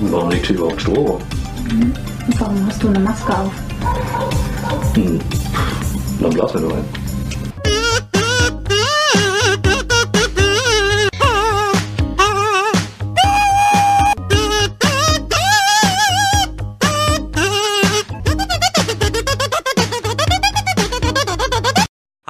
warum liegt hier überhaupt Strom? Mhm. Warum hast du eine Maske auf? Hm. Dann blasen wir nur ein.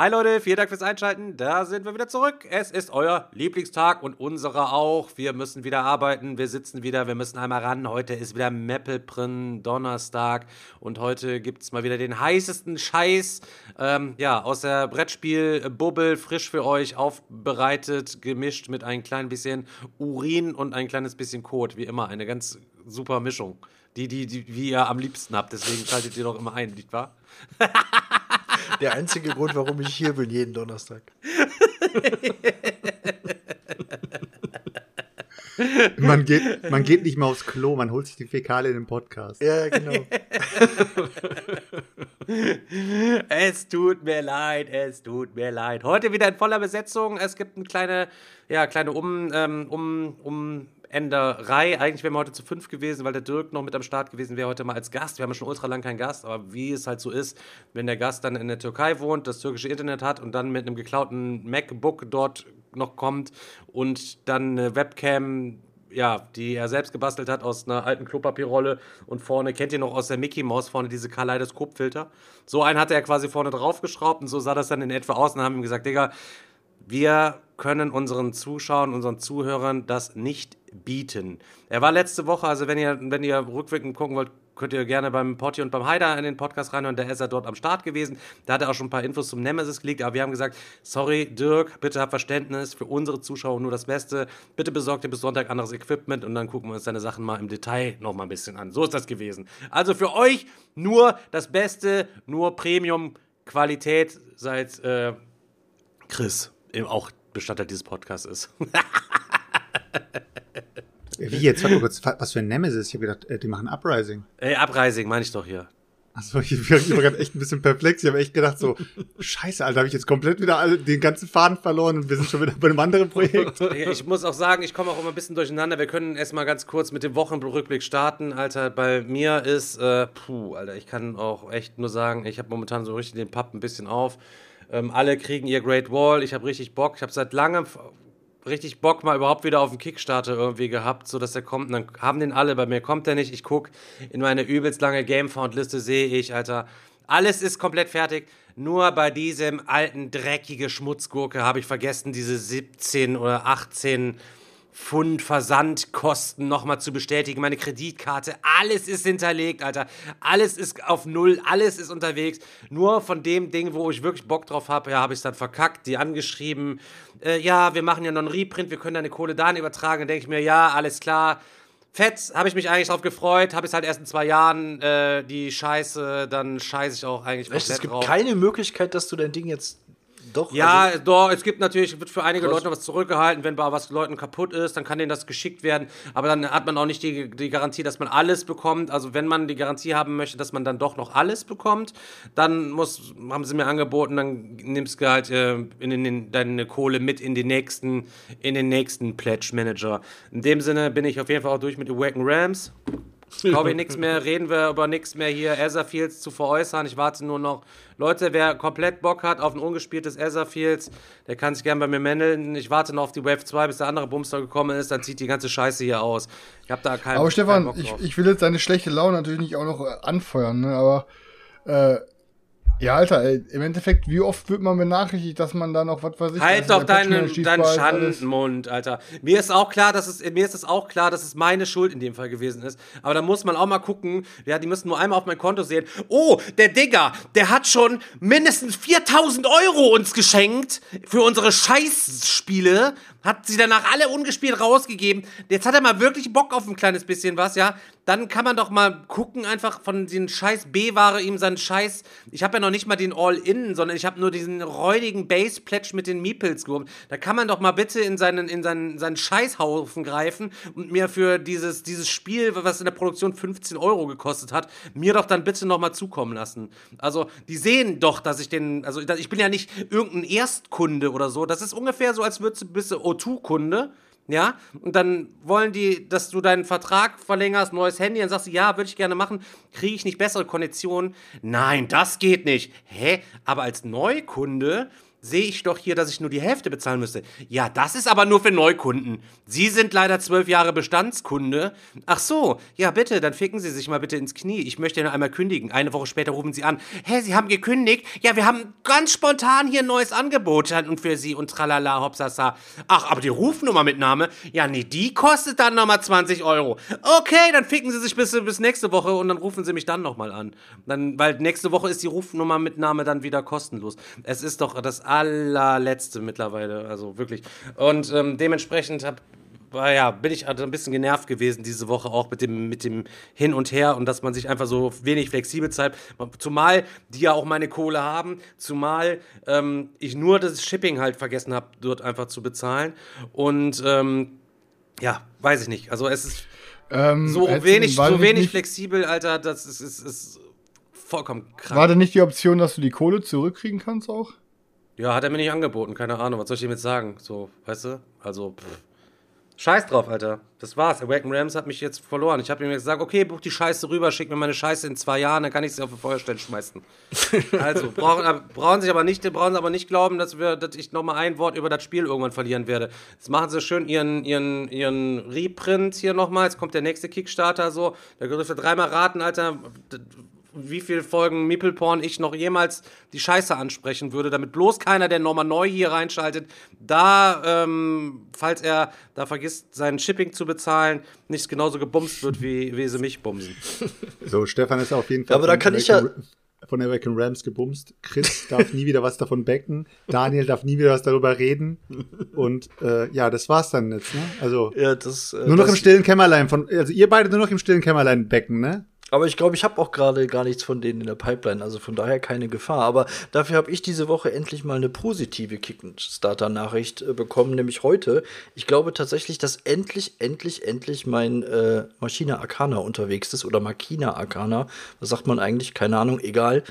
Hi Leute, vielen Dank fürs Einschalten. Da sind wir wieder zurück. Es ist euer Lieblingstag und unserer auch. Wir müssen wieder arbeiten, wir sitzen wieder, wir müssen einmal ran. Heute ist wieder Meppelprin Donnerstag und heute gibt es mal wieder den heißesten Scheiß ähm, ja, aus der Brettspiel-Bubble, frisch für euch aufbereitet, gemischt mit ein klein bisschen Urin und ein kleines bisschen Kot. Wie immer, eine ganz super Mischung. Die, die, die, wie ihr am liebsten habt. Deswegen schaltet ihr doch immer ein, nicht wahr? Der einzige Grund, warum ich hier bin, jeden Donnerstag. man, geht, man geht nicht mehr aufs Klo, man holt sich die Fäkale in den Podcast. Ja, genau. es tut mir leid, es tut mir leid. Heute wieder in voller Besetzung. Es gibt eine kleine, ja, kleine um, ähm, um, um Enderei. Eigentlich wären wir heute zu fünf gewesen, weil der Dirk noch mit am Start gewesen wäre, heute mal als Gast. Wir haben schon ultra lang keinen Gast, aber wie es halt so ist, wenn der Gast dann in der Türkei wohnt, das türkische Internet hat und dann mit einem geklauten MacBook dort noch kommt und dann eine Webcam ja, die er selbst gebastelt hat aus einer alten Klopapierrolle und vorne, kennt ihr noch aus der Mickey Mouse, vorne diese Kaleidoskopfilter? So einen hatte er quasi vorne draufgeschraubt und so sah das dann in etwa aus und haben ihm gesagt, Digga, wir können unseren Zuschauern, unseren Zuhörern das nicht bieten. Er war letzte Woche, also wenn ihr, wenn ihr rückwirkend gucken wollt, könnt ihr gerne beim Potti und beim Haider in den Podcast reinhören. Da ist er dort am Start gewesen. Da hat er auch schon ein paar Infos zum Nemesis gelegt. Aber wir haben gesagt, sorry, Dirk, bitte hab Verständnis. Für unsere Zuschauer nur das Beste. Bitte besorgt dir bis Sonntag anderes Equipment und dann gucken wir uns deine Sachen mal im Detail noch mal ein bisschen an. So ist das gewesen. Also für euch nur das Beste, nur Premium-Qualität seit äh, Chris, auch Bestandteil dieses Podcasts ist. Wie jetzt? Warte kurz, was für ein Nemesis? Ich habe gedacht, äh, die machen Uprising. Ey, Uprising meine ich doch hier. Achso, ich, ich war gerade echt ein bisschen perplex. Ich habe echt gedacht so, scheiße, Alter, habe ich jetzt komplett wieder alle, den ganzen Faden verloren und wir sind schon wieder bei einem anderen Projekt. Ich muss auch sagen, ich komme auch immer ein bisschen durcheinander. Wir können erstmal ganz kurz mit dem Wochenrückblick starten. Alter, bei mir ist, äh, puh, Alter, ich kann auch echt nur sagen, ich habe momentan so richtig den Papp ein bisschen auf. Ähm, alle kriegen ihr Great Wall. Ich habe richtig Bock. Ich habe seit langem richtig Bock mal überhaupt wieder auf den Kickstarter irgendwie gehabt, so dass er kommt. Und dann haben den alle. Bei mir kommt er nicht. Ich gucke in meine übelst lange Gamefound-Liste, sehe ich, Alter. Alles ist komplett fertig. Nur bei diesem alten, dreckige Schmutzgurke habe ich vergessen, diese 17 oder 18 Pfund Versandkosten nochmal zu bestätigen, meine Kreditkarte, alles ist hinterlegt, Alter. Alles ist auf Null, alles ist unterwegs. Nur von dem Ding, wo ich wirklich Bock drauf habe, ja, habe ich es dann verkackt, die angeschrieben. Äh, ja, wir machen ja noch einen Reprint, wir können deine Kohle dahin übertragen. Dann denke ich mir, ja, alles klar. Fett, habe ich mich eigentlich drauf gefreut, habe es halt erst in zwei Jahren äh, die Scheiße, dann scheiße ich auch eigentlich Echt, Es gibt drauf. keine Möglichkeit, dass du dein Ding jetzt doch. Ja, also, doch, es gibt natürlich, wird für einige Leute was zurückgehalten, wenn bei was Leuten kaputt ist, dann kann denen das geschickt werden. Aber dann hat man auch nicht die, die Garantie, dass man alles bekommt. Also wenn man die Garantie haben möchte, dass man dann doch noch alles bekommt, dann muss, haben sie mir angeboten, dann nimmst du halt äh, in, in, deine Kohle mit in den nächsten, in den nächsten Pledge Manager. In dem Sinne bin ich auf jeden Fall auch durch mit Awaken Rams. Glaube ich nichts mehr, reden wir über nichts mehr hier, Etherfields zu veräußern. Ich warte nur noch. Leute, wer komplett Bock hat auf ein ungespieltes Etherfields, der kann sich gerne bei mir melden. Ich warte noch auf die Wave 2, bis der andere Bumster gekommen ist, dann zieht die ganze Scheiße hier aus. Ich habe da keinen Aber Stefan, keinen ich, ich, will jetzt deine schlechte Laune natürlich nicht auch noch äh, anfeuern, ne? aber äh, ja, Alter, ey, im Endeffekt, wie oft wird man benachrichtigt, dass man da noch was weiß ich. Halt doch deinen, deinen Schandenmund, Alter. Mir ist auch klar, dass es, mir ist es auch klar, dass es meine Schuld in dem Fall gewesen ist. Aber da muss man auch mal gucken, ja, die müssen nur einmal auf mein Konto sehen. Oh, der Digger, der hat schon mindestens 4000 Euro uns geschenkt für unsere Scheißspiele. Hat sie danach alle ungespielt rausgegeben. Jetzt hat er mal wirklich Bock auf ein kleines bisschen was, ja. Dann kann man doch mal gucken, einfach von den scheiß B-Ware ihm seinen scheiß. Ich habe ja noch nicht mal den All-In, sondern ich habe nur diesen räudigen Base-Pledge mit den Meeples gehoben. Da kann man doch mal bitte in seinen, in seinen, seinen Scheißhaufen greifen und mir für dieses, dieses Spiel, was in der Produktion 15 Euro gekostet hat, mir doch dann bitte nochmal zukommen lassen. Also, die sehen doch, dass ich den. Also, ich bin ja nicht irgendein Erstkunde oder so. Das ist ungefähr so, als würdest du O2-Kunde, ja, und dann wollen die, dass du deinen Vertrag verlängerst, neues Handy, dann sagst du, ja, würde ich gerne machen, kriege ich nicht bessere Konditionen? Nein, das geht nicht. Hä? Aber als Neukunde sehe ich doch hier, dass ich nur die Hälfte bezahlen müsste. Ja, das ist aber nur für Neukunden. Sie sind leider zwölf Jahre Bestandskunde. Ach so, ja bitte, dann ficken Sie sich mal bitte ins Knie. Ich möchte noch einmal kündigen. Eine Woche später rufen Sie an. Hä, Sie haben gekündigt? Ja, wir haben ganz spontan hier ein neues Angebot für Sie und tralala, hopsasa. Ach, aber die Rufnummer mit Name? Ja, nee, die kostet dann nochmal 20 Euro. Okay, dann ficken Sie sich bis, bis nächste Woche und dann rufen Sie mich dann nochmal an. Dann, weil nächste Woche ist die Rufnummer mit Name dann wieder kostenlos. Es ist doch das allerletzte mittlerweile, also wirklich. Und ähm, dementsprechend hab, war, ja, bin ich also ein bisschen genervt gewesen diese Woche auch mit dem, mit dem Hin und Her und dass man sich einfach so wenig flexibel zeigt. Zumal die ja auch meine Kohle haben, zumal ähm, ich nur das Shipping halt vergessen habe, dort einfach zu bezahlen. Und ähm, ja, weiß ich nicht. Also es ist Ähm, so wenig, so wenig flexibel, Alter, das ist, ist, ist vollkommen krank. War da nicht die Option, dass du die Kohle zurückkriegen kannst auch? Ja, hat er mir nicht angeboten, keine Ahnung, was soll ich ihm jetzt sagen? So, weißt du? Also, pff. Scheiß drauf, Alter. Das war's. Awaken Rams hat mich jetzt verloren. Ich habe ihm gesagt, okay, buch die Scheiße rüber, schick mir meine Scheiße in zwei Jahren, dann kann ich sie auf die Feuerstelle schmeißen. also, brauchen, aber- brauchen sich aber nicht, brauchen sie aber nicht glauben, dass wir, dass ich nochmal ein Wort über das Spiel irgendwann verlieren werde. Jetzt machen sie schön ihren, ihren, ihren Reprint hier nochmal. Jetzt kommt der nächste Kickstarter so. Da dürft ihr dreimal raten, Alter wie viele Folgen Meeple Porn ich noch jemals die Scheiße ansprechen würde, damit bloß keiner, der nochmal neu hier reinschaltet, da, ähm, falls er da vergisst, sein Shipping zu bezahlen, nicht genauso gebumst wird, wie, wie sie mich bumsen. So, Stefan ist auf jeden Fall Aber da von kann ich ja- von American Rams gebumst. Chris darf nie wieder was davon becken. Daniel darf nie wieder was darüber reden. Und äh, ja, das war's dann jetzt. Ne? Also Ja, das, äh, nur noch das, im stillen Kämmerlein. Von, also ihr beide nur noch im stillen Kämmerlein becken, ne? Aber ich glaube, ich habe auch gerade gar nichts von denen in der Pipeline, also von daher keine Gefahr. Aber dafür habe ich diese Woche endlich mal eine positive Kickstarter-Nachricht äh, bekommen, nämlich heute. Ich glaube tatsächlich, dass endlich, endlich, endlich mein äh, Maschine Arcana unterwegs ist oder Makina Arcana. Was sagt man eigentlich? Keine Ahnung, egal.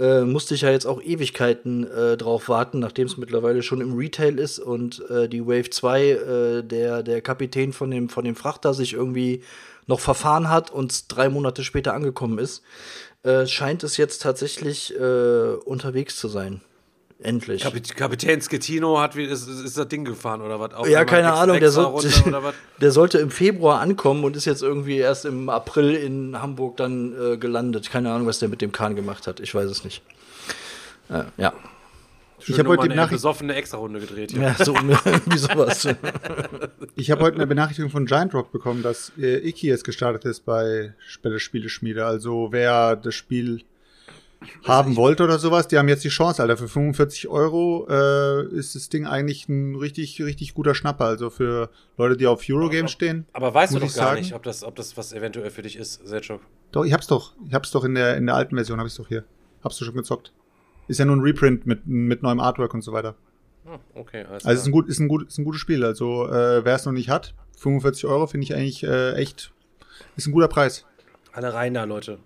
Äh, musste ich ja jetzt auch Ewigkeiten äh, drauf warten, nachdem es mittlerweile schon im Retail ist und äh, die Wave 2, äh, der, der Kapitän von dem, von dem Frachter sich irgendwie noch verfahren hat und drei Monate später angekommen ist, äh, scheint es jetzt tatsächlich äh, unterwegs zu sein. Endlich. Kapit Kapitän Schettino hat wie, ist, ist das Ding gefahren oder was? Auf ja, keine Ahnung, der, was? der sollte im Februar ankommen und ist jetzt irgendwie erst im April in Hamburg dann äh, gelandet. Keine Ahnung, was der mit dem Kahn gemacht hat. Ich weiß es nicht. Äh, ja. Ich habe heute die eine Nachricht, besoffene Extra-Runde gedreht. Ja. ja, so irgendwie sowas. ich habe heute eine Benachrichtigung von Giant Rock bekommen, dass äh, Iki jetzt gestartet ist bei Spiele Spieleschmiede. Also wer das Spiel haben wollte oder sowas, die haben jetzt die Chance, Alter. Für 45 Euro äh, ist das Ding eigentlich ein richtig, richtig guter Schnapper. Also für Leute, die auf Eurogames stehen. Aber weißt du doch gar sagen? nicht, ob das, ob das was eventuell für dich ist, Selchuk. Doch, ich hab's doch. Ich hab's doch in der, in der alten Version, hab ich's doch hier. Hab's du schon gezockt. Ist ja nur ein Reprint mit, mit neuem Artwork und so weiter. Hm, okay, Also ist ein, gut, ist ein, gut, ist ein gutes Spiel. Also äh, wer es noch nicht hat, 45 Euro finde ich eigentlich äh, echt, ist ein guter Preis. Alle rein da, Leute.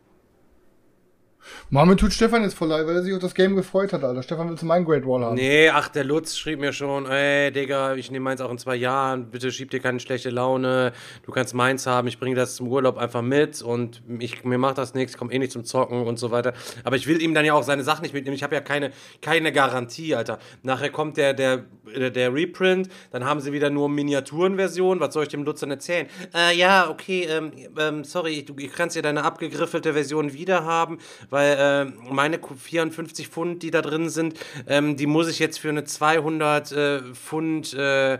Mohammed tut Stefan jetzt voll leid, weil er sich auf das Game gefreut hat, Alter. Stefan will zum mein Great Wall haben. Nee, ach, der Lutz schrieb mir schon, ey, Digga, ich nehme meins auch in zwei Jahren, bitte schieb dir keine schlechte Laune, du kannst meins haben, ich bringe das zum Urlaub einfach mit und ich, mir macht das nichts, komm eh nicht zum Zocken und so weiter. Aber ich will ihm dann ja auch seine Sachen nicht mitnehmen, ich habe ja keine, keine Garantie, Alter. Nachher kommt der, der, der, der Reprint, dann haben sie wieder nur Miniaturenversion, was soll ich dem Lutz dann erzählen? Äh, ja, okay, ähm, ähm, sorry, du kannst ja deine abgegriffelte Version wieder haben, weil äh, meine 54 Pfund, die da drin sind, ähm, die muss ich jetzt für eine 200 äh, Pfund äh,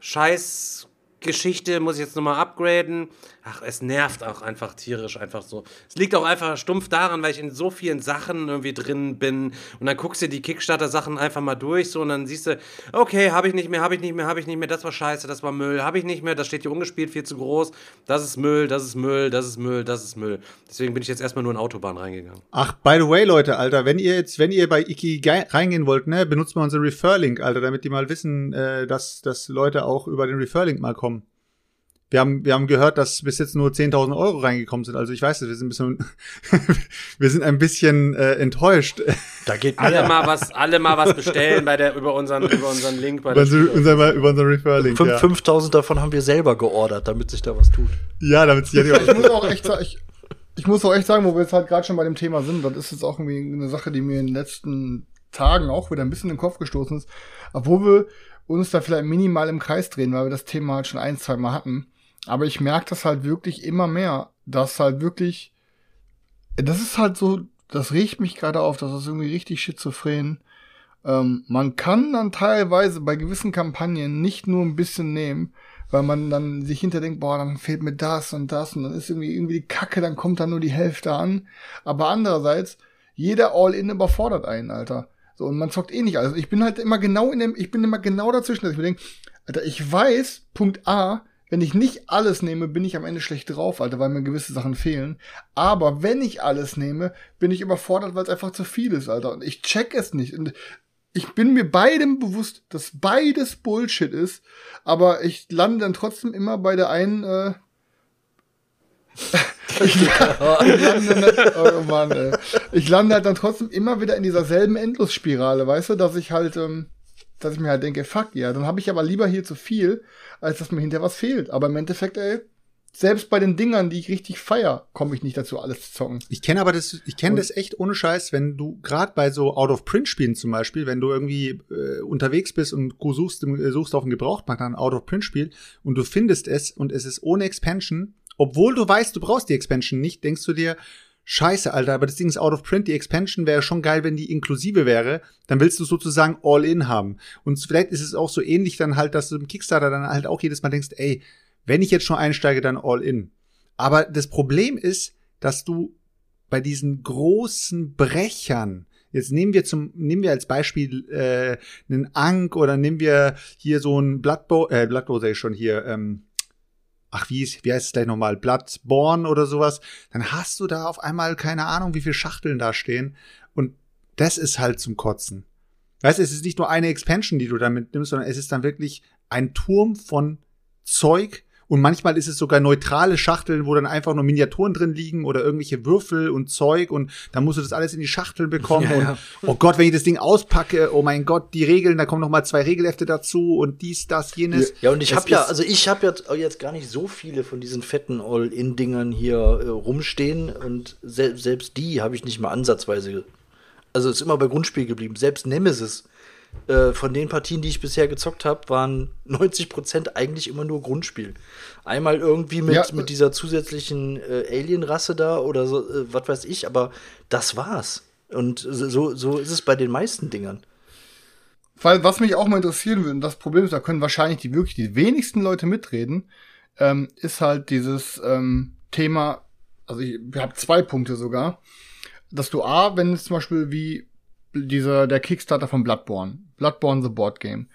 Scheißgeschichte, muss ich jetzt nochmal upgraden. Ach, es nervt auch einfach tierisch einfach so. Es liegt auch einfach stumpf daran, weil ich in so vielen Sachen irgendwie drin bin und dann guckst du die Kickstarter-Sachen einfach mal durch so und dann siehst du, okay, habe ich nicht mehr, habe ich nicht mehr, habe ich nicht mehr, das war scheiße, das war Müll, habe ich nicht mehr, das steht hier ungespielt, viel zu groß, das ist Müll, das ist Müll, das ist Müll, das ist Müll. Deswegen bin ich jetzt erstmal nur in Autobahn reingegangen. Ach, by the way, Leute, Alter, wenn ihr jetzt, wenn ihr bei Iki reingehen wollt, ne, benutzt mal unser Refer-Link, Alter, damit die mal wissen, äh, dass, dass Leute auch über den Refer-Link mal kommen. Wir haben, wir haben gehört, dass bis jetzt nur 10.000 Euro reingekommen sind. Also ich weiß es, wir sind ein bisschen, wir sind ein bisschen äh, enttäuscht. Da geht alle mal was, alle mal was bestellen bei der über unseren über unseren Link bei der über, unser, über unseren Refer-Link. 5.000 ja. davon haben wir selber geordert, damit sich da was tut. Ja, damit sich ja Ich muss auch echt sagen, ich, ich muss auch echt sagen, wo wir jetzt halt gerade schon bei dem Thema sind, das ist jetzt auch irgendwie eine Sache, die mir in den letzten Tagen auch wieder ein bisschen in den Kopf gestoßen ist, obwohl wir uns da vielleicht minimal im Kreis drehen, weil wir das Thema halt schon ein, zwei Mal hatten. Aber ich merke das halt wirklich immer mehr, dass halt wirklich, das ist halt so, das riecht mich gerade auf, das ist irgendwie richtig schizophren. Ähm, man kann dann teilweise bei gewissen Kampagnen nicht nur ein bisschen nehmen, weil man dann sich hinterdenkt, boah, dann fehlt mir das und das und dann ist irgendwie irgendwie die Kacke, dann kommt da nur die Hälfte an. Aber andererseits, jeder All-In überfordert einen, Alter. So, und man zockt eh nicht alles. Ich bin halt immer genau in dem, ich bin immer genau dazwischen, dass ich mir denke, Alter, ich weiß, Punkt A, wenn ich nicht alles nehme, bin ich am Ende schlecht drauf, Alter, weil mir gewisse Sachen fehlen. Aber wenn ich alles nehme, bin ich überfordert, weil es einfach zu viel ist, Alter. Und ich check es nicht. Und ich bin mir beidem bewusst, dass beides Bullshit ist, aber ich lande dann trotzdem immer bei der einen, äh, ich, lande, oh Mann, ey. ich lande halt dann trotzdem immer wieder in dieser selben Endlosspirale, weißt du, dass ich halt, ähm, dass ich mir halt denke, fuck, ja, dann habe ich aber lieber hier zu viel, als dass mir hinterher was fehlt. Aber im Endeffekt, ey, selbst bei den Dingern, die ich richtig feier, komme ich nicht dazu, alles zu zocken. Ich kenne aber das, ich kenne das echt ohne Scheiß, wenn du gerade bei so Out-of-Print-Spielen zum Beispiel, wenn du irgendwie äh, unterwegs bist und du suchst, äh, suchst auf dem Gebrauchtmarkt ein Out-of-Print-Spiel und du findest es und es ist ohne Expansion, obwohl du weißt, du brauchst die Expansion nicht, denkst du dir, Scheiße, Alter, aber das Ding ist out of print. Die Expansion wäre schon geil, wenn die inklusive wäre. Dann willst du sozusagen all in haben. Und vielleicht ist es auch so ähnlich dann halt, dass du im Kickstarter dann halt auch jedes Mal denkst, ey, wenn ich jetzt schon einsteige, dann all in. Aber das Problem ist, dass du bei diesen großen Brechern, jetzt nehmen wir zum, nehmen wir als Beispiel äh, einen Ank oder nehmen wir hier so ein Bloodbow, äh, Bloodbow sag ich schon hier, ähm, ach, wie, ist, wie heißt es gleich nochmal, Bloodborne oder sowas, dann hast du da auf einmal keine Ahnung, wie viele Schachteln da stehen. Und das ist halt zum Kotzen. Weißt du, es ist nicht nur eine Expansion, die du damit nimmst, sondern es ist dann wirklich ein Turm von Zeug, und manchmal ist es sogar neutrale Schachteln, wo dann einfach nur Miniaturen drin liegen oder irgendwelche Würfel und Zeug und dann musst du das alles in die Schachteln bekommen. Ja, ja. Und oh Gott, wenn ich das Ding auspacke, oh mein Gott, die Regeln, da kommen noch mal zwei Regelhefte dazu und dies, das, jenes. Ja, und ich habe ja, also ich habe jetzt, jetzt gar nicht so viele von diesen fetten All-In-Dingern hier äh, rumstehen und se selbst die habe ich nicht mal ansatzweise. Also ist immer bei Grundspiel geblieben. Selbst Nemesis äh, von den Partien, die ich bisher gezockt habe, waren 90% eigentlich immer nur Grundspiel. Einmal irgendwie mit, ja. mit dieser zusätzlichen äh, Alien-Rasse da oder so, äh, was weiß ich, aber das war's. Und so, so ist es bei den meisten Dingern. Weil, was mich auch mal interessieren würde, und das Problem ist, da können wahrscheinlich die wirklich die wenigsten Leute mitreden, ähm, ist halt dieses ähm, Thema, also ich, ich habe zwei Punkte sogar, dass du A, wenn es zum Beispiel wie dieser, der Kickstarter von Bloodborne. Bloodborne The Board Game.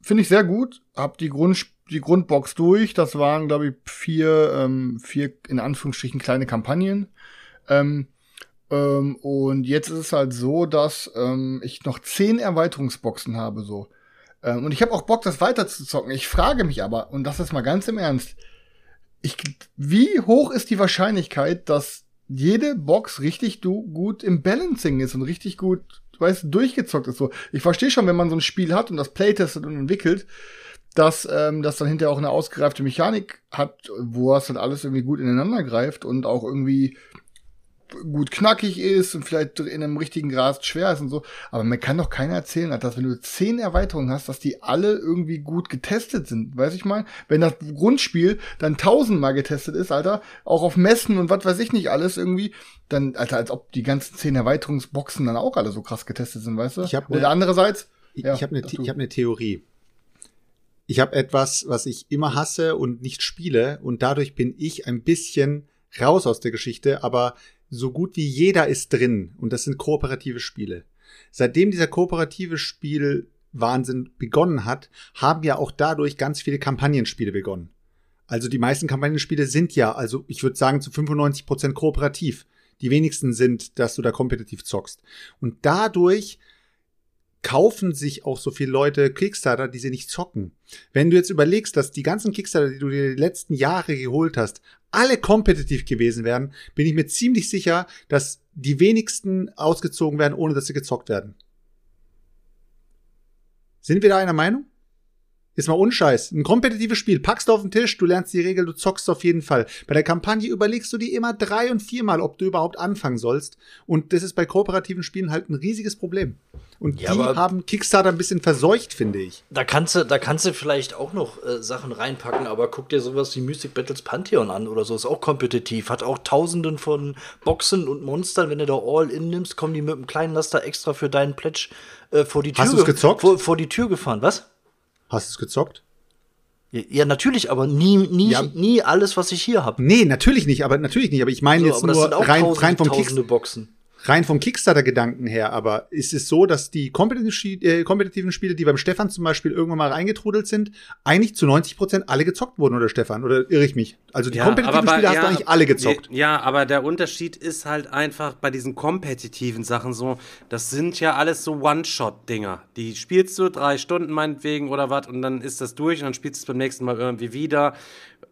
Finde ich sehr gut. Hab die Grund, die Grundbox durch. Das waren, glaube ich, vier, ähm, vier, in Anführungsstrichen, kleine Kampagnen. Ähm, ähm, und jetzt ist es halt so, dass ähm, ich noch zehn Erweiterungsboxen habe, so. Ähm, und ich habe auch Bock, das weiter zu zocken. Ich frage mich aber, und das ist mal ganz im Ernst, ich, wie hoch ist die Wahrscheinlichkeit, dass jede Box richtig du, gut im Balancing ist und richtig gut weißt, durchgezockt ist. So, ich verstehe schon, wenn man so ein Spiel hat und das playtestet und entwickelt, dass ähm, das dann hinterher auch eine ausgereifte Mechanik hat, wo es dann alles irgendwie gut ineinander greift und auch irgendwie gut knackig ist und vielleicht in einem richtigen Gras schwer ist und so. Aber mir kann doch keiner erzählen, dass wenn du zehn Erweiterungen hast, dass die alle irgendwie gut getestet sind. Weiß ich mal? Wenn das Grundspiel dann tausendmal getestet ist, Alter, auch auf Messen und was weiß ich nicht alles irgendwie, dann, Alter, als ob die ganzen zehn Erweiterungsboxen dann auch alle so krass getestet sind, weißt du? Ich hab Oder ne, andererseits, ich, ja, ich habe eine, ich hab ne Theorie. ich habe etwas, was ich immer hasse und nicht spiele und dadurch bin ich ein bisschen raus aus der Geschichte, aber so gut wie jeder ist drin und das sind kooperative Spiele. Seitdem dieser kooperative Spiel Wahnsinn begonnen hat, haben ja auch dadurch ganz viele Kampagnenspiele begonnen. Also die meisten Kampagnenspiele sind ja, also ich würde sagen zu 95 Prozent kooperativ. Die wenigsten sind, dass du da kompetitiv zockst. Und dadurch kaufen sich auch so viele Leute Kickstarter, die sie nicht zocken. Wenn du jetzt überlegst, dass die ganzen Kickstarter, die du dir die letzten Jahre geholt hast, alle kompetitiv gewesen wären, bin ich mir ziemlich sicher, dass die wenigsten ausgezogen werden, ohne dass sie gezockt werden. Sind wir da einer Meinung? Ist mal unscheiß. Ein kompetitives Spiel. Packst du auf den Tisch, du lernst die Regel, du zockst auf jeden Fall. Bei der Kampagne überlegst du dir immer drei und viermal, ob du überhaupt anfangen sollst. Und das ist bei kooperativen Spielen halt ein riesiges Problem. Und Ja, die haben Kickstarter ein bisschen verseucht, finde ich. Da kannst du, da kannst du vielleicht auch noch äh, Sachen reinpacken, aber guck dir sowas wie Mystic Battles Pantheon an oder so, ist auch kompetitiv, hat auch tausenden von Boxen und Monstern. Wenn du da All-In nimmst, kommen die mit einem kleinen Laster extra für deinen Pledge äh, vor die Tür Hast du's ge- gezockt? Vor, vor die Tür gefahren. Was? Hast du es gezockt? Ja, natürlich, aber nie, nie, Ja. nie alles, was ich hier habe. Nee, natürlich nicht, aber natürlich nicht. Aber ich meine So, jetzt nur rein, tausende, rein vom Kickstarter. Boxen. Rein vom Kickstarter-Gedanken her, aber ist es so, dass die kompetitiven, äh, kompetitiven Spiele, die beim Stefan zum Beispiel irgendwann mal reingetrudelt sind, eigentlich zu 90 Prozent alle gezockt wurden, oder Stefan? Oder irre ich mich? Also die kompetitiven bei- Spiele hast du eigentlich alle gezockt. Ja, aber der Unterschied ist halt einfach bei diesen kompetitiven Sachen so, das sind ja alles so One-Shot-Dinger. Die spielst du drei Stunden meinetwegen oder was und dann ist das durch und dann spielst du es beim nächsten Mal irgendwie wieder.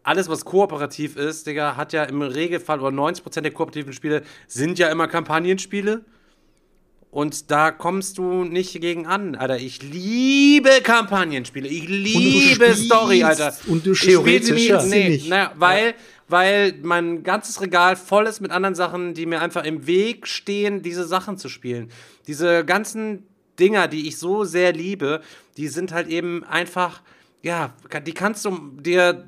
Alles, was kooperativ ist, Digga, hat ja im Regelfall, oder 90% der kooperativen Spiele sind ja immer Kampagnenspiele. Und da kommst du nicht gegen an, Alter. Ich liebe Kampagnenspiele. Ich liebe spielst- Story, Alter. und du spielst ja. sie Nee, nicht. naja, weil, weil mein ganzes Regal voll ist mit anderen Sachen, die mir einfach im Weg stehen, diese Sachen zu spielen. Diese ganzen Dinger, die ich so sehr liebe, die sind halt eben einfach, ja, die kannst du dir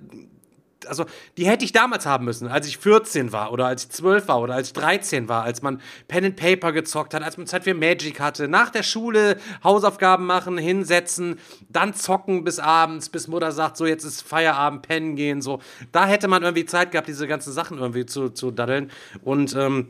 also die hätte ich damals haben müssen, als ich 14 war oder als ich 12 war oder als ich 13 war, als man Pen and Paper gezockt hat, als man Zeit für Magic hatte, nach der Schule Hausaufgaben machen, hinsetzen, dann zocken bis abends, bis Mutter sagt, so jetzt ist Feierabend, pennen gehen, so. Da hätte man irgendwie Zeit gehabt, diese ganzen Sachen irgendwie zu, zu daddeln und ähm,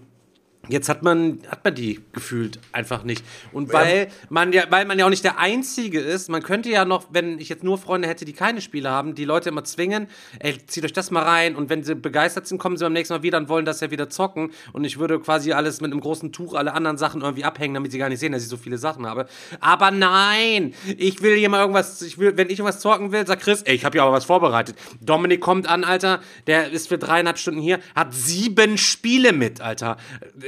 Jetzt hat man, hat man die gefühlt einfach nicht. Und weil man ja, weil man ja auch nicht der Einzige ist, man könnte ja noch, wenn ich jetzt nur Freunde hätte, die keine Spiele haben, die Leute immer zwingen, ey, zieht euch das mal rein und wenn sie begeistert sind, kommen sie beim nächsten Mal wieder und wollen das ja wieder zocken. Und ich würde quasi alles mit einem großen Tuch, alle anderen Sachen irgendwie abhängen, damit sie gar nicht sehen, dass ich so viele Sachen habe. Aber nein, ich will hier mal irgendwas, ich will, wenn ich irgendwas zocken will, sagt Chris, ey, ich habe ja aber was vorbereitet. Dominik kommt an, Alter, der ist für dreieinhalb Stunden hier, hat sieben Spiele mit, Alter.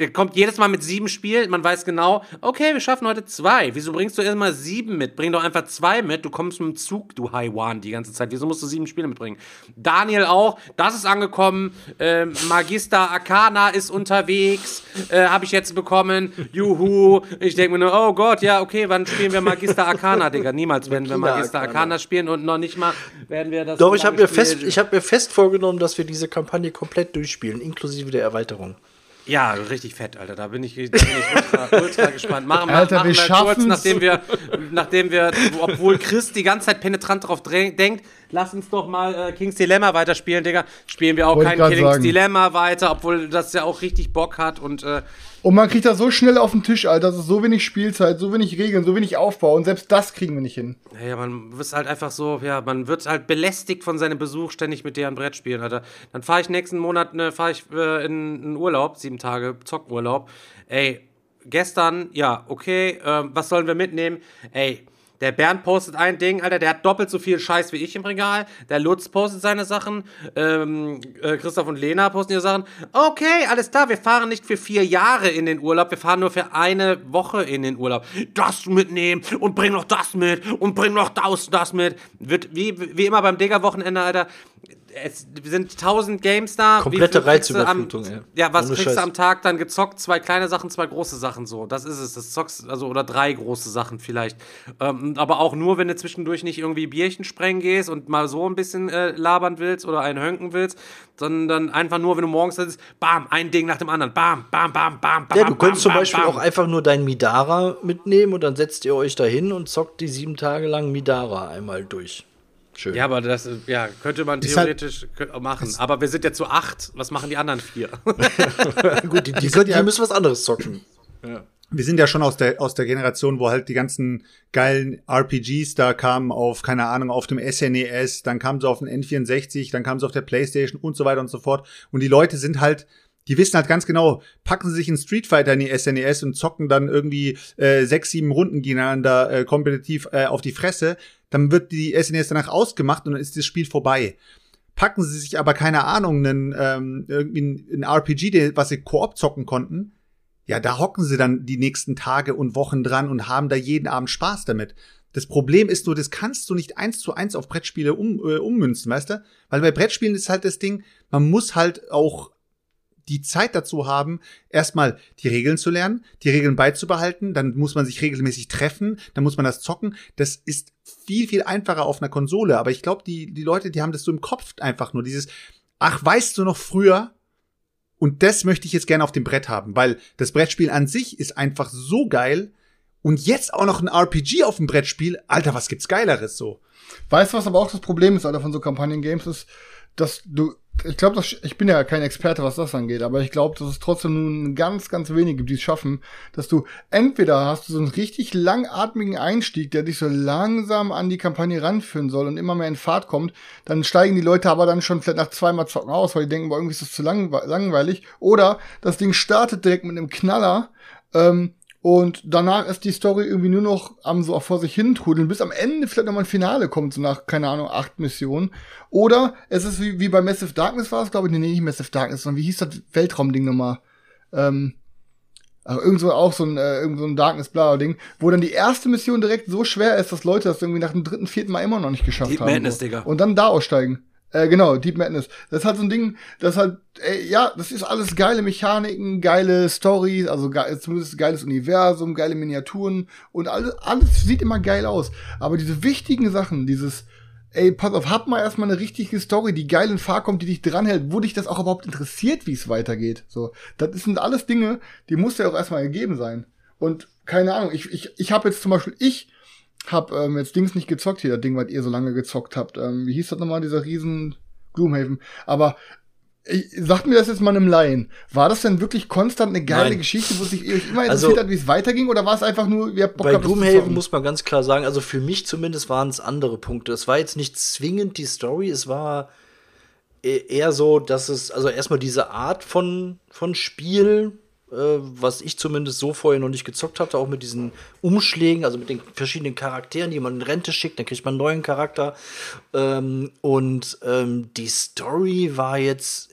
Er kommt jedes Mal mit sieben Spielen, man weiß genau, okay, wir schaffen heute zwei. Wieso bringst du erstmal sieben mit? Bring doch einfach zwei mit. Du kommst mit dem Zug, du Haiwan, die ganze Zeit. Wieso musst du sieben Spiele mitbringen? Daniel auch, das ist angekommen. Ähm, Magister Arcana ist unterwegs, äh, habe ich jetzt bekommen. Juhu. Ich denke mir nur, oh Gott, ja, okay, wann spielen wir Magister Arcana, Digga? Niemals werden wir Magister Arcana. Arcana spielen und noch nicht mal werden wir das. Doch, ich habe mir, fest, spielen. ich hab mir fest vorgenommen, dass wir diese Kampagne komplett durchspielen, inklusive der Erweiterung. Ja, richtig fett, Alter. Da bin ich, da bin ich ultra, ultra gespannt. Machen, Alter, machen wir wir kurz, schaffen's. nachdem wir, nachdem wir, obwohl Chris die ganze Zeit penetrant darauf drä- denkt, lass uns doch mal äh, King's Dilemma weiterspielen, Digga. Spielen wir auch Wollte kein King's sagen. Dilemma weiter, obwohl das ja auch richtig Bock hat und äh, Und man kriegt das so schnell auf den Tisch, Alter. Das ist so wenig Spielzeit, so wenig Regeln, so wenig Aufbau. Und selbst das kriegen wir nicht hin. Ja, man wird halt einfach so, ja, man wird halt belästigt von seinem Besuch ständig mit deren Brettspielen, Alter. Dann fahre ich nächsten Monat, ne, fahre ich äh, in, in Urlaub, sieben Tage Zockenurlaub. Ey, gestern, ja, okay, ähm, was sollen wir mitnehmen? Ey, der Bernd postet ein Ding, Alter, der hat doppelt so viel Scheiß wie ich im Regal. Der Lutz postet seine Sachen. Ähm, äh, Christoph und Lena posten ihre Sachen. Okay, alles klar, wir fahren nicht für vier Jahre in den Urlaub, wir fahren nur für eine Woche in den Urlaub. Das mitnehmen und bring noch das mit und bring noch das, das mit. Wird wie, wie immer beim Digger-Wochenende, Alter. Es sind tausend Games da. Komplette du Reizüberflutung, am, ey. Ja, was Ohne kriegst du Scheiß. am Tag dann gezockt? Zwei kleine Sachen, zwei große Sachen so. Das ist es. Das zockst, also, oder drei große Sachen vielleicht. Ähm, aber auch nur, wenn du zwischendurch nicht irgendwie Bierchen sprengen gehst und mal so ein bisschen äh, labern willst oder einen hönken willst, sondern einfach nur, wenn du morgens sitzt, bam, ein Ding nach dem anderen. Bam, bam, bam, bam, bam. Ja, du bam, könntest zum bam, Beispiel bam. auch einfach nur dein Midara mitnehmen und dann setzt ihr euch dahin und zockt die sieben Tage lang Midara einmal durch. Schön. Ja, aber das ja, könnte man Ist halt- theoretisch kö- machen. aber wir sind ja zu acht. Was machen die anderen vier? Gut, die, die, ja- die müssen was anderes zocken. wir sind ja schon aus der, aus der Generation, wo halt die ganzen geilen RPGs da kamen auf, keine Ahnung, auf dem SNES, dann kamen sie auf den N64, dann kamen sie auf der Playstation und so weiter und so fort. Und die Leute sind halt, die wissen halt ganz genau, packen sie sich in Street Fighter in die SNES und zocken dann irgendwie äh, sechs, sieben Runden gegeneinander äh, kompetitiv äh, auf die Fresse, dann wird die SNES danach ausgemacht und dann ist das Spiel vorbei. Packen sie sich aber, keine Ahnung, einen, ähm, irgendwie ein, RPG, was sie Koop zocken konnten, ja, da hocken sie dann die nächsten Tage und Wochen dran und haben da jeden Abend Spaß damit. Das Problem ist nur, das kannst du nicht eins zu eins auf Brettspiele um, äh, ummünzen, weißt du? Weil bei Brettspielen ist halt das Ding, man muss halt auch die Zeit dazu haben, erstmal die Regeln zu lernen, die Regeln beizubehalten, dann muss man sich regelmäßig treffen, dann muss man das zocken. Das ist viel, viel einfacher auf einer Konsole. Aber ich glaube, die, die Leute, die haben das so im Kopf einfach nur, dieses, ach, weißt du noch früher, und das möchte ich jetzt gerne auf dem Brett haben, weil das Brettspiel an sich ist einfach so geil. Und jetzt auch noch ein RPG auf dem Brettspiel. Alter, was gibt's Geileres so? Weißt du, was aber auch das Problem ist, Alter, von so Kampagnen-Games ist, dass du, ich glaube, ich bin ja kein Experte, was das angeht, aber ich glaube, dass es trotzdem nur ganz, ganz wenige gibt, die es schaffen, dass du entweder hast du so einen richtig langatmigen Einstieg, der dich so langsam an die Kampagne ranführen soll und immer mehr in Fahrt kommt, dann steigen die Leute aber dann schon vielleicht nach zweimal zocken aus, weil die denken, boah, irgendwie ist das zu langwe langweilig. Oder das Ding startet direkt mit einem Knaller, ähm, und danach ist die Story irgendwie nur noch am so vor sich hin trudeln, bis am Ende vielleicht nochmal ein Finale kommt, so nach, keine Ahnung, acht Missionen. Oder es ist wie, wie bei Massive Darkness war es, glaube ich, nee, nicht Massive Darkness, sondern wie hieß das Weltraumding nochmal? Ähm, also irgend so auch so ein, äh, irgend so ein Darkness bla Ding, wo dann die erste Mission direkt so schwer ist, dass Leute das irgendwie nach dem dritten, vierten Mal immer noch nicht geschafft Deep haben. Madness, so. Digga. Und dann da aussteigen. Äh, genau, Deep Madness. Das ist halt so ein Ding, das halt, ey, ja, das ist alles geile Mechaniken, geile Stories, also ge zumindest geiles Universum, geile Miniaturen und alles, alles sieht immer geil aus. Aber diese wichtigen Sachen, dieses, ey, pass auf, hab mal erstmal eine richtige Story, die geil in Fahrt kommt, die dich dranhält, wo dich das auch überhaupt interessiert, wie es weitergeht. So, das sind alles Dinge, die muss ja auch erstmal gegeben sein. Und keine Ahnung, ich, ich, ich habe jetzt zum Beispiel, ich hab ähm, jetzt Dings nicht gezockt hier, das Ding, was ihr so lange gezockt habt. Ähm, wie hieß das nochmal, dieser riesen Gloomhaven? Aber ich, sagt mir das jetzt mal einem Laien. War das denn wirklich konstant eine geile Nein. Geschichte, wo sich euch immer Also- interessiert hat, wie es weiterging? Oder war es einfach nur, ihr habt Bock Bei gehabt, Gloomhaven muss man ganz klar sagen, also für mich zumindest waren es andere Punkte. Es war jetzt nicht zwingend die Story, es war e- eher so, dass es, also erstmal diese Art von, von Spiel, was ich zumindest so vorher noch nicht gezockt hatte, auch mit diesen Umschlägen, also mit den verschiedenen Charakteren, die man in Rente schickt, dann kriegt man einen neuen Charakter. Ähm, und ähm, die Story war jetzt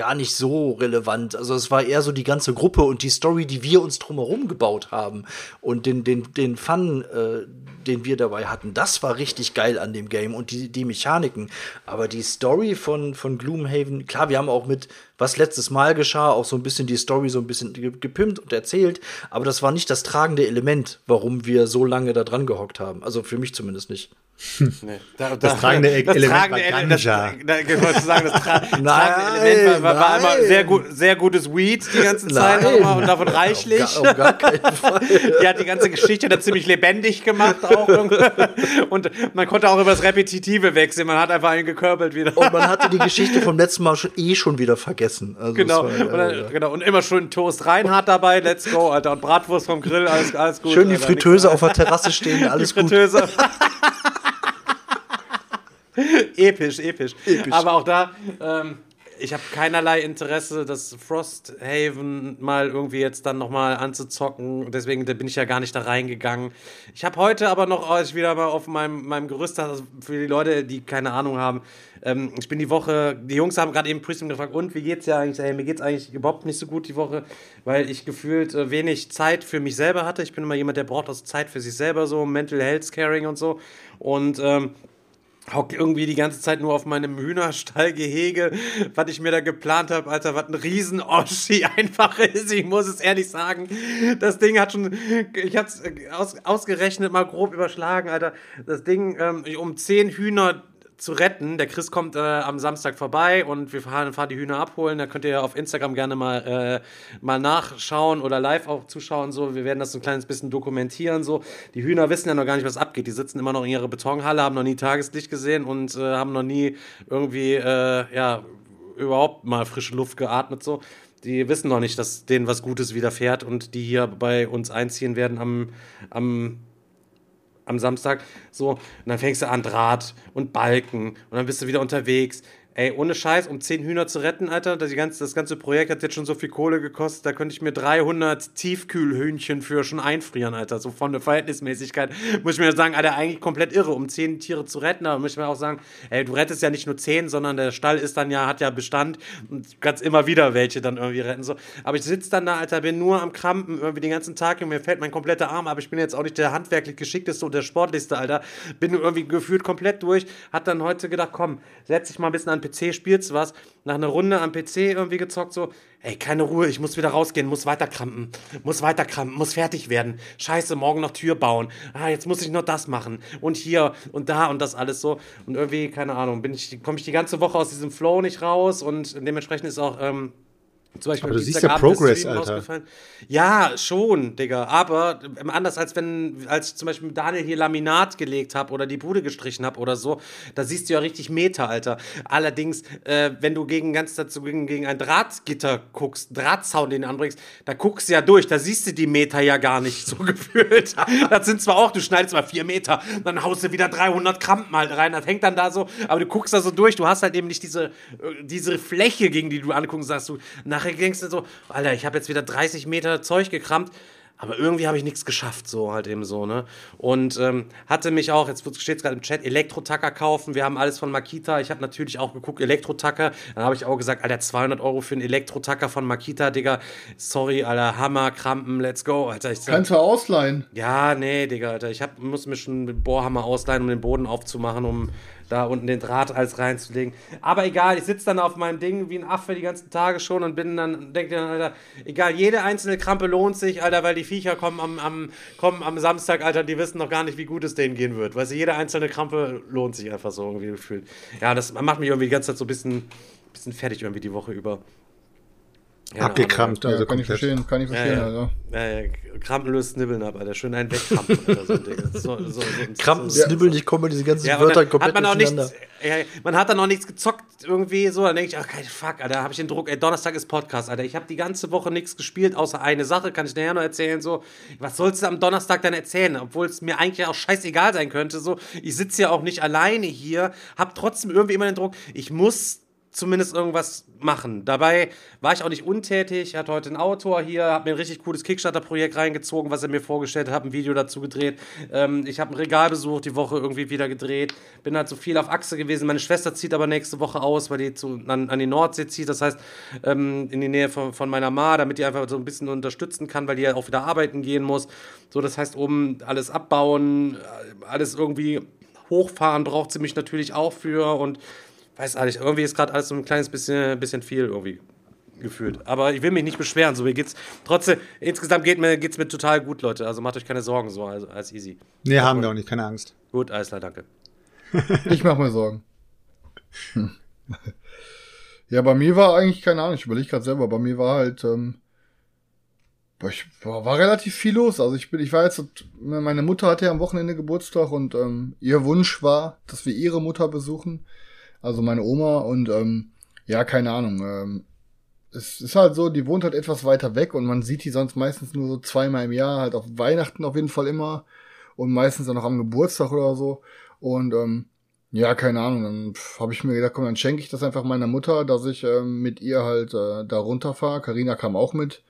gar nicht so relevant. Also es war eher so die ganze Gruppe und die Story, die wir uns drumherum gebaut haben und den, den, den Fun, äh, den wir dabei hatten, das war richtig geil an dem Game und die, die Mechaniken. Aber die Story von, von Gloomhaven, klar, wir haben auch mit was letztes Mal geschah, auch so ein bisschen die Story so ein bisschen ge- gepimpt und erzählt, aber das war nicht das tragende Element, warum wir so lange da dran gehockt haben. Also für mich zumindest nicht. Nee. Da, Das tragende E- Element war Ele- Ganja. Das, da, wollte sagen, das tra Nein, tragende Element war, war, war immer sehr, gut, sehr gutes Weed die ganze Zeit immer und davon reichlich. Auf gar, auf gar keinen Fall. Die hat die ganze Geschichte dann ziemlich lebendig gemacht auch. Und man konnte auch über das Repetitive wechseln. Man hat einfach einen gekörbelt wieder. Und man hatte die Geschichte vom letzten Mal schon eh schon wieder vergessen. Also Genau. war, Und, dann, ja, genau. und immer schön Toast Reinhardt dabei. Let's go, Alter. Und Bratwurst vom Grill. Alles, alles gut. Schön die Alter. Fritteuse auf der Terrasse stehen, alles die gut. Fritteuse. episch, episch, Aber auch da, ähm, ich habe keinerlei Interesse, das Frosthaven mal irgendwie jetzt dann nochmal anzuzocken. Deswegen bin ich ja gar nicht da reingegangen. Ich habe heute aber noch, als ich wieder mal auf meinem, meinem Gerüst, also für die Leute, die keine Ahnung haben, ähm, ich bin die Woche, die Jungs haben gerade eben Prism gefragt, und wie geht's ja eigentlich? Hey, mir geht's eigentlich überhaupt nicht so gut die Woche, weil ich gefühlt äh, wenig Zeit für mich selber hatte. Ich bin immer jemand, der braucht auch Zeit für sich selber, so Mental Health Caring und so. Und ähm, hock irgendwie die ganze Zeit nur auf meinem Hühnerstallgehege, was ich mir da geplant habe, Alter, was ein Riesen-Oschi einfach ist. Ich muss es ehrlich sagen. Das Ding hat schon, ich hab's aus, ausgerechnet mal grob überschlagen, Alter. Das Ding, ähm, um 10 Hühner zu retten. Der Chris kommt äh, am Samstag vorbei und wir fahren, fahren die Hühner abholen. Da könnt ihr ja auf Instagram gerne mal, äh, mal nachschauen oder live auch zuschauen. So. Wir werden das ein kleines bisschen dokumentieren. So. Die Hühner wissen ja noch gar nicht, was abgeht. Die sitzen immer noch in ihrer Betonhalle, haben noch nie Tageslicht gesehen und äh, haben noch nie irgendwie, äh, ja, überhaupt mal frische Luft geatmet. So. Die wissen noch nicht, dass denen was Gutes widerfährt und die hier bei uns einziehen werden am, am am Samstag. So, und dann fängst du an Draht und Balken und dann bist du wieder unterwegs. Ey, ohne Scheiß, um 10 Hühner zu retten, Alter, das ganze, das ganze Projekt hat jetzt schon so viel Kohle gekostet, da könnte ich mir 300 Tiefkühlhühnchen für schon einfrieren, Alter. So von der Verhältnismäßigkeit muss ich mir sagen, Alter, eigentlich komplett irre, um 10 Tiere zu retten, aber muss ich mir auch sagen, ey, du rettest ja nicht nur 10, sondern der Stall ist dann ja, hat ja Bestand und kannst immer wieder welche dann irgendwie retten, so. Aber ich sitze dann da, Alter, bin nur am Krampen irgendwie den ganzen Tag. Und mir fällt mein kompletter Arm, aber ich bin jetzt auch nicht der handwerklich geschickteste und der sportlichste, Alter. Bin irgendwie gefühlt komplett durch, hat dann heute gedacht, komm, setz dich mal ein bisschen an den PC, spielst was, nach einer Runde am PC irgendwie gezockt, so, ey, keine Ruhe, ich muss wieder rausgehen, muss weiterkrampen, muss weiterkrampen, muss fertig werden. Scheiße, morgen noch Tür bauen. Ah, jetzt muss ich noch das machen. Und hier und da und das alles so. Und irgendwie, keine Ahnung, bin ich, komme ich die ganze Woche aus diesem Flow nicht raus und dementsprechend ist auch, ähm, zum Beispiel Aber du siehst ja Progress, Alter. Ja, schon, Digga. Aber ähm, anders als wenn, als ich zum Beispiel mit Daniel hier Laminat gelegt habe oder die Bude gestrichen habe oder so, da siehst du ja richtig Meter, Alter. Allerdings, äh, wenn du gegen ganz dazu gegen, gegen ein Drahtgitter guckst, Drahtzaun den anbringst, da guckst du ja durch, da siehst du die Meter ja gar nicht so gefühlt. das sind zwar auch, du schneidest mal vier Meter, dann haust du wieder 300 Krampen halt rein, das hängt dann da so, aber du guckst da so durch, du hast halt eben nicht diese, äh, diese Fläche, gegen die du anguckst, sagst du, nach nachher denkst du so, Alter, ich habe jetzt wieder 30 Meter Zeug gekramt, aber irgendwie habe ich nichts geschafft, so halt eben so, ne? Und ähm, hatte mich auch, jetzt steht es gerade im Chat, Elektrotacker kaufen. Wir haben alles von Makita. Ich habe natürlich auch geguckt, Elektrotacker. Dann habe ich auch gesagt, Alter, 200 Euro für einen Elektrotacker von Makita, Digga. Sorry, Alter, Hammer, Krampen, let's go, Alter. Ich Kannst du ausleihen? Ja, nee, Digga, Alter. Ich hab, muss mir schon einen Bohrhammer ausleihen, um den Boden aufzumachen, um da unten den Draht als reinzulegen. Aber egal, ich sitze dann auf meinem Ding wie ein Affe die ganzen Tage schon und bin dann, denke dann, Alter, egal, jede einzelne Krampe lohnt sich, Alter, weil die Viecher kommen am, am, kommen am Samstag, Alter, die wissen noch gar nicht, wie gut es denen gehen wird. Weißt du, jede einzelne Krampe lohnt sich einfach so irgendwie gefühlt. Ja, das macht mich irgendwie die ganze Zeit so ein bisschen, bisschen fertig irgendwie die Woche über. Ja, Abgekrampft, also ja, kann ich verstehen, kann ich verstehen, ja, ja. also. Ja, Krampen löst Snibbeln ab, Alter. Schön einen wegkrampen. So, so, so, so, Krampen, Snibbeln, ich komme diese ganzen Wörter komplett hat man auch nichts, ja, Man hat dann noch nichts gezockt irgendwie so, dann denke ich, ach, kein Fuck, Alter, habe ich den Druck, ey, Donnerstag ist Podcast, Alter. Ich habe die ganze Woche nichts gespielt, außer eine Sache, kann ich nachher noch erzählen, so. Was sollst du am Donnerstag dann erzählen? Obwohl es mir eigentlich auch scheißegal sein könnte, so. Ich sitze ja auch nicht alleine hier, hab trotzdem irgendwie immer den Druck, ich muss zumindest irgendwas machen. Dabei war ich auch nicht untätig. Ich hatte heute einen Autor hier, habe mir ein richtig cooles Kickstarter-Projekt reingezogen, was er mir vorgestellt hat, habe ein Video dazu gedreht. Ähm, ich habe ein Regal besucht, die Woche irgendwie wieder gedreht. Bin halt so viel auf Achse gewesen. Meine Schwester zieht aber nächste Woche aus, weil die zu, an, an die Nordsee zieht. Das heißt, ähm, in die Nähe von, von meiner Ma, damit die einfach so ein bisschen unterstützen kann, weil die ja auch wieder arbeiten gehen muss. So, das heißt, oben alles abbauen, alles irgendwie hochfahren braucht sie mich natürlich auch für und weiß nicht, irgendwie ist gerade alles so ein kleines bisschen, bisschen viel irgendwie gefühlt. Aber ich will mich nicht beschweren, so mir geht's trotzdem, insgesamt geht mir, geht's mir total gut, Leute. Also macht euch keine Sorgen, so, also alles easy. Nee, Aber haben wir auch nicht, keine Angst. Gut, alles klar, danke. ich mach mir Sorgen. Hm. Ja, bei mir war eigentlich, keine Ahnung, ich überlege gerade selber, bei mir war halt, ähm, ich, war, war relativ viel los. Also ich bin, ich war jetzt, meine Mutter hatte ja am Wochenende Geburtstag und ähm, ihr Wunsch war, dass wir ihre Mutter besuchen also meine Oma und ähm, ja, keine Ahnung. Ähm, es ist halt so, die wohnt halt etwas weiter weg und man sieht die sonst meistens nur so zweimal im Jahr, halt auf Weihnachten auf jeden Fall immer und meistens dann noch am Geburtstag oder so. Und ähm, ja, keine Ahnung, dann habe ich mir gedacht, komm, dann schenke ich das einfach meiner Mutter, dass ich ähm, mit ihr halt äh, da runterfahre. Karina kam auch mit.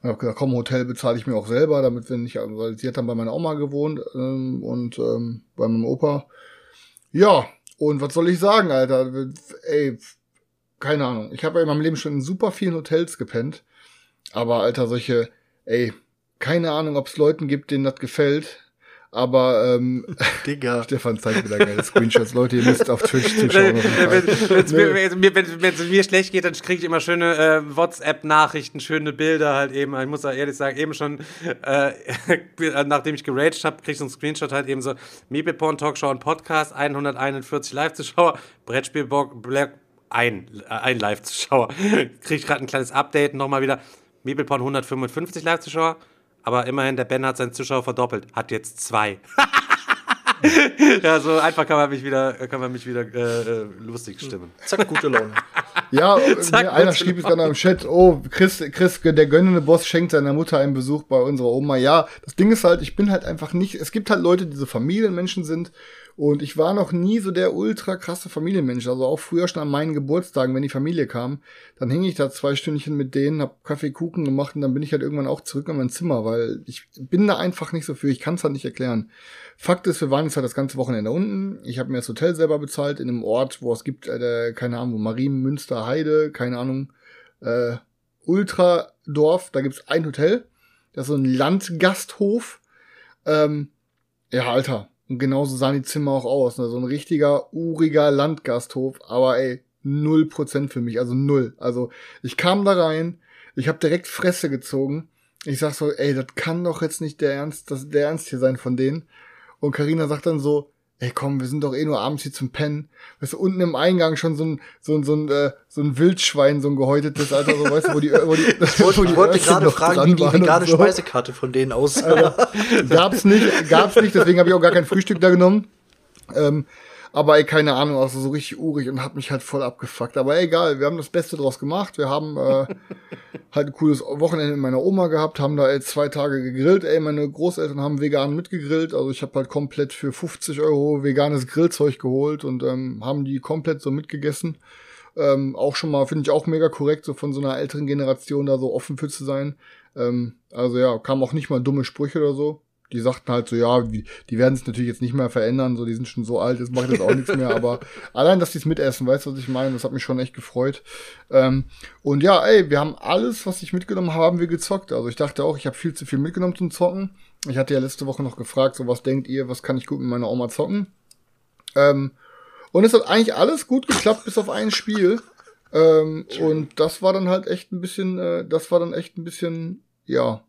Ich habe gesagt, komm, Hotel bezahle ich mir auch selber, damit wir nicht, weil sie hat dann bei meiner Oma gewohnt ähm, und ähm, bei meinem Opa. Ja, und was soll ich sagen, Alter? Ey, keine Ahnung. Ich habe ja in meinem Leben schon in super vielen Hotels gepennt. Aber, Alter, solche, ey, keine Ahnung, ob es Leuten gibt, denen das gefällt. Aber ähm, Digga. Stefan zeigt wieder geile Screenshots. Leute, ihr müsst auf Twitch zuschauen. Wenn es mir, schlecht geht, dann kriege ich immer schöne äh, WhatsApp-Nachrichten, schöne Bilder halt eben. Ich muss ja ehrlich sagen, eben schon, äh, nachdem ich geraged habe, kriege ich so einen Screenshot halt eben so, Meeple-Porn, Talkshow und Podcast, 141 Live-Zuschauer, Brettspielbock, Black, ein, äh, ein Live-Zuschauer. kriege ich gerade ein kleines Update, nochmal wieder, Meeple-Porn 155 Live-Zuschauer, aber immerhin, der Ben hat seinen Zuschauer verdoppelt, hat jetzt zwei. ja, so einfach kann man mich wieder, kann man mich wieder äh, äh, lustig stimmen. Zack, gute Laune. Ja, Zack, mir einer schrieb es gerade im Chat, oh, Chris, Chris, der gönnende Boss schenkt seiner Mutter einen Besuch bei unserer Oma. Ja, das Ding ist halt, ich bin halt einfach nicht, es gibt halt Leute, die so Familienmenschen sind und ich war noch nie so der ultra krasse Familienmensch. Also auch früher schon an meinen Geburtstagen, wenn die Familie kam, dann hing ich da zwei Stündchen mit denen, hab Kaffee, Kuchen gemacht und dann bin ich halt irgendwann auch zurück in mein Zimmer, weil ich bin da einfach nicht so für, ich kann es halt nicht erklären. Fakt ist, wir waren jetzt halt das ganze Wochenende unten. Ich habe mir das Hotel selber bezahlt in einem Ort, wo es gibt, äh, keine Ahnung, Marien, Münster, Heide, keine Ahnung, äh, Ultradorf. Da gibt's ein Hotel. Das ist so ein Landgasthof. Ähm, ja, Alter. Und genauso sahen die Zimmer auch aus. Ne? So ein richtiger, uriger Landgasthof. Aber ey, null Prozent für mich. Also null. Also ich kam da rein. Ich habe direkt Fresse gezogen. Ich sag so, ey, das kann doch jetzt nicht der Ernst, das, der Ernst hier sein von denen. Und Karina sagt dann so, ey komm, wir sind doch eh nur abends hier zum Pennen. Weißt du, unten im Eingang schon so ein, so ein, so ein, äh, so ein Wildschwein, so ein gehäutetes, Alter, so, weißt du, wo die, wo die, Ich wollte, wo die ich wollte gerade fragen, wie die vegane so. Speisekarte von denen aussah. Gab's nicht, gab's nicht, deswegen habe ich auch gar kein Frühstück da genommen. Ähm, aber ey, keine Ahnung, also so richtig urig und hab mich halt voll abgefuckt. Aber egal, wir haben das Beste draus gemacht. Wir haben äh, halt ein cooles Wochenende mit meiner Oma gehabt, haben da jetzt zwei Tage gegrillt. Ey, meine Großeltern haben vegan mitgegrillt. Also ich habe halt komplett für 50 Euro veganes Grillzeug geholt und ähm, haben die komplett so mitgegessen. Ähm, auch schon mal, finde ich auch mega korrekt, so von so einer älteren Generation da so offen für zu sein. Ähm, also ja, kamen auch nicht mal dumme Sprüche oder so. Die sagten halt so, ja, die werden sich natürlich jetzt nicht mehr verändern, so, die sind schon so alt, das macht jetzt auch nichts mehr, aber allein, dass die es mitessen, weißt du, was ich meine, das hat mich schon echt gefreut. Ähm, und ja, ey, wir haben alles, was ich mitgenommen habe, haben wir gezockt. Also ich dachte auch, ich habe viel zu viel mitgenommen zum Zocken. Ich hatte ja letzte Woche noch gefragt, so, was denkt ihr, was kann ich gut mit meiner Oma zocken? Ähm, und es hat eigentlich alles gut geklappt, bis auf ein Spiel. Ähm, und das war dann halt echt ein bisschen, äh, das war dann echt ein bisschen, ja,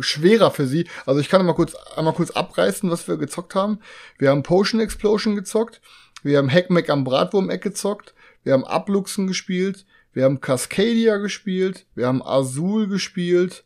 schwerer für sie. Also ich kann mal kurz, einmal kurz abreißen, was wir gezockt haben. Wir haben Potion Explosion gezockt. Wir haben Hackmack am Bratwurm-Eck gezockt. Wir haben Abluxen gespielt. Wir haben Cascadia gespielt. Wir haben Azul gespielt.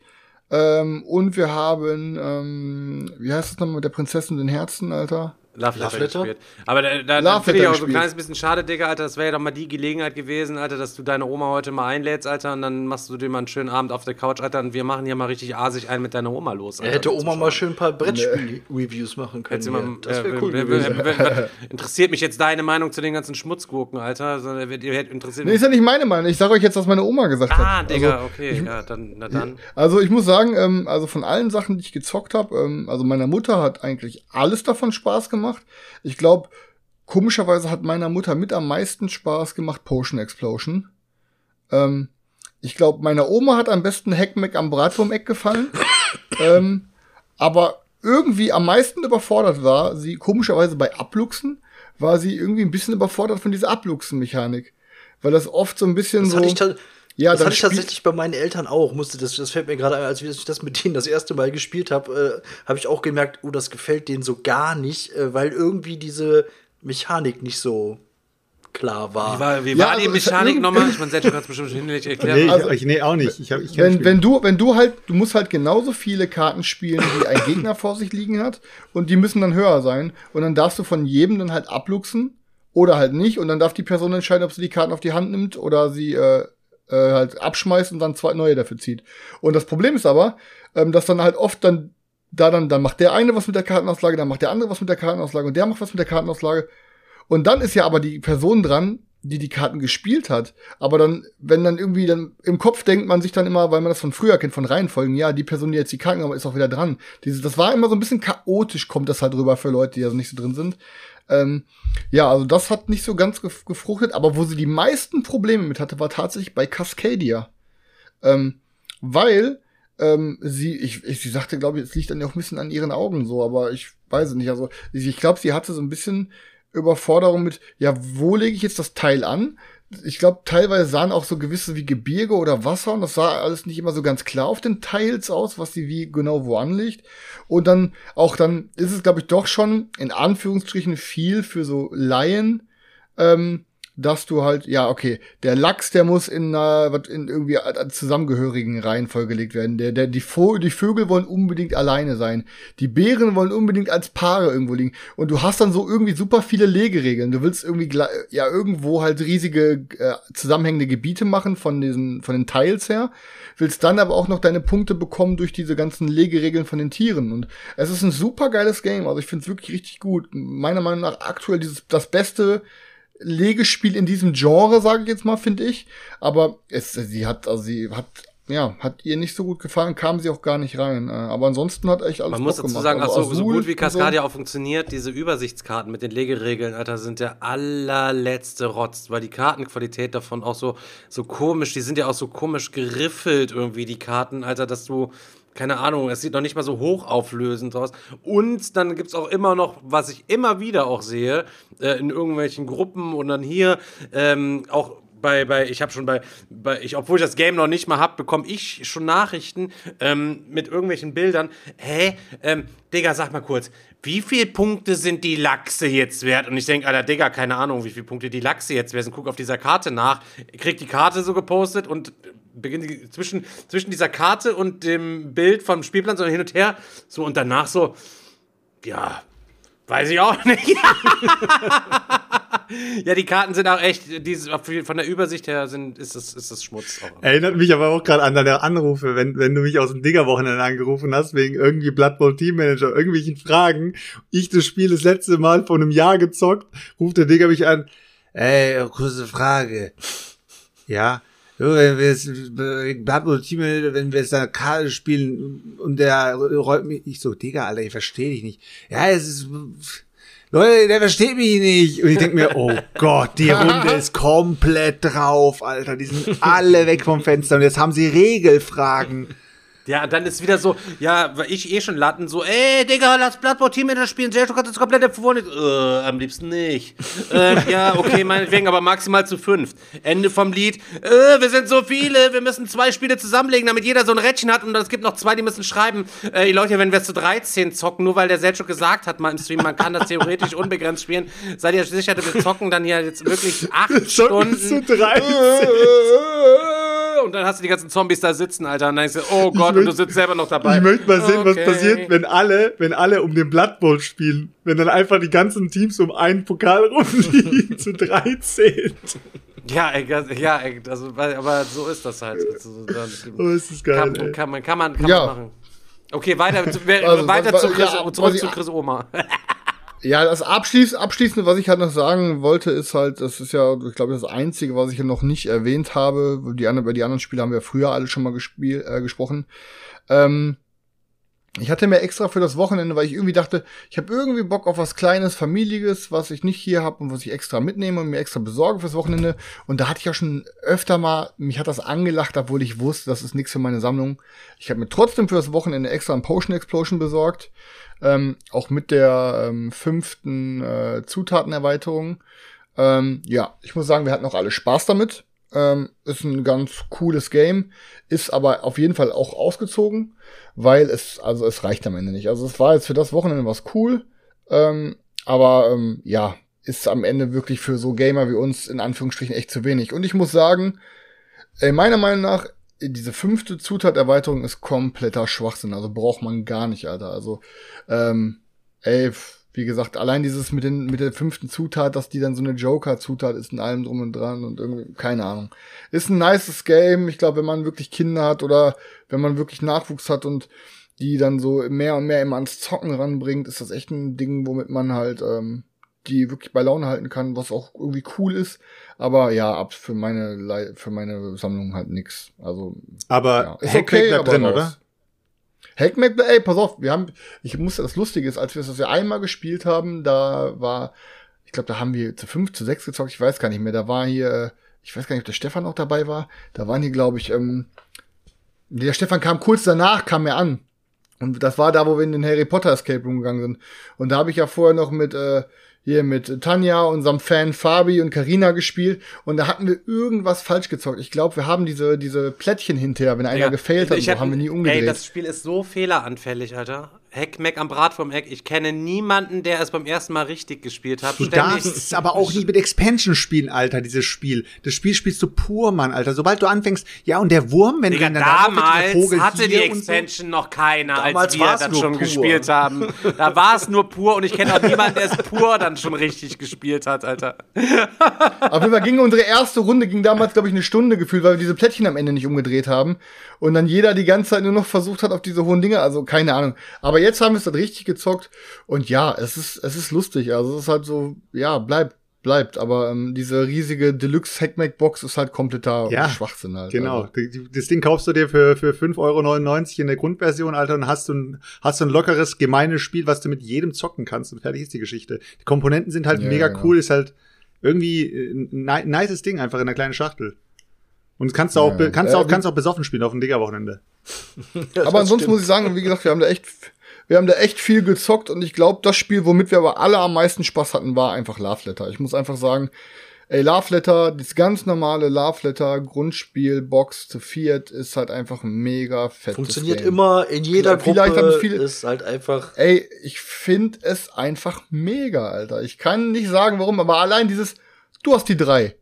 Ähm, und wir haben, ähm, wie heißt das nochmal mit der Prinzessin den Herzen, Alter? Love Letter, Love Letter? gespielt. Aber da, da, finde ich auch so ein kleines bisschen schade, Digga, Alter. Das wäre ja doch mal die Gelegenheit gewesen, Alter, dass du deine Oma heute mal einlädst, Alter, und dann machst du dir mal einen schönen Abend auf der Couch, Alter, und wir machen hier mal richtig asig ein mit deiner Oma los. Er Alter, hätte mit Oma mal schön ein paar Brettspiel-Reviews machen können. Hätte mal. Das äh, wäre cool wer- gewesen. wer- wer- wer- Interessiert mich jetzt deine Meinung zu den ganzen Schmutzgurken, Alter? Wer- interessiert Nee, mich. ist ja nicht meine Meinung. Ich sage euch jetzt, was meine Oma gesagt Ah, hat. Digga, also, okay, ja, dann, na dann. Also ich muss sagen, ähm, also von allen Sachen, die ich gezockt habe, ähm, also meiner Mutter hat eigentlich alles davon Spaß gemacht. Ich glaube, komischerweise hat meiner Mutter mit am meisten Spaß gemacht Potion Explosion. Ähm, ich glaube, meiner Oma hat am besten Hackmack am Bratwurm-Eck gefallen. ähm, aber irgendwie am meisten überfordert war sie, komischerweise bei Abluchsen, war sie irgendwie ein bisschen überfordert von dieser Abluchsen-Mechanik. Weil das oft so ein bisschen Das so. Ja, das hatte ich tatsächlich bei meinen Eltern auch. Musste das, das fällt mir gerade ein, als ich das mit denen das erste Mal gespielt habe, äh, habe ich auch gemerkt, oh, das gefällt denen so gar nicht, äh, weil irgendwie diese Mechanik nicht so klar war. Wie war, wie Ja, war also die es Mechanik nochmal? Ich meine, selbst kannst bestimmt hinlänglich erklären. Nee, ich, Also- ich, nee, auch nicht. Ich hab, ich wenn, wenn du, wenn du halt, du musst halt genauso viele Karten spielen, wie ein Gegner vor sich liegen hat, und die müssen dann höher sein. Und dann darfst du von jedem dann halt abluchsen oder halt nicht. Und dann darf die Person entscheiden, ob sie die Karten auf die Hand nimmt oder sie äh, äh, halt abschmeißt und dann zwei neue dafür zieht. Und das Problem ist aber, ähm, dass dann halt oft dann da dann, dann macht der eine was mit der Kartenauslage, dann macht der andere was mit der Kartenauslage und der macht was mit der Kartenauslage. Und dann ist ja aber die Person dran, die die Karten gespielt hat. Aber dann, wenn dann irgendwie dann im Kopf denkt man sich dann immer, weil man das von früher kennt, von Reihenfolgen, ja, die Person, die jetzt die Karten hat, ist auch wieder dran. Dieses, das war immer so ein bisschen chaotisch, kommt das halt rüber für Leute, die also nicht so drin sind. Ähm, ja, also das hat nicht so ganz gef gefruchtet, aber wo sie die meisten Probleme mit hatte, war tatsächlich bei Cascadia. Ähm, weil ähm, sie, ich, ich, sie sagte, glaube ich, es liegt dann ja auch ein bisschen an ihren Augen so, aber ich weiß es nicht. Also ich glaube, sie hatte so ein bisschen Überforderung mit, ja, wo lege ich jetzt das Teil an? Ich glaube, teilweise sahen auch so gewisse wie Gebirge oder Wasser und das sah alles nicht immer so ganz klar auf den Teils aus, was sie wie genau wo anliegt. Und dann auch dann ist es, glaube ich, doch schon in Anführungsstrichen viel für so Laien, ähm, dass du halt, ja, okay, der Lachs, der muss in, äh, in irgendwie zusammengehörigen Reihenfolge gelegt werden. Der, der, die, Vo die Vögel wollen unbedingt alleine sein. Die Bären wollen unbedingt als Paare irgendwo liegen. Und du hast dann so irgendwie super viele Legeregeln. Du willst irgendwie, ja, irgendwo halt riesige äh, zusammenhängende Gebiete machen von diesen, von den Teils her. Willst dann aber auch noch deine Punkte bekommen durch diese ganzen Legeregeln von den Tieren. Und es ist ein super geiles Game. Also ich finde es wirklich richtig gut. Meiner Meinung nach aktuell dieses, das beste, Legespiel in diesem Genre, sage ich jetzt mal, finde ich. Aber es, sie hat, also sie hat, ja, hat ihr nicht so gut gefallen, kam sie auch gar nicht rein. Äh, aber ansonsten hat echt alles Man muss dazu gemacht. sagen, Also also so gut wie Cascadia auch funktioniert, diese Übersichtskarten mit den Legeregeln, Alter, sind der allerletzte Rotz, weil die Kartenqualität davon auch so, so komisch, die sind ja auch so komisch geriffelt irgendwie, die Karten, Alter, dass du keine Ahnung, es sieht noch nicht mal so hochauflösend aus. Und dann gibt's auch immer noch, was ich immer wieder auch sehe, äh, in irgendwelchen Gruppen und dann hier ähm, auch bei, bei, ich habe schon bei, bei ich, obwohl ich das Game noch nicht mal hab, bekomme ich schon Nachrichten ähm, mit irgendwelchen Bildern. Hä, ähm, Digga, sag mal kurz, wie viele Punkte sind die Lachse jetzt wert? Und ich denke, Alter, Digga, keine Ahnung, wie viele Punkte die Lachse jetzt wert sind. Guck auf dieser Karte nach, krieg die Karte so gepostet und beginnt die, zwischen, zwischen dieser Karte und dem Bild vom Spielplan so hin und her, so und danach so, ja, weiß ich auch nicht. ja, die Karten sind auch echt, diese, von der Übersicht her sind, ist das, ist das Schmutz. Erinnert mich aber auch gerade an deine Anrufe, wenn, wenn du mich aus dem Digger-Wochenende angerufen hast, wegen irgendwie Blood Bowl Team Manager, irgendwelchen Fragen. Ich das Spiel das letzte Mal vor einem Jahr gezockt, ruft der Digger mich an. Ey, kurze Frage. Ja, wenn wir es Bowl Team wenn wir es da Karte spielen und der räumt mich, ich so, Digga, Alter, ich verstehe dich nicht. Ja, es ist, Leute, der versteht mich nicht. Und ich denke mir, oh Gott, die Runde ist komplett drauf, Alter. Die sind alle weg vom Fenster und jetzt haben sie Regelfragen. Ja, dann ist wieder so, ja, weil ich eh schon Latten, so, ey, Digga, lass Bloodboard Team Manager spielen, Sergio hat das komplett verwundet. Äh, am liebsten nicht. äh, ja, okay, meinetwegen, aber maximal zu fünf. Ende vom Lied, äh, wir sind so viele, wir müssen zwei Spiele zusammenlegen, damit jeder so ein Rädchen hat und es gibt noch zwei, die müssen schreiben, äh, Leute, wenn wir zu 13 zocken, nur weil der Sergio gesagt hat mal im Stream, man kann das theoretisch unbegrenzt spielen, seid ihr sicher, wir zocken dann hier jetzt wirklich acht Stunden. zu 13. Und dann hast du die ganzen Zombies da sitzen, Alter. Und dann denkst du, oh Gott, und du sitzt selber noch dabei. Ich möchte mal sehen, Okay. was passiert, wenn alle, wenn alle um den Blood Bowl spielen. Wenn dann einfach die ganzen Teams um einen Pokal rumliegen zu 13. Ja, ey, ja, ey, also, aber so ist das halt. Also, dann, Oh, ist das geil, kann, kann man, kann man, kann Ja. man machen. Okay, weiter, zu, Also, weiter was- zu Chris, ja, zurück zu Chris Oma. Ja, das abschließ, abschließende, was ich halt noch sagen wollte, ist halt, das ist ja, ich glaube, das Einzige, was ich noch nicht erwähnt habe. Die anderen, über die anderen Spiele haben wir früher alle schon mal gespielt, äh, gesprochen. Ähm, ich hatte mir extra für das Wochenende, weil ich irgendwie dachte, ich habe irgendwie Bock auf was Kleines, Familiges, was ich nicht hier habe und was ich extra mitnehme und mir extra besorge fürs Wochenende. Und da hatte ich ja schon öfter mal, mich hat das angelacht, obwohl ich wusste, das ist nichts für meine Sammlung. Ich habe mir trotzdem für das Wochenende extra ein Potion Explosion besorgt. Ähm, auch mit der ähm, fünften äh, Zutatenerweiterung. Ähm, ja, ich muss sagen, wir hatten auch alle Spaß damit. Ähm, ist ein ganz cooles Game, ist aber auf jeden Fall auch ausgezogen, weil es, also es reicht am Ende nicht. Also es war jetzt für das Wochenende was cool, ähm, aber ähm, ja, ist am Ende wirklich für so Gamer wie uns in Anführungsstrichen echt zu wenig. Und ich muss sagen, ey, meiner Meinung nach, diese fünfte Zutaterweiterung ist kompletter Schwachsinn. Also braucht man gar nicht, Alter. Also, ähm, ey, wie gesagt, allein dieses mit, den, mit der fünften Zutat, dass die dann so eine Joker-Zutat ist in allem drum und dran und irgendwie, keine Ahnung. Ist ein nices Game. Ich glaube, wenn man wirklich Kinder hat oder wenn man wirklich Nachwuchs hat und die dann so mehr und mehr immer ans Zocken ranbringt, ist das echt ein Ding, womit man halt ähm, die wirklich bei Laune halten kann, was auch irgendwie cool ist. Aber ja, ab für meine Lei- für meine Sammlung halt nix. Also Aber ja, ist Hackback okay, bleibt drin, raus. oder? Hackmack, ey, pass auf, wir haben, ich musste, das Lustige ist, als wir das ja einmal gespielt haben, da war, ich glaube, da haben wir zu fünf, zu sechs gezockt, ich weiß gar nicht mehr, da war hier, äh, ich weiß gar nicht, ob der Stefan auch dabei war, da waren hier, glaube ich, ähm, Der Stefan kam kurz danach, kam er an. Und das war da, wo wir in den Harry Potter Escape Room gegangen sind. Und da habe ich ja vorher noch mit äh, hier mit Tanja, unserem Fan Fabi und Karina gespielt und da hatten wir irgendwas falsch gezockt. Ich glaube, wir haben diese, diese Plättchen hinterher, wenn einer ja, gefailt hat, so, hab, haben wir nie umgedreht. Ey, das Spiel ist so fehleranfällig, Alter. Heck, Mac am Brat vom Eck. Ich kenne niemanden, der es beim ersten Mal richtig gespielt hat. Du darfst es aber auch nie mit Expansion spielen, Alter, dieses Spiel. Das Spiel spielst du pur, Mann, Alter. Sobald du anfängst, ja, und der Wurm, wenn Digga, du dann damals Vogel hatte die Expansion so. noch keiner, damals als wir das schon pur. gespielt haben. Da war es nur pur und ich kenne auch niemanden, der es pur dann schon richtig gespielt hat, Alter. Auf jeden Fall ging unsere erste Runde, ging damals, glaube ich, eine Stunde gefühlt, weil wir diese Plättchen am Ende nicht umgedreht haben. Und dann jeder die ganze Zeit nur noch versucht hat auf diese hohen Dinge, also keine Ahnung. Aber jetzt haben wir es dann richtig gezockt und ja, es ist, es ist lustig. Also es ist halt so, ja, bleibt, bleibt. Aber ähm, diese riesige Deluxe Hackmack Box ist halt kompletter ja, Schwachsinn halt. Genau. Also. Das Ding kaufst du dir für, für 5,99 Euro in der Grundversion, Alter, und hast du, ein, hast du ein lockeres, gemeines Spiel, was du mit jedem zocken kannst und fertig ist die Geschichte. Die Komponenten sind halt ja, mega genau. cool, ist halt irgendwie ein äh, nices Ding einfach in einer kleinen Schachtel. Und kannst du auch, ja. kannst du auch, kannst auch besoffen spielen auf dem Digger-Wochenende. aber ansonsten stimmt. muss ich sagen, wie gesagt, wir haben da echt, wir haben da echt viel gezockt und ich glaube, das Spiel, womit wir aber alle am meisten Spaß hatten, war einfach Love Letter. Ich muss einfach sagen, ey, Love Letter, das ganz normale Love Letter Grundspiel, Box zu viert, ist halt einfach mega fett. Funktioniert Game. immer in jeder Vielleicht Gruppe, viele, ist halt einfach. Ey, ich finde es einfach mega, Alter. Ich kann nicht sagen, warum, aber allein dieses, du hast die drei.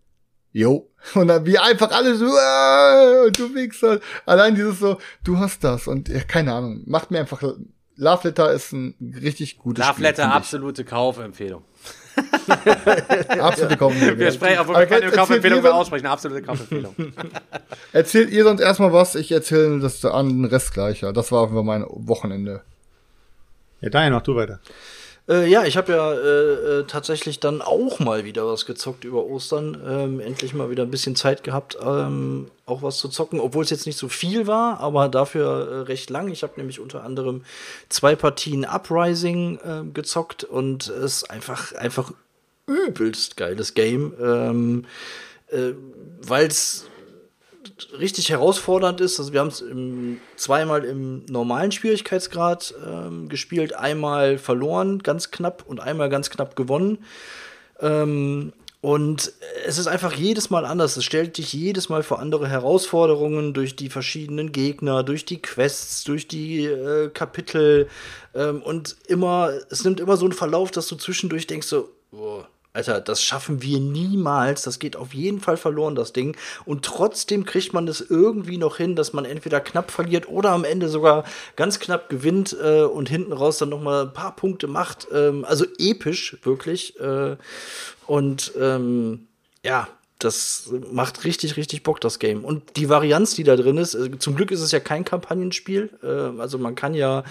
Jo. Und dann wie einfach alle so, äh, du Wichser. Allein dieses so, du hast das. Und ja, keine Ahnung, macht mir einfach. Love Letter ist ein richtig gutes Love Spiel. Love Letter, absolute Kaufempfehlung. absolute Kaufempfehlung. Wir sprechen, obwohl wir keine Kaufempfehlung mehr aussprechen, absolute Kaufempfehlung. Erzählt ihr sonst erstmal was, ich erzähle das an den Rest gleich. Das war für mein Wochenende. Ja, daher noch du weiter. Äh, ja, ich habe ja äh, äh, tatsächlich dann auch mal wieder was gezockt über Ostern. Ähm, endlich mal wieder ein bisschen Zeit gehabt, ähm, auch was zu zocken, obwohl es jetzt nicht so viel war, aber dafür äh, recht lang. Ich habe nämlich unter anderem zwei Partien Uprising äh, gezockt und es ist einfach, einfach übelst geiles Game. Ähm, äh, Weil es richtig herausfordernd ist. Also wir haben es zweimal im normalen Schwierigkeitsgrad ähm, gespielt, einmal verloren, ganz knapp und einmal ganz knapp gewonnen. Ähm, und es ist einfach jedes Mal anders. Es stellt dich jedes Mal vor andere Herausforderungen durch die verschiedenen Gegner, durch die Quests, durch die äh, Kapitel. Ähm, und immer, es nimmt immer so einen Verlauf, dass du zwischendurch denkst so, oh, Alter, das schaffen wir niemals. Das geht auf jeden Fall verloren, das Ding. Und trotzdem kriegt man es irgendwie noch hin, dass man entweder knapp verliert oder am Ende sogar ganz knapp gewinnt äh, und hinten raus dann noch mal ein paar Punkte macht. Ähm, also episch, wirklich. Äh, und ähm, ja, das macht richtig, richtig Bock, das Game. Und die Varianz, die da drin ist, äh, zum Glück ist es ja kein Kampagnenspiel. Äh, also man kann ja,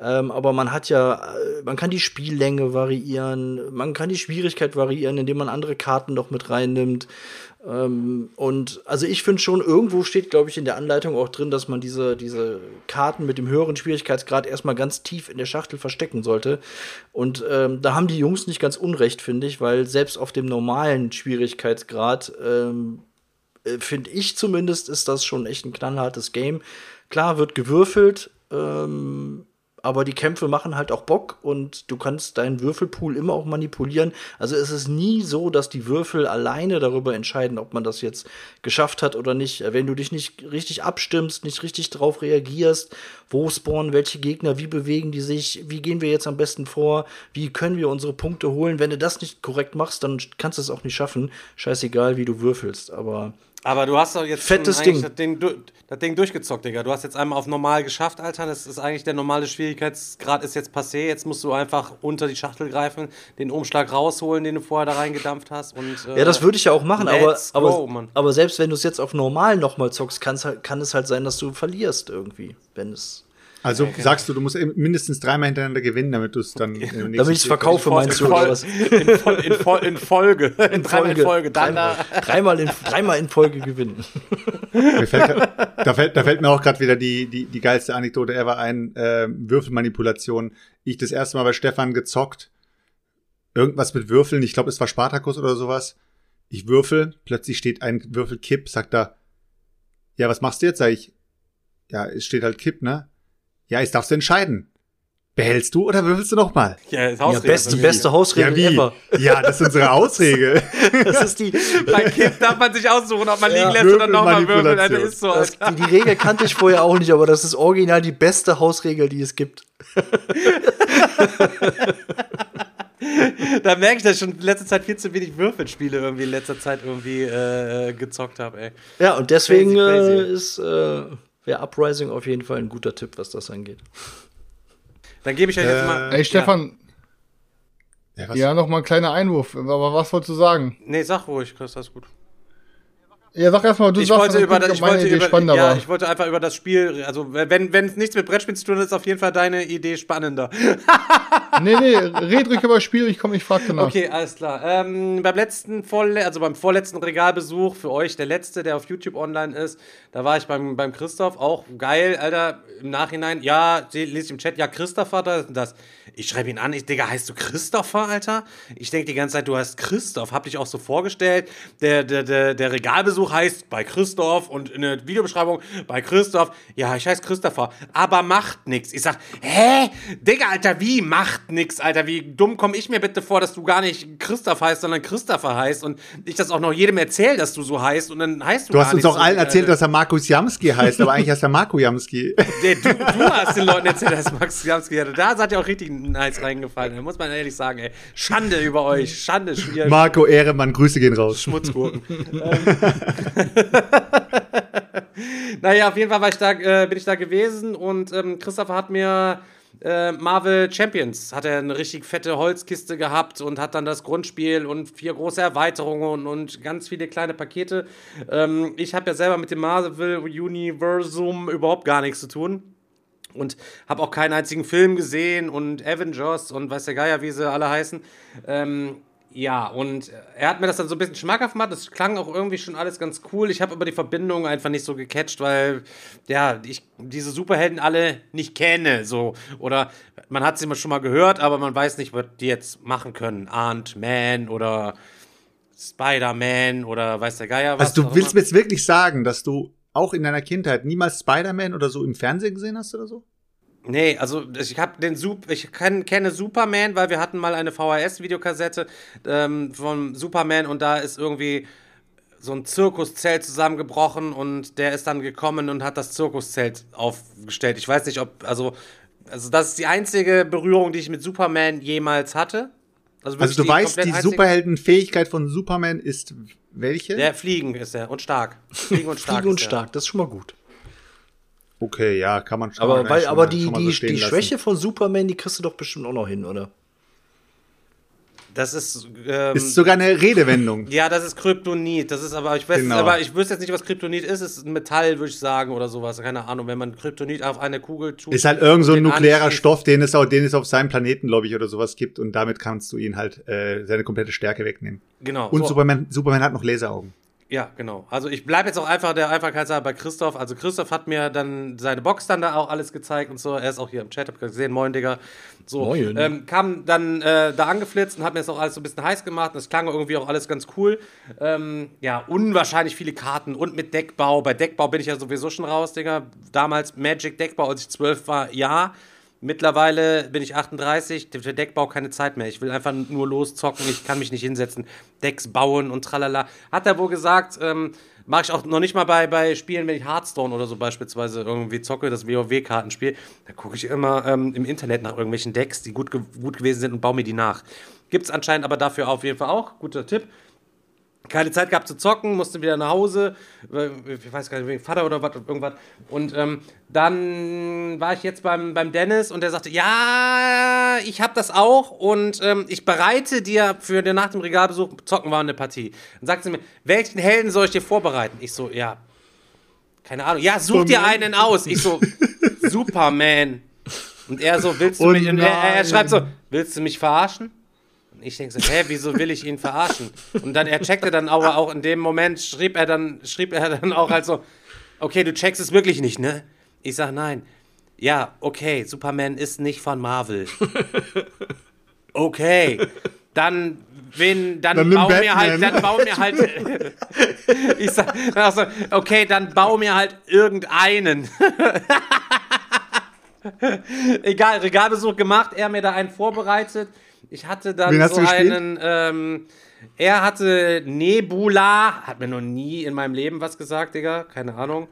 ähm, aber man hat ja, äh, man kann die Spiellänge variieren, man kann die Schwierigkeit variieren, indem man andere Karten noch mit reinnimmt. Ähm, und also ich finde schon, irgendwo steht, glaube ich, in der Anleitung auch drin, dass man diese, diese Karten mit dem höheren Schwierigkeitsgrad erstmal ganz tief in der Schachtel verstecken sollte. Und ähm, da haben die Jungs nicht ganz unrecht, finde ich, weil selbst auf dem normalen Schwierigkeitsgrad, ähm, äh, finde ich zumindest, ist das schon echt ein knallhartes Game. Klar wird gewürfelt, ähm, aber die Kämpfe machen halt auch Bock und du kannst deinen Würfelpool immer auch manipulieren. Also es ist nie so, dass die Würfel alleine darüber entscheiden, ob man das jetzt geschafft hat oder nicht. Wenn du dich nicht richtig abstimmst, nicht richtig drauf reagierst, wo spawnen welche Gegner, wie bewegen die sich, wie gehen wir jetzt am besten vor, wie können wir unsere Punkte holen. Wenn du das nicht korrekt machst, dann kannst du es auch nicht schaffen. Scheißegal, wie du würfelst, aber aber du hast doch jetzt Fettes Ding. Das, Ding, das Ding durchgezockt, Digga. Du hast jetzt einmal auf normal geschafft, Alter. Das ist eigentlich der normale Schwierigkeitsgrad ist jetzt passé. Jetzt musst du einfach unter die Schachtel greifen, den Umschlag rausholen, den du vorher da reingedampft hast. Und, äh, ja, das würde ich ja auch machen, aber, aber, aber selbst wenn du es jetzt auf normal nochmal zockst, kann es halt sein, dass du verlierst irgendwie, wenn es also okay. sagst du, du musst mindestens dreimal hintereinander gewinnen, damit du es dann. Äh, damit ich es verkaufe, meinst du, oder was? In, in, in, Folge. In dreimal in Folge. Dreimal, dreimal, in, dreimal in Folge gewinnen. Fällt, da, fällt, da fällt mir auch gerade wieder die, die, die geilste Anekdote ever ein. Äh, Würfelmanipulation. Ich das erste Mal bei Stefan gezockt. Irgendwas mit Würfeln. Ich glaube, es war Spartakus oder sowas. Ich würfel, plötzlich steht ein Würfelkipp, sagt er, ja, was machst du jetzt? Sag ich, ja, es steht halt Kipp, ne? Ja, jetzt darfst du entscheiden. Behältst du oder würfelst du nochmal? Ja, das Ja, Hausregel best, die ist beste Hausregel Ja, wie? ever. Ja, das ist unsere Ausregel. Das ist die, Bei Kipp darf man sich aussuchen, ob man Ja, liegen lässt oder nochmal würfeln. Das Würfelmanipulation. ist so, das, die, die Regel kannte ich vorher auch nicht, aber das ist original die beste Hausregel, die es gibt. Da merke ich, dass ich schon in letzter Zeit viel zu wenig Würfelspiele irgendwie in letzter Zeit irgendwie äh, gezockt habe, ey. Ja, und deswegen Crazy, crazy. Äh, ist äh, ja, Uprising auf jeden Fall ein guter Tipp, was das angeht. Dann gebe ich euch jetzt Äh, mal. Ey, Stefan, Ja, ja, noch mal ein kleiner Einwurf. Aber was wolltest du sagen? Nee, sag ruhig, Chris, alles gut. Ja, sag erst mal, du ich sagst, wollte über, das, ich wollte Idee über, spannender ja, war. ich wollte einfach über das Spiel, also wenn wenn es nichts mit Brettspielen zu tun hat, ist auf jeden Fall deine Idee spannender. Nee, nee, red ruhig über das Spiel, ich komme, ich frag danach. Okay, alles klar. Ähm, beim letzten, Vorle also beim vorletzten Regalbesuch für euch, der letzte, der auf YouTube online ist, da war ich beim, beim Christoph, auch geil, Alter, im Nachhinein, ja, se- lese ich im Chat, ja, Christopher, das, das. Ich schreibe ihn an, ich, Digga, heißt du Christopher, Alter? Ich denke die ganze Zeit, du heißt Christoph, hab dich auch so vorgestellt. Der, der, der, der Regalbesuch heißt bei Christoph und in der Videobeschreibung bei Christoph, ja, ich heiße Christopher, aber macht nix. Ich sag, hä? Digga, Alter, wie macht nix, Alter? Wie dumm komme ich mir bitte vor, dass du gar nicht Christoph heißt, sondern Christopher heißt und ich das auch noch jedem erzähle, dass du so heißt und dann heißt du Du hast uns auch so, allen erzählt, Alter. dass er Markus Jamski heißt, aber eigentlich heißt er Marco Jamski. Du, du hast den Leuten erzählt, dass Max Jamski hatte. Da seid ihr auch richtig nice reingefallen. Da muss man ehrlich sagen, ey. Schande über euch. Schande, ihr Marco Ehremann, Grüße gehen raus. Schmutzgurken. naja, auf jeden Fall ich da, äh, bin ich da gewesen und ähm, Christopher hat mir äh, Marvel Champions, hat er eine richtig fette Holzkiste gehabt und hat dann das Grundspiel und vier große Erweiterungen und ganz viele kleine Pakete. Ähm, ich habe ja selber mit dem Marvel Universum überhaupt gar nichts zu tun und habe auch keinen einzigen Film gesehen und Avengers und weiß der Geier, wie sie alle heißen. Ähm, ja, und er hat mir das dann so ein bisschen schmackhaft gemacht. Das klang auch irgendwie schon alles ganz cool. Ich habe aber die Verbindung einfach nicht so gecatcht, weil, ja, ich diese Superhelden alle nicht kenne. So. Oder man hat sie schon mal gehört, aber man weiß nicht, was die jetzt machen können. Ant-Man oder Spider-Man oder weiß der Geier was. Also du willst immer. mir jetzt wirklich sagen, dass du auch in deiner Kindheit niemals Spider-Man oder so im Fernsehen gesehen hast oder so? Nee, also ich habe den Sup ich kenn, kenne Superman, weil wir hatten mal eine VHS-Videokassette ähm, von Superman und da ist irgendwie so ein Zirkuszelt zusammengebrochen und der ist dann gekommen und hat das Zirkuszelt aufgestellt. Ich weiß nicht, ob, also, also das ist die einzige Berührung, die ich mit Superman jemals hatte. Also wirklich du die weißt, die Superheldenfähigkeit von Superman ist welche? Der Fliegen ist er und stark. Fliegen und stark. Fliegen und stark, das ist schon mal gut. Okay, ja, kann man schon Aber, mal- weil, schon aber mal- die, schon mal die, so die lassen. Schwäche von Superman, die kriegst du doch bestimmt auch noch hin, oder? Das ist, ähm, ist sogar eine Redewendung. Ja, das ist Kryptonit. Das ist aber, ich weiß, Genau. aber ich wüsste jetzt nicht, was Kryptonit ist. Es ist ein Metall, würde ich sagen, oder sowas. Keine Ahnung. Wenn man Kryptonit auf eine Kugel tut. Ist halt irgend so ein nuklearer anschließt- Stoff, den es auch, den es auf seinem Planeten, glaube ich, oder sowas gibt und damit kannst du ihn halt äh, seine komplette Stärke wegnehmen. Genau. Und so. Superman, Superman hat noch Laseraugen. Ja, genau. Also ich bleibe jetzt auch einfach der Einfachheit bei Christoph. Also Christoph hat mir dann seine Box dann da auch alles gezeigt und so. Er ist auch hier im Chat, hab gesehen, moin Digga. So, Moin. Ähm, kam dann äh, da angeflitzt und hat mir das auch alles so ein bisschen heiß gemacht. Und es klang irgendwie auch alles ganz cool. Ähm, ja, unwahrscheinlich viele Karten und mit Deckbau. Bei Deckbau bin ich ja sowieso schon raus, Digga. Damals Magic Deckbau, als ich zwölf war, ja. Mittlerweile bin ich 38, für Deckbau keine Zeit mehr. Ich will einfach nur loszocken, ich kann mich nicht hinsetzen, Decks bauen und tralala. Hat er wohl gesagt, ähm, mache ich auch noch nicht mal bei, bei Spielen, wenn ich Hearthstone oder so beispielsweise irgendwie zocke, das WoW-Kartenspiel, da gucke ich immer ähm, im Internet nach irgendwelchen Decks, die gut, ge gut gewesen sind und baue mir die nach. Gibt es anscheinend aber dafür auf jeden Fall auch, guter Tipp keine Zeit gehabt zu zocken, musste wieder nach Hause, ich weiß gar nicht, wegen Vater oder was, irgendwas. Und ähm, dann war ich jetzt beim, beim Dennis und der sagte, ja, ich habe das auch und ähm, ich bereite dir für den nach dem Regalbesuch, zocken wir eine Partie. Dann sagt sie mir, welchen Helden soll ich dir vorbereiten? Ich so, ja, keine Ahnung. Ja, such dir einen aus. Ich so, Superman. Und er so, willst du Oh mich, und er, er schreibt so, willst du mich verarschen? Ich denke so, hä, wieso will ich ihn verarschen? Und dann, er checkte dann aber auch in dem Moment, schrieb er dann, schrieb er dann auch halt so, okay, du checkst es wirklich nicht, ne? Ich sag, nein. Ja, okay, Superman ist nicht von Marvel. Okay. dann wen, dann, Dann bau mir halt, dann bau mir halt, ich sag, also, okay, dann bau mir halt irgendeinen. Egal, Regalbesuch gemacht, er mir da einen vorbereitet. Ich hatte dann Wen hast so einen, ähm, er hatte Nebula, hat mir noch nie in meinem Leben was gesagt, Digga, keine Ahnung.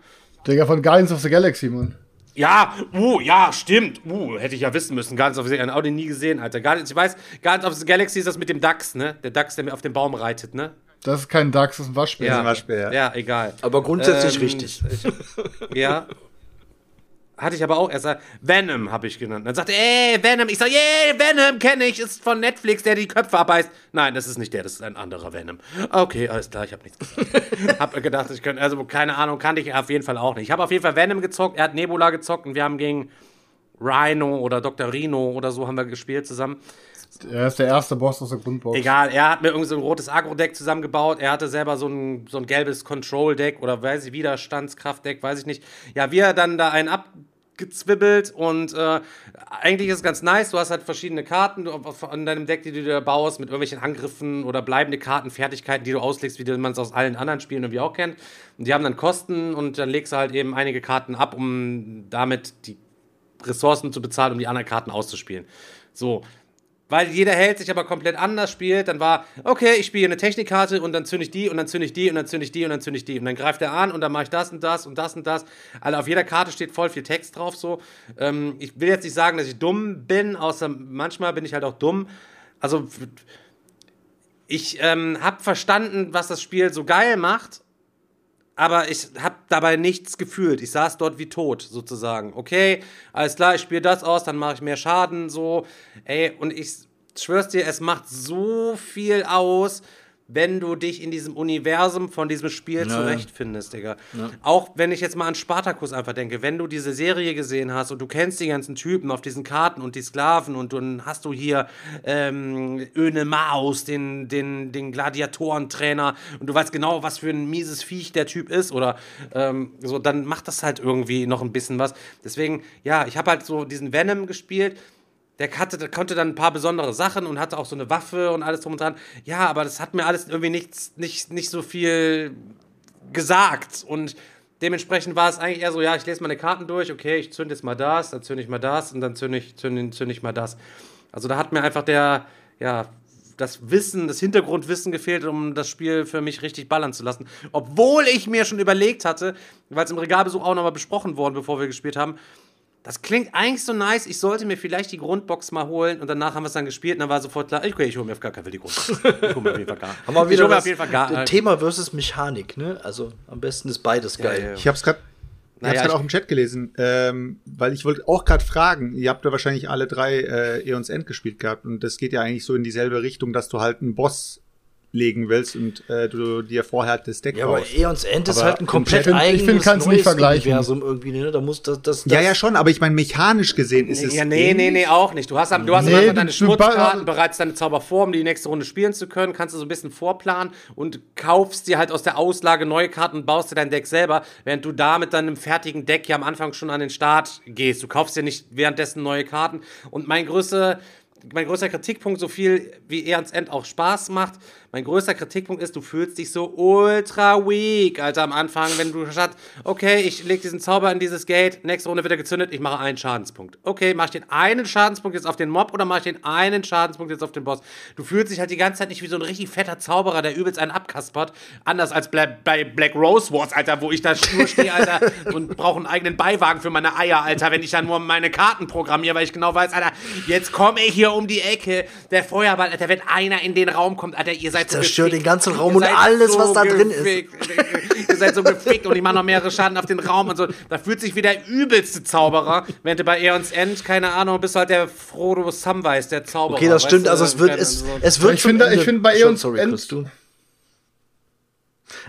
Digga, von Guardians of the Galaxy, Mann. Ja, uh, ja, stimmt. Uh, hätte ich ja wissen müssen. Guardians of the Galaxy, Audi nie gesehen, Alter. Guardians, ich weiß, Guardians of the Galaxy ist das mit dem Dachs, ne? Der Dachs, der mir auf dem Baum reitet, ne? Das ist kein Dachs, das ist ein Waschbär. Zum Beispiel, ja. Ja, egal. Aber grundsätzlich Ähm, richtig. Ich, ja. Hatte ich aber auch erst. Venom habe ich genannt. Dann sagte er, ey, Venom. Ich sag, yeah, Venom kenne ich. Ist von Netflix, der die Köpfe abbeißt. Nein, das ist nicht der, das ist ein anderer Venom. Okay, alles klar, ich habe nichts gesagt. hab gedacht, ich könnte, also keine Ahnung, kannte ich auf jeden Fall auch nicht. Ich habe auf jeden Fall Venom gezockt, er hat Nebula gezockt und wir haben gegen Rhino oder Dr. Rhino oder so haben wir gespielt zusammen. Er ist der erste Boss aus der Grundbox. Egal, er hat mir irgendwie so ein rotes Agro-Deck zusammengebaut. Er hatte selber so ein, so ein gelbes Control-Deck oder weiß ich, Widerstandskraft-Deck, weiß ich nicht. Ja, wir dann da einen abgezwibbelt und äh, eigentlich ist es ganz nice. Du hast halt verschiedene Karten an deinem Deck, die du dir baust, mit irgendwelchen Angriffen oder bleibende Karten, Fertigkeiten, die du auslegst, wie man es aus allen anderen Spielen irgendwie auch kennt. Und die haben dann Kosten und dann legst du halt eben einige Karten ab, um damit die Ressourcen zu bezahlen, um die anderen Karten auszuspielen. So. Weil jeder Held sich aber komplett anders spielt, dann war, okay, ich spiele eine Technikkarte und dann zünde ich die und dann zünde ich die und dann zünde ich die und dann zünde ich die. Und dann greift er an und dann mache ich das und das und das und das. Also auf jeder Karte steht voll viel Text drauf so. Ähm, ich will jetzt nicht sagen, dass ich dumm bin, außer manchmal bin ich halt auch dumm. Also ich ähm, habe verstanden, was das Spiel so geil macht, aber ich habe dabei nichts gefühlt. Ich saß dort wie tot, sozusagen. Okay, alles klar, ich spiele das aus, dann mache ich mehr Schaden, so. Ey, und ich schwör's dir, es macht so viel aus, wenn du dich in diesem Universum von diesem Spiel zurechtfindest, Digga. Auch wenn ich jetzt mal an Spartacus einfach denke, wenn du diese Serie gesehen hast und du kennst die ganzen Typen auf diesen Karten und die Sklaven und dann hast du hier ähm, Öne Maus, den, den, den Gladiatorentrainer und du weißt genau, was für ein mieses Viech der Typ ist oder ähm, so, dann macht das halt irgendwie noch ein bisschen was. Deswegen, ja, ich habe halt so diesen Venom gespielt, der, hatte, der konnte dann ein paar besondere Sachen und hatte auch so eine Waffe und alles drum und dran. Ja, aber das hat mir alles irgendwie nichts, nicht, nicht so viel gesagt. Und dementsprechend war es eigentlich eher so, ja, ich lese meine Karten durch, okay, ich zünde jetzt mal das, dann zünde ich mal das und dann zünde ich, zünde, zünde ich mal das. Also da hat mir einfach der, ja, das Wissen, das Hintergrundwissen gefehlt, um das Spiel für mich richtig ballern zu lassen. Obwohl ich mir schon überlegt hatte, weil es im Regalbesuch auch nochmal besprochen worden, bevor wir gespielt haben, das klingt eigentlich so nice. Ich sollte mir vielleicht die Grundbox mal holen und danach haben wir es dann gespielt und dann war sofort klar, okay, ich hole mir auf gar keinen Fall die Grundbox. Ich hole mir auf jeden Fall gar. Haben wir ich wieder hole mir das auf jeden Fall gar. äh, Thema versus Mechanik, ne? Also am besten ist beides geil. ja, ja. Ich habe es gerade Naja, ich hab's grad ich- auch im Chat gelesen, ähm, weil ich wollte auch gerade fragen, ihr habt ja wahrscheinlich alle drei äh, Eons End gespielt gehabt und das geht ja eigentlich so in dieselbe Richtung, dass du halt einen Boss legen willst und äh, du dir vorher halt das Deck Ja, aber. Eons End ist Aber halt ein komplett ich find- ich eigenes find, kannst du nicht vergleichen. Universum irgendwie, ne? Da muss das, das, das ja, ja schon, aber ich meine mechanisch gesehen ist es Ja, nee, nee, nee, auch nicht. Du hast, am- du hast Nee, deine Schmutzkarten, bereits deine Zauberform, die nächste Runde spielen zu können, kannst du so ein bisschen vorplanen und kaufst dir halt aus der Auslage neue Karten und baust dir dein Deck selber, während du da mit deinem fertigen Deck ja am Anfang schon an den Start gehst. Du kaufst dir nicht währenddessen neue Karten. Und mein größter, mein größter Kritikpunkt, so viel wie Eons End auch Spaß macht, mein größter Kritikpunkt ist, du fühlst dich so ultra weak, Alter, am Anfang, wenn du statt, okay, ich leg diesen Zauber in dieses Gate, nächste Runde wird er gezündet, ich mache einen Schadenspunkt. Okay, mach ich den einen Schadenspunkt jetzt auf den Mob oder mache ich den einen Schadenspunkt jetzt auf den Boss? Du fühlst dich halt die ganze Zeit nicht wie so ein richtig fetter Zauberer, der übelst einen abkaspert. Anders als bei Black Rose Wars, Alter, wo ich da nur stehe, Alter, und brauche einen eigenen Beiwagen für meine Eier, Alter, wenn ich dann nur meine Karten programmiere, weil ich genau weiß, Alter, jetzt komme ich hier um die Ecke, der Feuerball, Alter, wenn einer in den Raum kommt, Alter, ihr seid so zerstört gefickt. den ganzen Raum und seid alles, was da drin ist. ihr seid so gefickt und ich mache noch mehrere Schaden auf den Raum und so. Da fühlt sich wie der übelste Zauberer, während du bei Eons End, keine Ahnung, bist halt der Frodo Samwise, der Zauberer. Okay, das weißt stimmt. du? Also es wird, es, so- es wird Ich zum finde- Ende, ich finde bei Eons sorry, End- Chris, du.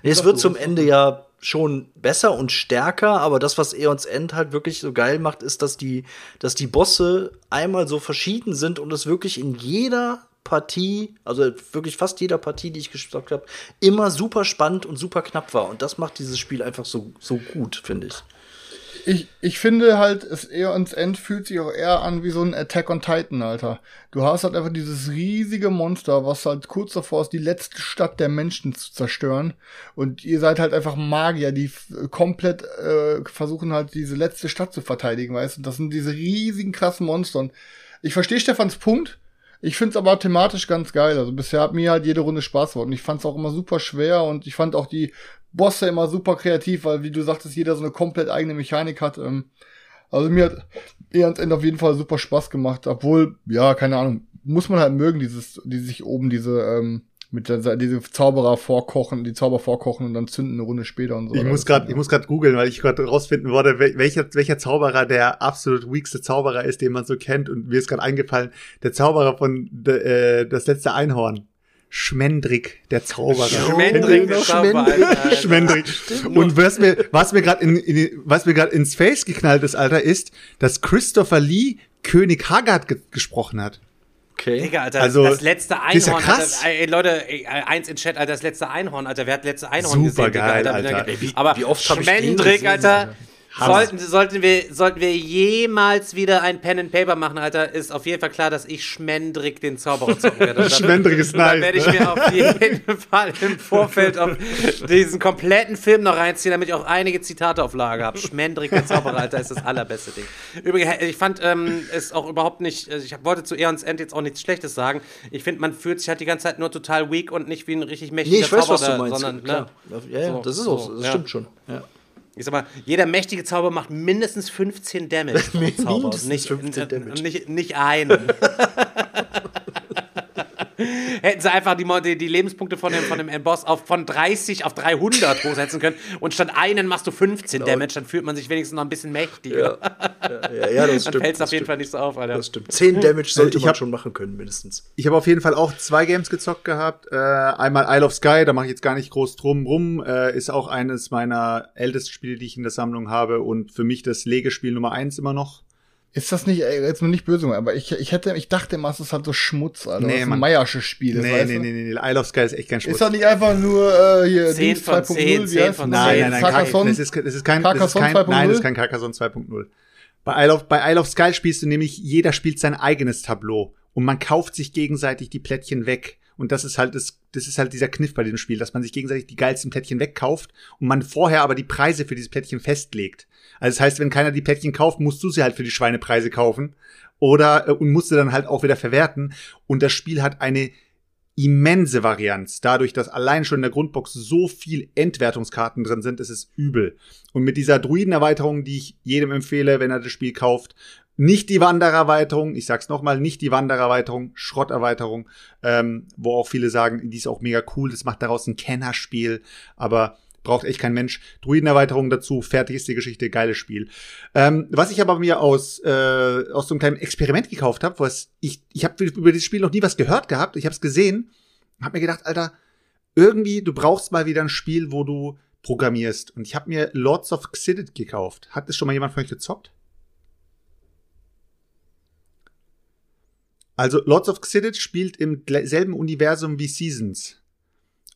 Nee, es wird zum Ende ja schon besser und stärker, aber das, was Eons End halt wirklich so geil macht, ist, dass die, dass die Bosse einmal so verschieden sind und es wirklich in jeder Partie, also wirklich fast jeder Partie, die ich gespielt habe, immer super spannend und super knapp war. Und das macht dieses Spiel einfach so, so gut, finde ich. ich, ich finde halt, es eher ins End fühlt sich auch eher an wie so ein Attack on Titan, Alter. Du hast halt einfach dieses riesige Monster, was halt kurz davor ist, die letzte Stadt der Menschen zu zerstören. Und ihr seid halt einfach Magier, die komplett äh, versuchen halt diese letzte Stadt zu verteidigen, weißt du? Das sind diese riesigen krassen Monster. Und ich verstehe Stefans Punkt. Ich find's aber thematisch ganz geil. Also bisher hat mir halt jede Runde Spaß gemacht. Und ich fand's auch immer super schwer und ich fand auch die Bosse immer super kreativ, weil, wie du sagtest, jeder so eine komplett eigene Mechanik hat. Ähm, also mir hat eher ans Ende auf jeden Fall super Spaß gemacht, obwohl, ja, keine Ahnung, muss man halt mögen, dieses, die sich oben diese, ähm, mit der, diese Zauberer vorkochen, die Zauber vorkochen und dann zünden eine Runde später und so. Ich muss gerade, ich muss gerade googeln, weil ich gerade rausfinden wollte, welcher, welcher Zauberer der absolut weakste Zauberer ist, den man so kennt. Und mir ist gerade eingefallen, der Zauberer von de, äh, das letzte Einhorn. Schmendrick, der Zauberer. Schmendrick, der Zauberer. Schmendrick. Und was mir, was mir gerade in, in, was mir gerade ins Face geknallt ist, Alter, ist, dass Christopher Lee König Haggard ge gesprochen hat. Okay. Digga, Alter, also, das letzte Einhorn. Das ist ja krass. Alter, ey, Leute, ey, eins in Chat, Alter, das letzte Einhorn, Alter. Wer hat das letzte Einhorn Super gesehen? geil, Digga, Alter. Ey, wie, Aber wie oft hab ich den Schmendrick, Alter. Sollten, sollten, wir, sollten wir jemals wieder ein Pen and Paper machen, Alter, ist auf jeden Fall klar, dass ich Schmendrick den Zauberer zocken werde. Schmendrick ist und Dann nice, werde ich mir auf jeden Fall im Vorfeld auf diesen kompletten Film noch reinziehen, damit ich auch einige Zitate auf Lager habe. Schmendrick der Zauberer, Alter, ist das allerbeste Ding. Übrigens, ich fand ähm, es auch überhaupt nicht, also ich wollte zu Eons End jetzt auch nichts Schlechtes sagen. Ich finde, man fühlt sich halt die ganze Zeit nur total weak und nicht wie ein richtig mächtiger Nee, ich weiß, was du Zauberer, meinst. sondern, klar. ne, Ja, ja, So, das ist auch, so, das ja. stimmt schon. Ja. Ich sag mal, jeder mächtige Zauber macht mindestens 15 Damage Zauber. Mindestens Nicht, 15 n- Damage. Nicht, nicht einen. Hätten sie einfach die, die, die Lebenspunkte von dem, von dem Boss auf, von 30 auf 300 hochsetzen können und statt einen machst du 15 Damage, dann fühlt man sich wenigstens noch ein bisschen mächtiger. Ja, ja, ja, das dann stimmt. fällt es auf jeden stimmt. Fall nicht so auf, Alter. Das stimmt. 10 Damage sollte Ich man hab- schon machen können, mindestens. Ich habe auf jeden Fall auch zwei Games gezockt gehabt. Äh, einmal Isle of Sky, da mache ich jetzt gar nicht groß drum rum. Äh, ist auch eines meiner ältesten Spiele, die ich in der Sammlung habe und für mich das Legespiel Nummer eins immer noch. Ist das nicht, ey, jetzt mal nicht böse, aber ich, ich hätte, ich dachte immer, es ist halt so Schmutz, Alter. Nee, Nee, ein Mann. Meiersches Spiel. Nee, weißt nee, du? nee, nee, nee, Isle of Sky ist echt kein Schmutz. Ist das nicht einfach nur äh, hier 10 Dings von 10, 2.0? wie 10 heißt von das? 10. Nein, nein, nein, Carcassonne? das ist, das ist kein, das ist Carcassonne kein, 2.0? nein, das ist kein Carcassonne 2.0. Bei Isle, of, bei Isle of Sky spielst du nämlich, jeder spielt sein eigenes Tableau und man kauft sich gegenseitig die Plättchen weg. Und das ist halt das, das ist halt dieser Kniff bei diesem Spiel, dass man sich gegenseitig die geilsten Plättchen wegkauft und man vorher aber die Preise für diese Plättchen festlegt. Also das heißt, wenn keiner die Plättchen kauft, musst du sie halt für die Schweinepreise kaufen oder äh, und musst sie dann halt auch wieder verwerten. Und das Spiel hat eine immense Varianz. Dadurch, dass allein schon in der Grundbox so viel Endwertungskarten drin sind, ist es übel. Und mit dieser Druiden-Erweiterung, die ich jedem empfehle, wenn er das Spiel kauft, nicht die Wandererweiterung, ich sag's nochmal, nicht die Wandererweiterung, Schrotterweiterung, ähm, wo auch viele sagen, die ist auch mega cool, das macht daraus ein Kennerspiel, aber braucht echt kein Mensch. Druidenerweiterung dazu, fertig ist die Geschichte, geiles Spiel. Ähm, was ich aber mir aus, äh, aus so einem kleinen Experiment gekauft habe, was ich, ich habe über dieses Spiel noch nie was gehört gehabt, ich habe es gesehen, habe mir gedacht, Alter, irgendwie, du brauchst mal wieder ein Spiel, wo du programmierst. Und ich habe mir Lords of Xidit gekauft. Hat das schon mal jemand von euch gezockt? Also Lords of Xidit spielt im selben Universum wie Seasons.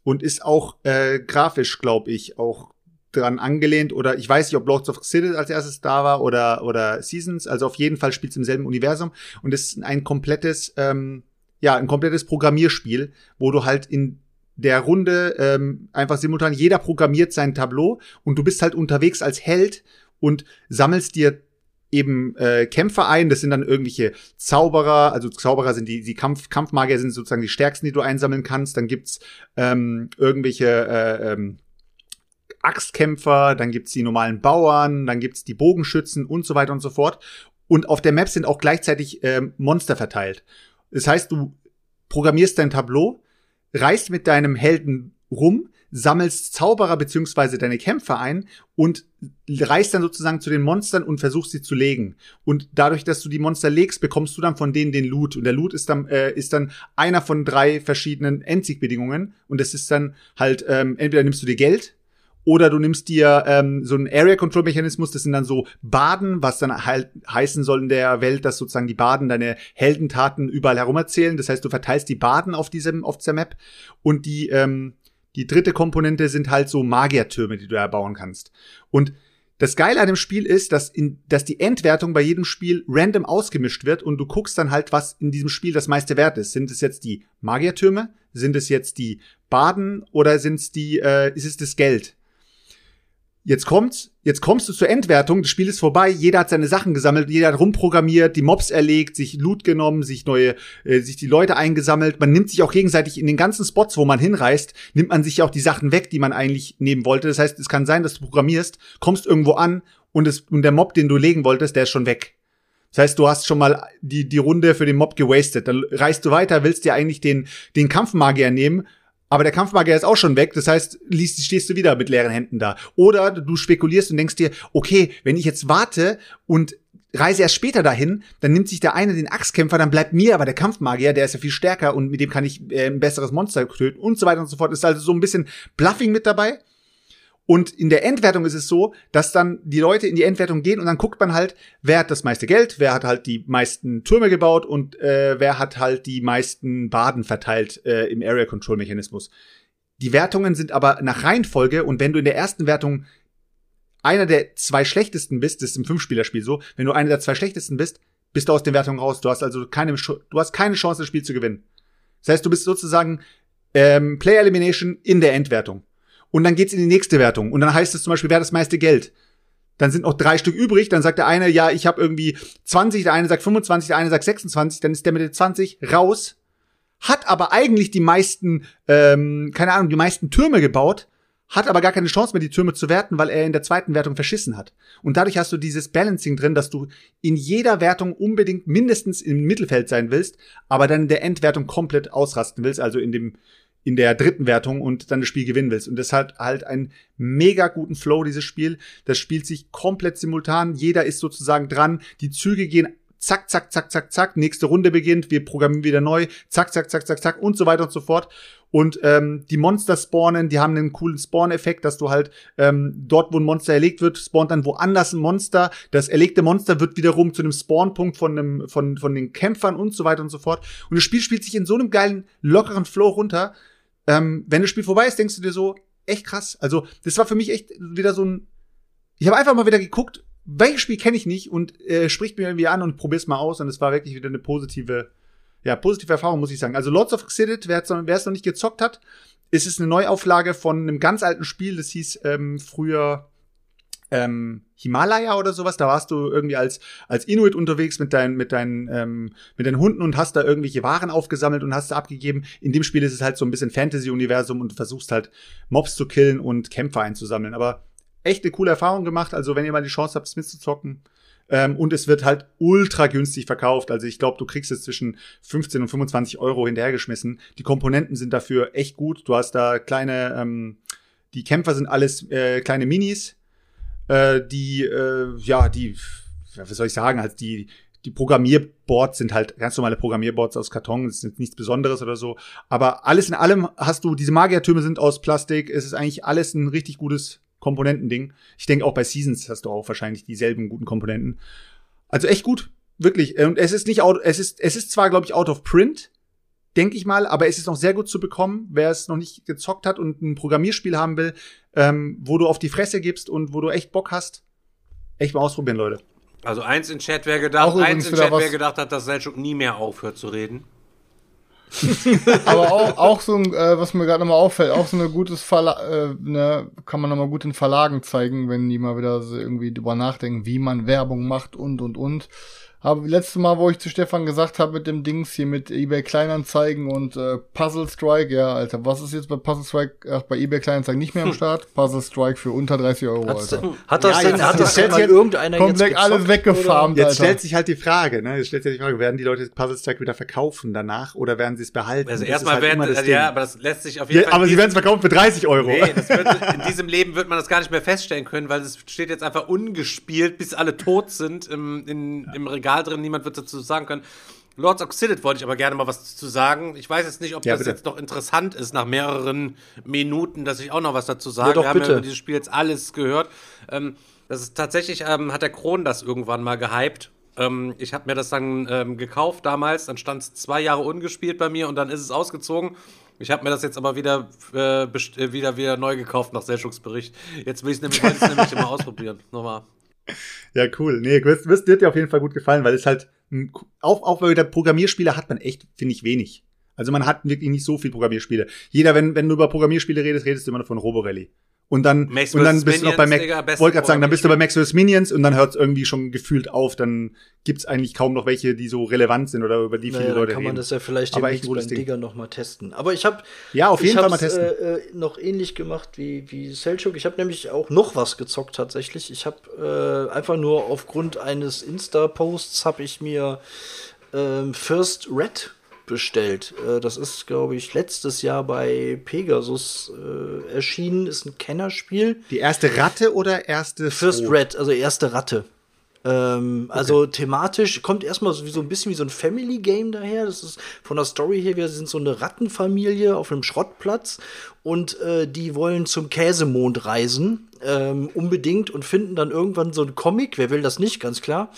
Und ist auch äh, grafisch, glaube ich, auch dran angelehnt. Oder ich weiß nicht, ob Lords of Xidit als erstes da war oder oder Seasons. Also auf jeden Fall spielt es im selben Universum. Und ist ein komplettes, ähm, ja, ein komplettes Programmierspiel, wo du halt in der Runde ähm, einfach simultan jeder programmiert sein Tableau. Und du bist halt unterwegs als Held und sammelst dir eben äh, Kämpfer ein. Das sind dann irgendwelche Zauberer, also Zauberer sind die, die Kampf, Kampfmagier sind sozusagen die stärksten, die du einsammeln kannst. Dann gibt's ähm, irgendwelche äh, ähm, Axtkämpfer, dann gibt's die normalen Bauern, dann gibt's die Bogenschützen und so weiter und so fort. Und auf der Map sind auch gleichzeitig ähm, Monster verteilt. Das heißt, du programmierst dein Tableau, reist mit deinem Helden rum, sammelst Zauberer beziehungsweise deine Kämpfer ein und reist dann sozusagen zu den Monstern und versuchst sie zu legen. Und dadurch, dass du die Monster legst, bekommst du dann von denen den Loot. Und der Loot ist dann, äh, ist dann einer von drei verschiedenen Endsigbedingungen. Und das ist dann halt, ähm, entweder nimmst du dir Geld oder du nimmst dir ähm, so einen Area Control Mechanismus, das sind dann so Baden, was dann halt heißen soll in der Welt, dass sozusagen die Baden deine Heldentaten überall herum erzählen. Das heißt, du verteilst die Baden auf diesem auf dieser Map und die ähm, die dritte Komponente sind halt so Magiertürme, die du erbauen kannst. Und Das Geile an dem Spiel ist, dass, in, dass die Endwertung bei jedem Spiel random ausgemischt wird und du guckst dann halt, was in diesem Spiel das meiste wert ist. Sind es jetzt die Magiertürme? Sind es jetzt die Baden? Oder sind es die, äh, ist es das Geld? Jetzt kommt's, jetzt kommst du zur Endwertung, das Spiel ist vorbei, jeder hat seine Sachen gesammelt, jeder hat rumprogrammiert, die Mobs erlegt, sich Loot genommen, sich neue, äh, sich die Leute eingesammelt. Man nimmt sich auch gegenseitig in den ganzen Spots, wo man hinreist, nimmt man sich auch die Sachen weg, die man eigentlich nehmen wollte. Das heißt, es kann sein, dass du programmierst, kommst irgendwo an und, es, und der Mob, den du legen wolltest, der ist schon weg. Das heißt, du hast schon mal die, die Runde für den Mob gewastet. Dann reist du weiter, willst dir eigentlich den, den Kampfmagier nehmen aber der Kampfmagier ist auch schon weg, das heißt, liest, stehst du wieder mit leeren Händen da. Oder du spekulierst und denkst dir, okay, wenn ich jetzt warte und reise erst später dahin, dann nimmt sich der eine den Axtkämpfer, dann bleibt mir aber der Kampfmagier, der ist ja viel stärker und mit dem kann ich äh, ein besseres Monster töten und so weiter und so fort. Ist also so ein bisschen Bluffing mit dabei. Und in der Endwertung ist es so, dass dann die Leute in die Endwertung gehen und dann guckt man halt, wer hat das meiste Geld, wer hat halt die meisten Türme gebaut und äh, wer hat halt die meisten Baden verteilt äh, im Area Control Mechanismus. Die Wertungen sind aber nach Reihenfolge und wenn du in der ersten Wertung einer der zwei schlechtesten bist, das ist im Fünfspielerspiel so, wenn du einer der zwei schlechtesten bist, bist du aus den Wertungen raus. Du hast also keine, du hast keine Chance, das Spiel zu gewinnen. Das heißt, du bist sozusagen ähm, Player Elimination in der Endwertung. Und dann geht's in die nächste Wertung. Und dann heißt es zum Beispiel, wer das meiste Geld? Dann sind noch drei Stück übrig. Dann sagt der eine, ja, ich habe irgendwie 20, der eine sagt 25, der eine sagt 26. Dann ist der mit den 20 raus. Hat aber eigentlich die meisten, ähm, keine Ahnung, die meisten Türme gebaut. Hat aber gar keine Chance mehr, die Türme zu werten, weil er in der zweiten Wertung verschissen hat. Und dadurch hast du dieses Balancing drin, dass du in jeder Wertung unbedingt mindestens im Mittelfeld sein willst, aber dann in der Endwertung komplett ausrasten willst, also in dem, in der dritten Wertung und dann das Spiel gewinnen willst. Und das hat halt einen mega guten Flow, dieses Spiel. Das spielt sich komplett simultan. Jeder ist sozusagen dran. Die Züge gehen zack, zack, zack, zack, zack. Nächste Runde beginnt. Wir programmieren wieder neu. Zack, zack, zack, zack, zack und so weiter und so fort. Und ähm, die Monster spawnen, die haben einen coolen Spawn-Effekt, dass du halt ähm, dort, wo ein Monster erlegt wird, spawnt dann woanders ein Monster. Das erlegte Monster wird wiederum zu einem Spawnpunkt von, einem, von, von den Kämpfern und so weiter und so fort. Und das Spiel spielt sich in so einem geilen, lockeren Flow runter, ähm, wenn das Spiel vorbei ist, denkst du dir so, echt krass. Also, das war für mich echt wieder so ein. Ich habe einfach mal wieder geguckt, welches Spiel kenne ich nicht und äh, spricht mir irgendwie an und probier's mal aus. Und es war wirklich wieder eine positive, ja, positive Erfahrung, muss ich sagen. Also Lords of Xidit, wer es noch nicht gezockt hat, ist es eine Neuauflage von einem ganz alten Spiel, das hieß ähm, früher ähm, Himalaya oder sowas. Da warst du irgendwie als, als Inuit unterwegs mit deinen, mit deinen, ähm, mit deinen Hunden und hast da irgendwelche Waren aufgesammelt und hast da abgegeben. In dem Spiel ist es halt so ein bisschen Fantasy-Universum und du versuchst halt Mobs zu killen und Kämpfer einzusammeln. Aber echt eine coole Erfahrung gemacht. Also wenn ihr mal die Chance habt, es mitzuzocken. Ähm, und es wird halt ultra günstig verkauft. Also ich glaube, du kriegst es zwischen 15 und 25 Euro hinterhergeschmissen. Die Komponenten sind dafür echt gut. Du hast da kleine, ähm, die Kämpfer sind alles äh, kleine Minis, äh, die, äh, ja, die, was soll ich sagen, halt die, die Programmierboards sind halt ganz normale Programmierboards aus Karton, das ist nichts Besonderes oder so. Aber alles in allem hast du, diese Magiertürme sind aus Plastik, es ist eigentlich alles ein richtig gutes Komponentending. Ich denke auch bei Seasons hast du auch wahrscheinlich dieselben guten Komponenten. Also echt gut, wirklich. Und es ist nicht, out, es ist, es ist zwar, glaube ich, out of print, denke ich mal, aber es ist noch sehr gut zu bekommen, wer es noch nicht gezockt hat und ein Programmierspiel haben will, ähm, wo du auf die Fresse gibst und wo du echt Bock hast. Echt mal ausprobieren, Leute. Also eins in Chat, wer gedacht, eins in Chat, wer gedacht hat, dass Selchuk nie mehr aufhört zu reden. Aber auch, auch so ein, äh, was mir gerade nochmal auffällt, auch so eine gutes Verlag, äh, ne, kann man nochmal gut in Verlagen zeigen, wenn die mal wieder so irgendwie drüber nachdenken, wie man Werbung macht und und und. Aber letztes Mal, wo ich zu Stefan gesagt habe mit dem Dings hier mit eBay Kleinanzeigen und äh, Puzzle Strike, ja, Alter, was ist jetzt bei Puzzle Strike, ach, bei eBay Kleinanzeigen nicht mehr am Start? Puzzle Strike für unter 30 Euro, Hat's Alter. denn, hat das Ja, denn, jetzt- hat das jetzt mal jetzt irgendeiner Komplett jetzt alles weggefarmt, Jetzt Alter. stellt sich halt die Frage, ne? Jetzt stellt sich die Frage, werden die Leute das Puzzle Stack wieder verkaufen danach oder werden sie es behalten? Also Das erstmal halt werden, das also ja, aber das lässt sich auf jeden ja, Fall. aber sie werden es verkaufen für 30 Euro. Nee, das wird, in diesem Leben wird man das gar nicht mehr feststellen können, weil es steht jetzt einfach ungespielt, bis alle tot sind im, in, im Regal drin. Niemand wird dazu sagen können. Lords of Xidit wollte ich aber gerne mal was zu sagen. Ich weiß jetzt nicht, ob Ja, das bitte. jetzt noch interessant ist, nach mehreren Minuten, dass ich auch noch was dazu sage. Ja, doch, Wir haben bitte. ja über dieses Spiel jetzt alles gehört. Ähm, das ist tatsächlich, ähm, hat der Kron das irgendwann mal gehypt. Ähm, ich habe mir das dann ähm, gekauft damals, dann stand es zwei Jahre ungespielt bei mir und dann ist es ausgezogen. Ich habe mir das jetzt aber wieder, äh, äh, wieder, wieder neu gekauft nach Sendungsbericht. Jetzt will ich es nämlich, nämlich immer ausprobieren. Nochmal. Ja, cool. Nee, wirst, wirst, wird dir auf jeden Fall gut gefallen, weil es halt, auch, auch bei der Programmierspiele hat man echt, finde ich, wenig. Also man hat wirklich nicht so viel Programmierspiele. Jeder, wenn, wenn du über Programmierspiele redest, redest du immer nur von Roborally. Und dann, Max und dann bist du noch bei Minions, Digga, beste wollte gerade sagen, dann bist du bei Max vs. Minions und dann hört es irgendwie schon gefühlt auf. Dann gibt's eigentlich kaum noch welche, die so relevant sind oder über die viele Naja, dann Leute kann reden. man das ja vielleicht Aber echt gutes beim. Digger noch mal testen. Aber ich habe Ja, auf jeden ich Fall mal testen. Äh, äh, noch ähnlich gemacht wie, wie Selchuk. Ich habe nämlich auch noch was gezockt tatsächlich. Ich habe äh, einfach nur aufgrund eines Insta-Posts habe ich mir ähm, First Red bestellt. Äh, das ist, glaube ich, letztes Jahr bei Pegasus äh, erschienen. Ist ein Kennerspiel. Die erste Ratte oder erste First Froh? Red, also erste Ratte. Ähm, Also thematisch kommt erstmal so, so ein bisschen wie so ein Family Game daher. Das ist von der Story her, wir sind so eine Rattenfamilie auf einem Schrottplatz und äh, die wollen zum Käsemond reisen. Ähm, unbedingt und finden dann irgendwann so einen Comic, wer will das nicht, ganz klar,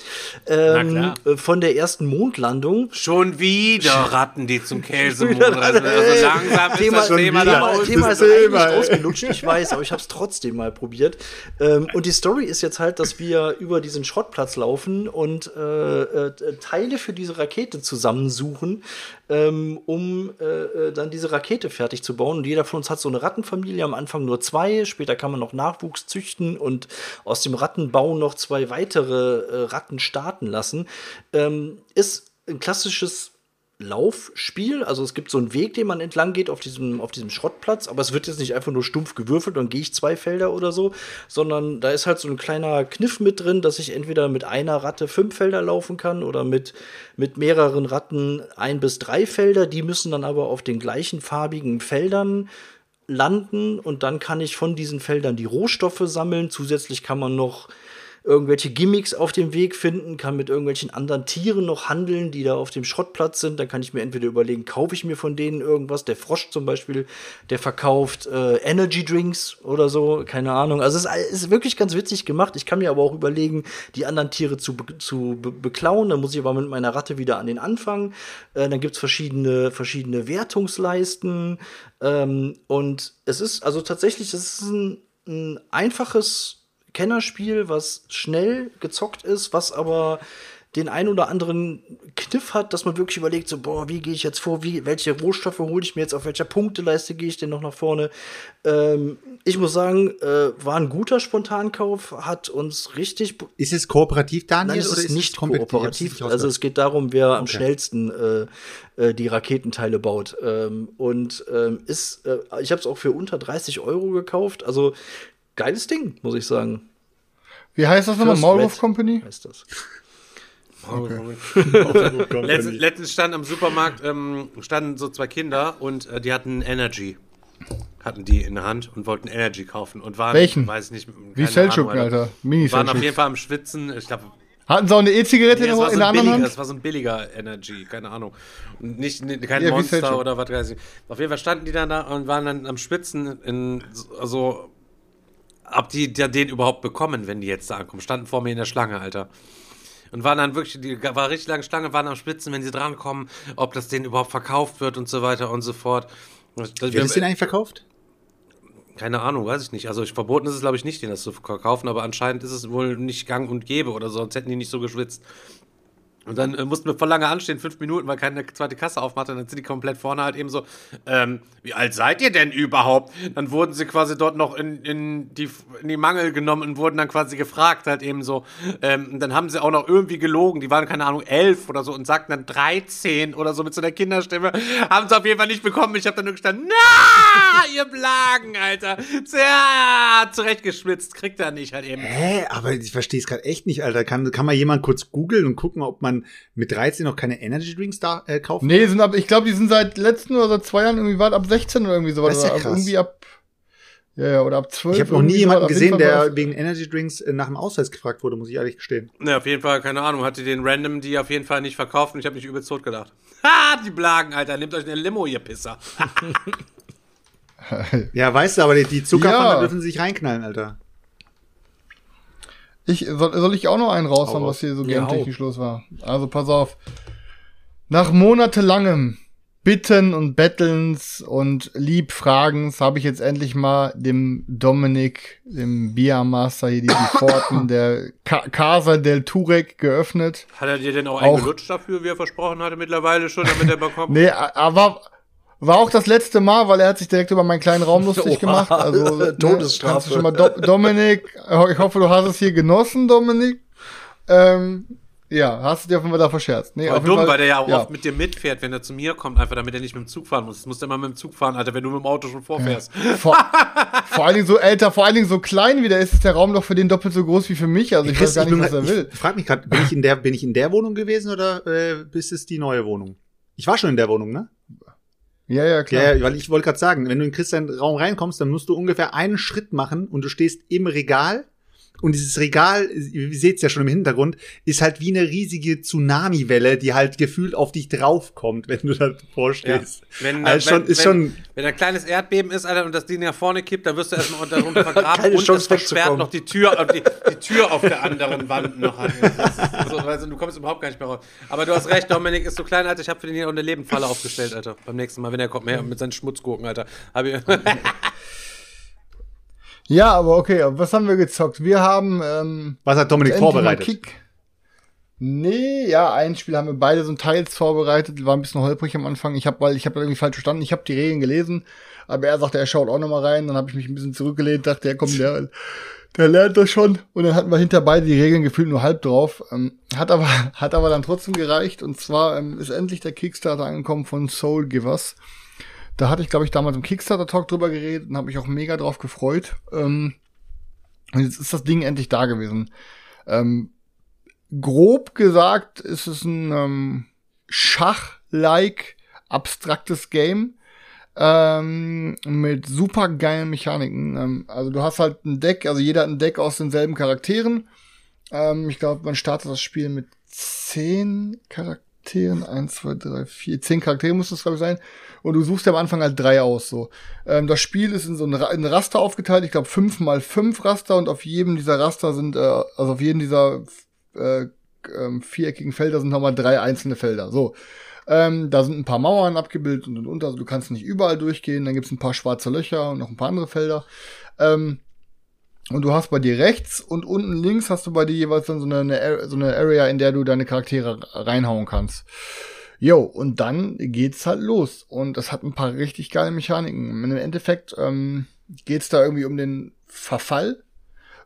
ähm, klar. äh, von der ersten Mondlandung. Schon wieder Ratten, die zum Käsemond reisen. Also langsam ist Thema, das Thema da Thema, ist Thema, ausgelutscht, ich weiß, aber ich habe es trotzdem mal probiert. Ähm, und die Story ist jetzt halt, dass wir über diesen Schrottplatz laufen und äh, äh, Teile für diese Rakete zusammensuchen, ähm, um äh, äh, dann diese Rakete fertig zu bauen. Und jeder von uns hat so eine Rattenfamilie, am Anfang nur zwei, später kann man noch Nachwuchs züchten und aus dem Rattenbau noch zwei weitere äh, Ratten starten lassen. Ähm, ist ein klassisches Laufspiel. Also es gibt so einen Weg, den man entlang geht auf diesem, auf diesem Schrottplatz, aber es wird jetzt nicht einfach nur stumpf gewürfelt und gehe ich zwei Felder oder so, sondern da ist halt so ein kleiner Kniff mit drin, dass ich entweder mit einer Ratte fünf Felder laufen kann oder mit, mit mehreren Ratten ein bis drei Felder. Die müssen dann aber auf den gleichen farbigen Feldern landen und dann kann ich von diesen Feldern die Rohstoffe sammeln. Zusätzlich kann man noch irgendwelche Gimmicks auf dem Weg finden, kann mit irgendwelchen anderen Tieren noch handeln, die da auf dem Schrottplatz sind. Dann kann ich mir entweder überlegen, kaufe ich mir von denen irgendwas. Der Frosch zum Beispiel, der verkauft äh, Energy Drinks oder so, keine Ahnung. Also es ist, wirklich ganz witzig gemacht. Ich kann mir aber auch überlegen, die anderen Tiere zu, zu be beklauen. Dann muss ich aber mit meiner Ratte wieder an den Anfang. Äh, dann gibt's verschiedene, verschiedene Wertungsleisten. Ähm, und es ist also tatsächlich, es ist ein, ein einfaches Kennerspiel, was schnell gezockt ist, was aber den ein oder anderen Kniff hat, dass man wirklich überlegt, so, boah, wie gehe ich jetzt vor, wie, welche Rohstoffe hole ich mir jetzt, auf welcher Punkteleiste gehe ich denn noch nach vorne. Ähm, ich muss sagen, äh, war ein guter Spontankauf, hat uns richtig Ist es kooperativ, Daniel? Nein, es oder ist nicht kooperativ. nicht Also es geht darum, wer am Okay. schnellsten äh, äh, die Raketenteile baut. Ähm, und ähm, ist, äh, ich habe es auch für unter 30 Euro gekauft. Also geiles Ding, muss ich sagen. Wie heißt das nochmal? Maulwurf Company? Heißt das. Letztens, letztens stand am Supermarkt, ähm, standen so zwei Kinder und äh, die hatten Energy. Hatten die in der Hand und wollten Energy kaufen und waren, Welchen? weiß nicht, Wie Selchuk, Ahnung, Alter. Mini Waren auf jeden Fall am Schwitzen. Ich glaube, Hatten sie auch eine E-Zigarette nee, in so in ein der anderen billiger, Hand? es war so ein billiger Energy, keine Ahnung. Und nicht, nicht kein Ja, Monster oder was weiß ich. Auf jeden Fall standen die dann da und waren dann am Schwitzen in, also, ob die ja den überhaupt bekommen, wenn die jetzt da ankommen. Standen vor mir in der Schlange, Alter. Und waren dann wirklich, die war richtig lange Schlange, waren am Spitzen, wenn sie drankommen, ob das denen überhaupt verkauft wird und so weiter und so fort. Wird es denn eigentlich verkauft? keine Ahnung, weiß ich nicht. Also ich, verboten ist es, glaube ich, nicht, den das zu verkaufen, aber anscheinend ist es wohl nicht gang und gäbe oder so, sonst hätten die nicht so geschwitzt. Und dann äh, mussten wir voll lange anstehen, fünf Minuten, weil keine zweite Kasse aufmachte. Und dann sind die komplett vorne halt eben so, ähm, wie alt seid ihr denn überhaupt? Dann wurden sie quasi dort noch in, in, die, in die Mangel genommen und wurden dann quasi gefragt halt eben so. Ähm, und dann haben sie auch noch irgendwie gelogen. Die waren, keine Ahnung, elf oder so und sagten dann 13 oder so mit so einer Kinderstimme. Haben sie auf jeden Fall nicht bekommen. Ich habe dann nur gestanden, na, ihr Blagen, Alter. Ja, zurechtgeschwitzt, kriegt er nicht halt eben. Hä, aber ich verstehe es gerade echt nicht, Alter. Kann, kann mal jemand kurz googeln und gucken, ob man mit 13 noch keine Energy Drinks da äh, kaufen Nee, sind ab, ich glaube, die sind seit letzten oder seit zwei Jahren irgendwie weit ab 16 oder irgendwie sowas. Das ist ja Oder ab- krass. Irgendwie ab, ja, ja, oder ab 12. Ich habe noch nie jemanden gesehen, der wegen Energy Drinks äh, nach dem Ausweis gefragt wurde, muss ich ehrlich gestehen. Ne, auf jeden Fall, keine Ahnung, hatte den Random die auf jeden Fall nicht verkauft und ich habe mich übelst tot gedacht. Ha, die Blagen, Alter, nehmt euch eine Limo, ihr Pisser. Ja, weißt du, aber die, die Zuckerpfanne Ja. dürfen sie sich reinknallen, Alter. Ich, soll, soll ich auch noch einen raushauen, Hau raus. was hier so Ja, game technisch los war? Also pass auf. Nach monatelangem Bitten und Bettelns und Liebfragens habe ich jetzt endlich mal dem Dominik, dem Biermaster hier, die, die Pforten der Ca Casa del Turek geöffnet. Hat er dir denn auch, Auch- eingelutscht dafür, wie er versprochen hatte mittlerweile schon, damit er bekommt? Nee, aber war auch das letzte Mal, weil er hat sich direkt über meinen kleinen Raum lustig Oha, gemacht. Also ne, Todesstrafe. kannst du schon mal Do Dominik, ich hoffe, du hast es hier genossen, Dominik. Ähm, ja, hast du dir auf jeden Fall da verscherzt. Nee, Voll auf dumm, Fall- weil der ja auch ja. oft mit dir mitfährt, wenn er zu mir kommt, einfach damit er nicht mit dem Zug fahren muss. Das musst du immer mit dem Zug fahren, Alter, wenn du mit dem Auto schon vorfährst. Vor, vor allen Dingen so älter, vor allen Dingen so klein wie der ist, ist der Raum doch für den doppelt so groß wie für mich. Also ich Chris, weiß gar nicht, bin was er will. Ich frag mich gerade, bin ich in der, bin ich in der Wohnung gewesen oder äh, ist es die neue Wohnung? Ich war schon in der Wohnung, ne? Ja, ja, klar. Ja, weil ich wollte gerade sagen, wenn du in Christian Raum reinkommst, dann musst du ungefähr einen Schritt machen und du stehst im Regal. Und dieses Regal, ihr seht's ja schon im Hintergrund, ist halt wie eine riesige Tsunami-Welle, die halt gefühlt auf dich draufkommt, wenn du da Ja. vorstehst. Wenn, Also wenn, schon, ist wenn, schon, wenn ein kleines Erdbeben ist, Alter, und das Ding nach vorne kippt, dann wirst du erstmal unter darunter vergraben und es versperrt noch die Tür, äh, die, die Tür auf der anderen Wand noch. an. Das ist So, also, du kommst überhaupt gar nicht mehr raus. Aber du hast recht, Dominik ist so klein, Alter. Ich habe für den hier auch eine Lebendfalle aufgestellt, Alter. Beim nächsten Mal, wenn er kommt, mehr mit seinen Schmutzgurken, Alter. Hab ich, Ja, aber okay, was haben wir gezockt? Wir haben ähm, was hat Dominik vorbereitet? Kick. Nee, ja, ein Spiel haben wir beide so teils vorbereitet, war ein bisschen holprig am Anfang. Ich habe, weil ich habe irgendwie falsch verstanden, ich habe die Regeln gelesen, aber er sagte, er schaut auch noch mal rein, dann habe ich mich ein bisschen zurückgelehnt, dachte, ja komm, der, der lernt das schon und dann hatten wir hinter beide die Regeln gefühlt nur halb drauf. Ähm, hat aber hat aber dann trotzdem gereicht und zwar ähm, ist endlich der Kickstarter angekommen von Soul Givers. Da hatte ich, glaube ich, damals im Kickstarter-Talk drüber geredet und habe mich auch mega drauf gefreut. Ähm, und jetzt ist das Ding endlich da gewesen. Ähm, grob gesagt ist es ein ähm, Schach-like abstraktes Game ähm, mit super geilen Mechaniken. Ähm, also du hast halt ein Deck, also jeder hat ein Deck aus denselben Charakteren. Ähm, ich glaube, man startet das Spiel mit zehn Charakteren. Eins, zwei, drei, vier, zehn Charaktere muss das, glaube ich, sein. Und du suchst dir am Anfang halt drei aus. So. Ähm, das Spiel ist in so ein, Ra in Raster aufgeteilt. Ich glaube, fünf mal fünf Raster und auf jedem dieser Raster sind, äh, also auf jedem dieser äh, ähm, viereckigen Felder sind nochmal drei einzelne Felder. So. Ähm, da sind ein paar Mauern abgebildet und und. Also du kannst nicht überall durchgehen. Dann gibt's ein paar schwarze Löcher und noch ein paar andere Felder. Ähm, und du hast bei dir rechts und unten links hast du bei dir jeweils dann so eine, so eine Area, in der du deine Charaktere reinhauen kannst. Jo, und dann geht's halt los. Und das hat ein paar richtig geile Mechaniken. Im Endeffekt ähm, geht's da irgendwie um den Verfall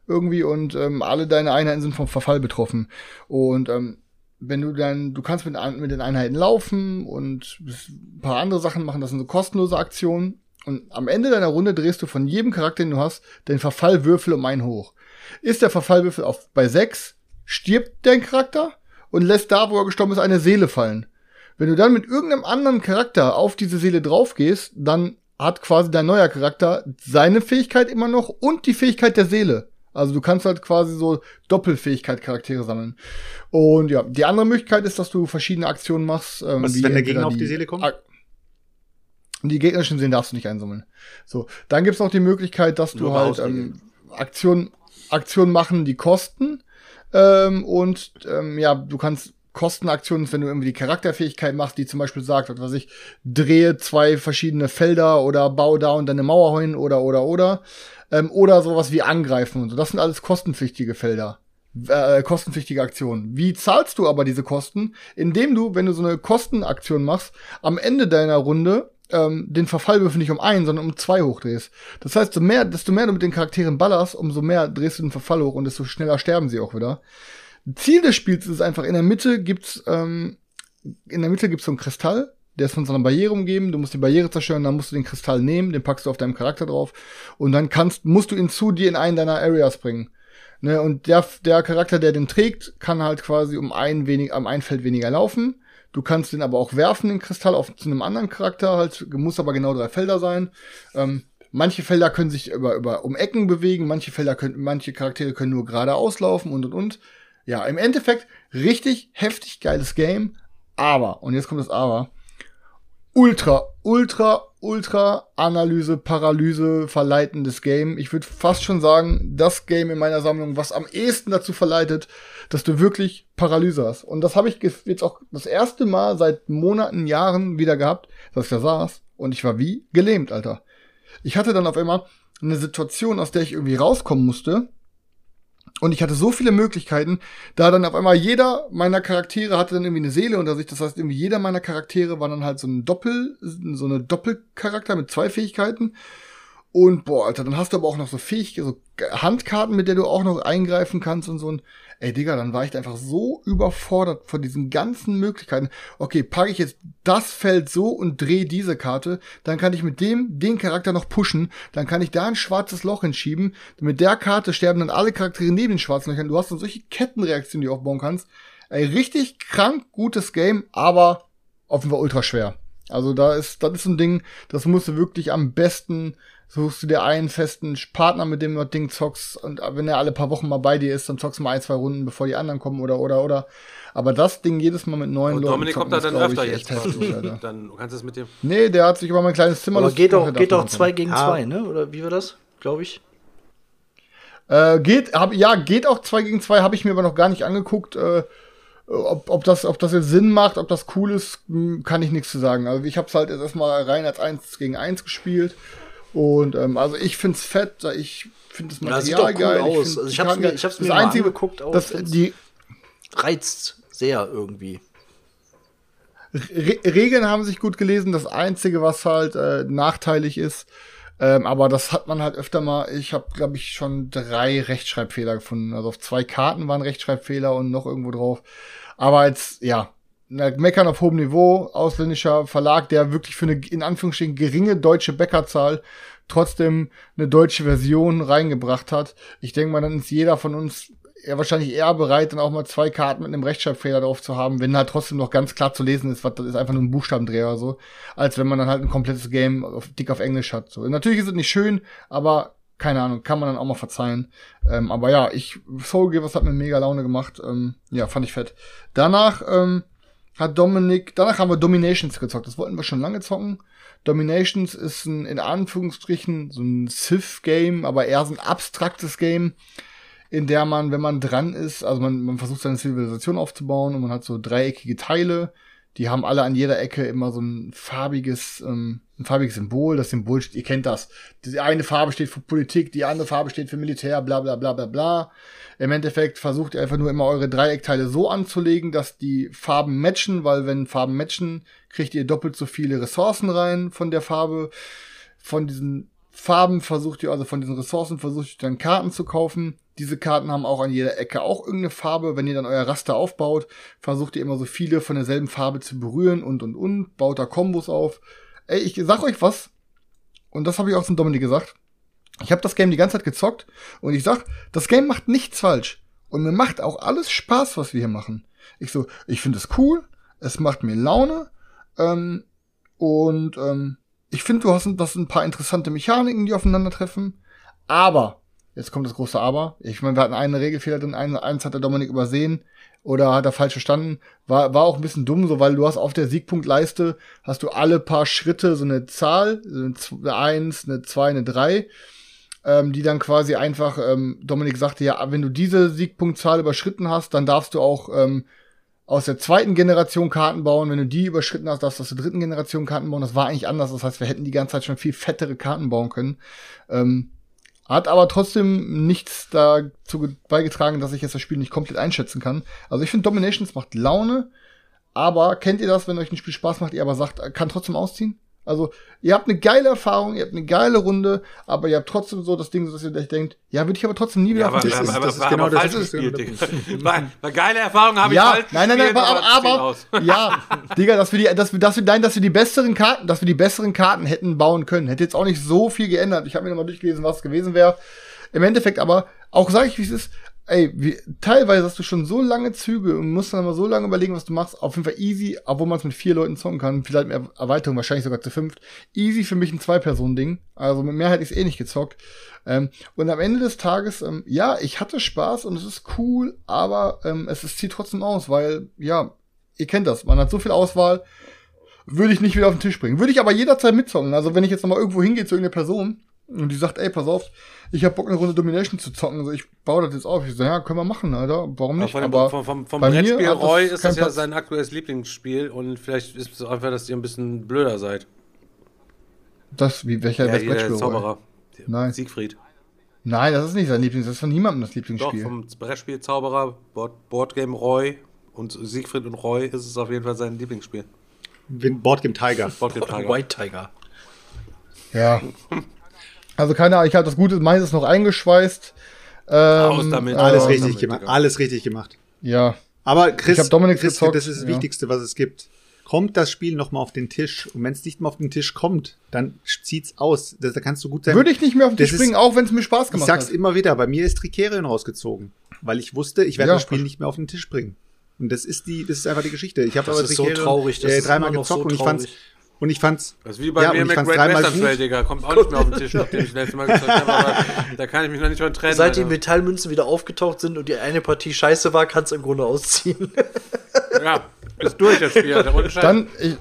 irgendwie und ähm, alle deine Einheiten sind vom Verfall betroffen. Und ähm, wenn du dann, du kannst mit, mit den Einheiten laufen und ein paar andere Sachen machen, das sind so kostenlose Aktionen. Und am Ende deiner Runde drehst du von jedem Charakter, den du hast, den Verfallwürfel um einen hoch. Ist der Verfallwürfel auf bei sechs, stirbt dein Charakter und lässt da, wo er gestorben ist, eine Seele fallen. Wenn du dann mit irgendeinem anderen Charakter auf diese Seele draufgehst, dann hat quasi dein neuer Charakter seine Fähigkeit immer noch und die Fähigkeit der Seele. Also du kannst halt quasi so Doppelfähigkeit Charaktere sammeln. Und ja, die andere Möglichkeit ist, dass du verschiedene Aktionen machst. Ähm, Was ist, wenn der Gegner auf die Seele kommt? Ak- Die gegnerischen Seelen darfst du nicht einsammeln. So, dann gibt's noch die Möglichkeit, dass Nur du halt ähm, Aktionen Aktionen machen, die kosten. Ähm, und ähm, ja, du kannst Kostenaktionen, wenn du irgendwie die Charakterfähigkeit machst, die zum Beispiel sagt, was weiß ich, drehe zwei verschiedene Felder oder bau da und deine Mauer hin oder oder oder. Ähm, oder sowas wie angreifen und so. Das sind alles kostenpflichtige Felder. Äh, kostenpflichtige Aktionen. Wie zahlst du aber diese Kosten? Indem du, wenn du so eine Kostenaktion machst, am Ende deiner Runde ähm, den Verfallwürfel nicht um ein, sondern um zwei hochdrehst. Das heißt, so mehr, desto mehr du mit den Charakteren ballerst, umso mehr drehst du den Verfall hoch und desto schneller sterben sie auch wieder. Ziel des Spiels ist einfach, in der Mitte gibt's, ähm, in der Mitte gibt's so einen Kristall, der ist von so einer Barriere umgeben, du musst die Barriere zerstören, dann musst du den Kristall nehmen, den packst du auf deinem Charakter drauf und dann kannst, musst du ihn zu dir in einen deiner Areas bringen. Ne, und der, der Charakter, der den trägt, kann halt quasi um ein wenig, am ein Feld weniger laufen. Du kannst den aber auch werfen, den Kristall, auf zu einem anderen Charakter, halt, muss aber genau drei Felder sein. Ähm, manche Felder können sich über, über um Ecken bewegen, manche Felder können, manche Charaktere können nur geradeaus laufen und und und. Ja, im Endeffekt richtig heftig geiles Game, aber, und jetzt kommt das Aber, ultra, ultra, ultra Analyse, Paralyse verleitendes Game. Ich würde fast schon sagen, das Game in meiner Sammlung, was am ehesten dazu verleitet, dass du wirklich Paralyse hast. Und das habe ich jetzt auch das erste Mal seit Monaten, Jahren wieder gehabt, dass ich da saß und ich war wie gelähmt, Alter. Ich hatte dann auf einmal eine Situation, aus der ich irgendwie rauskommen musste. Und ich hatte so viele Möglichkeiten, da dann auf einmal jeder meiner Charaktere hatte dann irgendwie eine Seele unter sich. Das heißt, irgendwie jeder meiner Charaktere war dann halt so ein Doppel, so eine Doppelcharakter mit zwei Fähigkeiten. Und boah, Alter, dann hast du aber auch noch so Fähigkeiten, so Handkarten, mit der du auch noch eingreifen kannst und so. ein Ey, Digga, dann war ich einfach so überfordert von diesen ganzen Möglichkeiten. Okay, packe ich jetzt das Feld so und drehe diese Karte, dann kann ich mit dem den Charakter noch pushen, dann kann ich da ein schwarzes Loch hinschieben. Mit der Karte sterben dann alle Charaktere neben den schwarzen Löchern. Du hast dann solche Kettenreaktionen, die du aufbauen kannst. Ey, richtig krank gutes Game, aber offenbar ultra schwer. Also da ist, das ist ein Ding, das musst du wirklich am besten suchst du dir einen festen Partner, mit dem du das Ding zockst und wenn er alle paar Wochen mal bei dir ist, dann zockst du mal ein, zwei Runden, bevor die anderen kommen oder, oder, oder. Aber das Ding jedes Mal mit neuen Und Leuten Dominik kommt da dann öfter jetzt. heftig, dann kannst du es mit dem. Nee, der hat sich über mein kleines Zimmer Aber lustig geht der geht man zwei gegen Ja. zwei, ne? Oder wie war das? Glaube ich. Äh, geht, hab, ja, geht auch zwei gegen zwei, habe ich mir aber noch gar nicht angeguckt. Äh, ob, ob, das, ob das jetzt Sinn macht, ob das cool ist, hm, kann ich nichts zu sagen. Also ich habe es halt jetzt erstmal rein als eins gegen eins gespielt. Und ähm, also ich find's fett, ich finde das Ja, Material cool geil. aus. find Also ich hab's mir- ich hab's das mir mal einzige, angeguckt, auch das, die Reizt sehr irgendwie. Re Regeln haben sich gut gelesen. Das Einzige, was halt äh, nachteilig ist, ähm, aber das hat man halt öfter mal. Ich habe, glaube ich, schon drei Rechtschreibfehler gefunden. Also auf zwei Karten waren Rechtschreibfehler und noch irgendwo drauf. Aber als, ja, Meckern auf hohem Niveau, ausländischer Verlag, der wirklich für eine in Anführungsstrichen geringe deutsche Bäckerzahl trotzdem eine deutsche Version reingebracht hat. Ich denke mal, dann ist jeder von uns eher wahrscheinlich eher bereit, dann auch mal zwei Karten mit einem Rechtschreibfehler drauf zu haben, wenn halt trotzdem noch ganz klar zu lesen ist, was das ist einfach nur ein Buchstabendreher oder so, als wenn man dann halt ein komplettes Game auf, dick auf Englisch hat. So. Natürlich ist es nicht schön, aber keine Ahnung, kann man dann auch mal verzeihen. Ähm, aber ja, ich Soul Givers hat mir mega Laune gemacht. Ähm, ja, fand ich fett. Danach ähm, hat Dominik, danach haben wir Dominations gezockt. Das wollten wir schon lange zocken. Dominations ist ein, in Anführungsstrichen, so ein Civ-Game, aber eher so ein abstraktes Game, in der man, wenn man dran ist, also man, man versucht seine Zivilisation aufzubauen und man hat so dreieckige Teile, die haben alle an jeder Ecke immer so ein farbiges, ähm, ein farbiges Symbol. Das Symbol, ihr kennt das. Die eine Farbe steht für Politik, die andere Farbe steht für Militär, bla bla bla bla bla. Im Endeffekt versucht ihr einfach nur immer eure Dreieckteile so anzulegen, dass die Farben matchen, weil wenn Farben matchen, kriegt ihr doppelt so viele Ressourcen rein von der Farbe. Von diesen Farben versucht ihr, also von diesen Ressourcen versucht ihr dann Karten zu kaufen. Diese Karten haben auch an jeder Ecke auch irgendeine Farbe. Wenn ihr dann euer Raster aufbaut, versucht ihr immer so viele von derselben Farbe zu berühren und und und, baut da Kombos auf. Ey, ich sag euch was, und das habe ich auch zum Dominik gesagt. Ich habe das Game die ganze Zeit gezockt und ich sag, das Game macht nichts falsch. Und mir macht auch alles Spaß, was wir hier machen. Ich so, ich finde es cool, es macht mir Laune, ähm, und ähm, ich finde, du hast das ein paar interessante Mechaniken, die aufeinandertreffen. Aber, jetzt kommt das große Aber. Ich meine, wir hatten einen Regelfehler drin, einen, eins hat der Dominik übersehen oder hat er falsch verstanden. War, war auch ein bisschen dumm, so weil du hast auf der Siegpunktleiste, hast du alle paar Schritte so eine Zahl, so eine Z- eine Eins, eine Zwei, eine Drei, ähm, die dann quasi einfach, ähm, Dominik sagte, ja, wenn du diese Siegpunktzahl überschritten hast, dann darfst du auch ähm, aus der zweiten Generation Karten bauen. Wenn du die überschritten hast, darfst du aus der dritten Generation Karten bauen. Das war eigentlich anders. Das heißt, wir hätten die ganze Zeit schon viel fettere Karten bauen können. Ähm, hat aber trotzdem nichts dazu beigetragen, dass ich jetzt das Spiel nicht komplett einschätzen kann. Also ich finde Dominations macht Laune, aber kennt ihr das, wenn euch ein Spiel Spaß macht, ihr aber sagt, äh, kann trotzdem ausziehen? Also, ihr habt eine geile Erfahrung, ihr habt eine geile Runde, aber ihr habt trotzdem so das Ding, dass ihr euch denkt, ja, würde ich aber trotzdem nie wieder Ja, aber, auf den das Tisch ist- legen. aber, das ist aber, genau aber das ist es, gespielt. Digga. War, war geile Erfahrung habe ich ja, falsch nein, nein, nein, gespielt, aber, aber, aus. ja, Digga, dass wir die, dass wir, dass wir, nein, dass wir die besseren Karten, dass wir die besseren Karten hätten bauen können. Hätte jetzt auch nicht so viel geändert. Ich habe mir nochmal durchgelesen, was es gewesen wäre. Im Endeffekt aber, auch sage ich, wie es ist, ey, wie, teilweise hast du schon so lange Züge und musst dann mal so lange überlegen, was du machst. Auf jeden Fall easy, obwohl man es mit vier Leuten zocken kann. Vielleicht mit Erweiterung, wahrscheinlich sogar zu fünft. Easy für mich ein Zwei-Personen-Ding. Also mit mehr hätte ich es eh nicht gezockt. Ähm, und am Ende des Tages, ähm, ja, ich hatte Spaß und es ist cool, aber ähm, es, es zieht trotzdem aus, weil, ja, ihr kennt das, man hat so viel Auswahl würde ich nicht wieder auf den Tisch bringen. Würde ich aber jederzeit mitzocken. Also wenn ich jetzt nochmal irgendwo hingehe zu irgendeiner Person und die sagt, ey, pass auf, ich hab Bock eine Runde Domination zu zocken, also ich baue das jetzt auf. Ich so, ja, können wir machen, Alter. Warum nicht? Aber, Aber, vom, vom, vom Brettspiel das Roy ist das ja Platz. sein aktuelles Lieblingsspiel und vielleicht ist es einfach, dass ihr ein bisschen blöder seid. das, wie, welcher, Ja, der Brettspiel? Zauberer. Nein. Siegfried. Nein, das ist nicht sein Lieblings, das ist von niemandem das Doch, Lieblingsspiel. vom Brettspiel Zauberer, Board, Boardgame Roy und Siegfried und Roy ist es auf jeden Fall sein Lieblingsspiel. Boardgame Tiger. Boardgame Tiger. White Tiger. Ja. Also keine Ahnung, ich habe das Gute, meins ist noch eingeschweißt. Ähm, Raus damit. Alles ähm, richtig damit, gemacht. Digga. Alles richtig gemacht. Ja. Aber Chris, Ich hab Dominik Chris gezockt, das ist das ja. Wichtigste, was es gibt. Kommt das Spiel noch mal auf den Tisch und wenn es nicht mal auf den Tisch kommt, dann zieht's aus. Das, da kannst du gut sein. Würde ich nicht mehr auf den Tisch ist- bringen, auch wenn es mir Spaß Ich gemacht sag's hat. immer wieder, bei mir ist Tricerion rausgezogen, weil ich wusste, ich werde Ja. das Spiel nicht mehr auf den Tisch bringen. Und das ist die, das ist einfach die Geschichte. Ich habe Das aber ist so Tricerion, traurig, das äh, ist dreimal gezockt so und ich fand's. Und ich fand's Das ist wie bei Ja, mir mit fand's Great dreimal Western. Trail, Digga. Kommt auch nicht mehr auf den Tisch, nachdem ich das letzte Mal gezockt habe, aber da kann ich mich noch nicht mal trennen. Seit die Alter. Metallmünzen wieder aufgetaucht sind und die eine Partie scheiße war, kannst du im Grunde ausziehen. Ja, ist durch das Spiel, Scheiß. Dann, ich,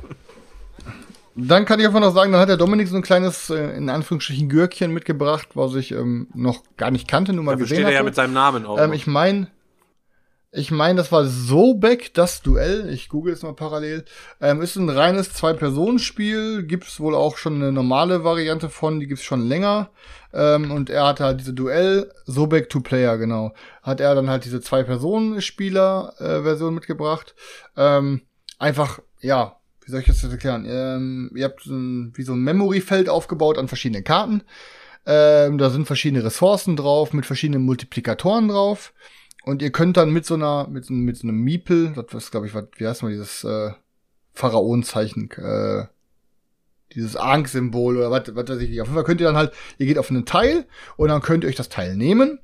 dann kann ich einfach noch sagen, dann hat der Dominik so ein kleines, äh, in Anführungsstrichen, Gürkchen mitgebracht, was ich ähm, noch gar nicht kannte, nur mal Dafür gesehen steht er ja mit seinem Namen auch. Ähm, ich meine, ich meine, das war Sobek, das Duell. Ich google es mal parallel. Ähm, ist ein reines Zwei-Personen-Spiel. Gibt's wohl auch schon eine normale Variante von, die gibt's schon länger. Ähm, und er hatte halt diese Duell, Sobek Two-Player, genau. Hat er dann halt diese Zwei-Personen-Spieler-Version mitgebracht. Ähm, einfach, ja, wie soll ich das jetzt erklären? Ähm, ihr habt ein, wie so ein Memory-Feld aufgebaut an verschiedenen Karten. Ähm, da sind verschiedene Ressourcen drauf, mit verschiedenen Multiplikatoren drauf. Und ihr könnt dann mit so einer, mit, so- mit so einem Miepel, das was, glaube ich, was, wie heißt mal dieses äh, Pharaonenzeichen, äh, dieses Ankh-Symbol oder was, was weiß ich nicht. Auf jeden Fall könnt ihr dann halt, ihr geht auf einen Teil und dann könnt ihr euch das Teil nehmen.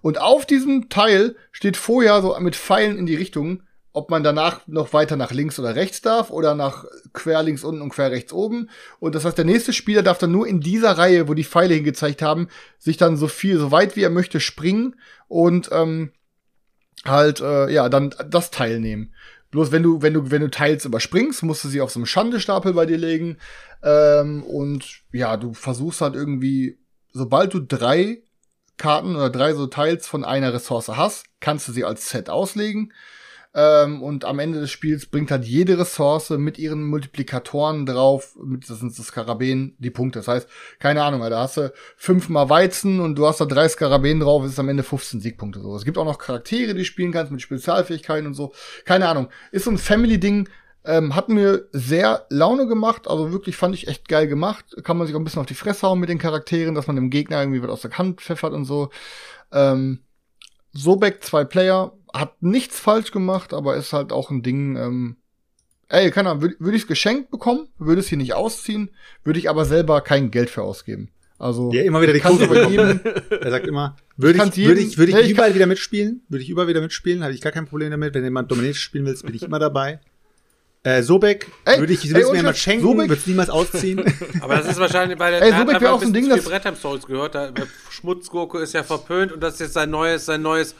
Und auf diesem Teil steht vorher so mit Pfeilen in die Richtung, ob man danach noch weiter nach links oder rechts darf oder nach quer links unten und quer rechts oben. Und das heißt, der nächste Spieler darf dann nur in dieser Reihe, wo die Pfeile hingezeigt haben, sich dann so viel, so weit wie er möchte springen und ähm, halt, äh, ja, dann das Teil nehmen. Bloß wenn du, wenn du, wenn du Teils überspringst, musst du sie auf so einem Schandestapel bei dir legen. Ähm, und ja, du versuchst halt irgendwie, sobald du drei Karten oder drei so Teils von einer Ressource hast, kannst du sie als Set auslegen. Ähm, und am Ende des Spiels bringt halt jede Ressource mit ihren Multiplikatoren drauf, mit, das sind das Skarabäen, die Punkte. Das heißt, keine Ahnung, da hast du fünfmal Weizen und du hast da drei Skarabäen drauf, ist am Ende 15 Siegpunkte. So. Es gibt auch noch Charaktere, die spielen kannst mit Spezialfähigkeiten und so. Keine Ahnung. Ist so ein Family-Ding, ähm, hat mir sehr Laune gemacht, also wirklich fand ich echt geil gemacht. Kann man sich auch ein bisschen auf die Fresse hauen mit den Charakteren, dass man dem Gegner irgendwie was aus der Hand pfeffert und so. Ähm, Sobek, zwei Player, hat nichts falsch gemacht, aber ist halt auch ein Ding, ähm, ey, keine Ahnung, würde würd ich es geschenkt bekommen, würde es hier nicht ausziehen, würde ich aber selber kein Geld für ausgeben. Also, Der immer wieder die Kurve bekommt. jedem, Er sagt immer, würde ich, würde jedem- ich, würde ich Nee, ich überall wieder mitspielen, würde ich überall wieder mitspielen, hatte ich gar kein Problem damit. Wenn jemand Domination spielen will, bin ich immer dabei. Äh, Sobek Ey, würde ich ey, mir Scheiß, schenken, Sobek- würde es niemals ausziehen. Aber das ist wahrscheinlich, weil der Ey, der Sobek hat wär einfach auch so ein bisschen Ding, zu das- viel Brettheim Souls gehört. Da, der Schmutzgurke ist ja verpönt und das ist jetzt sein neues, sein neues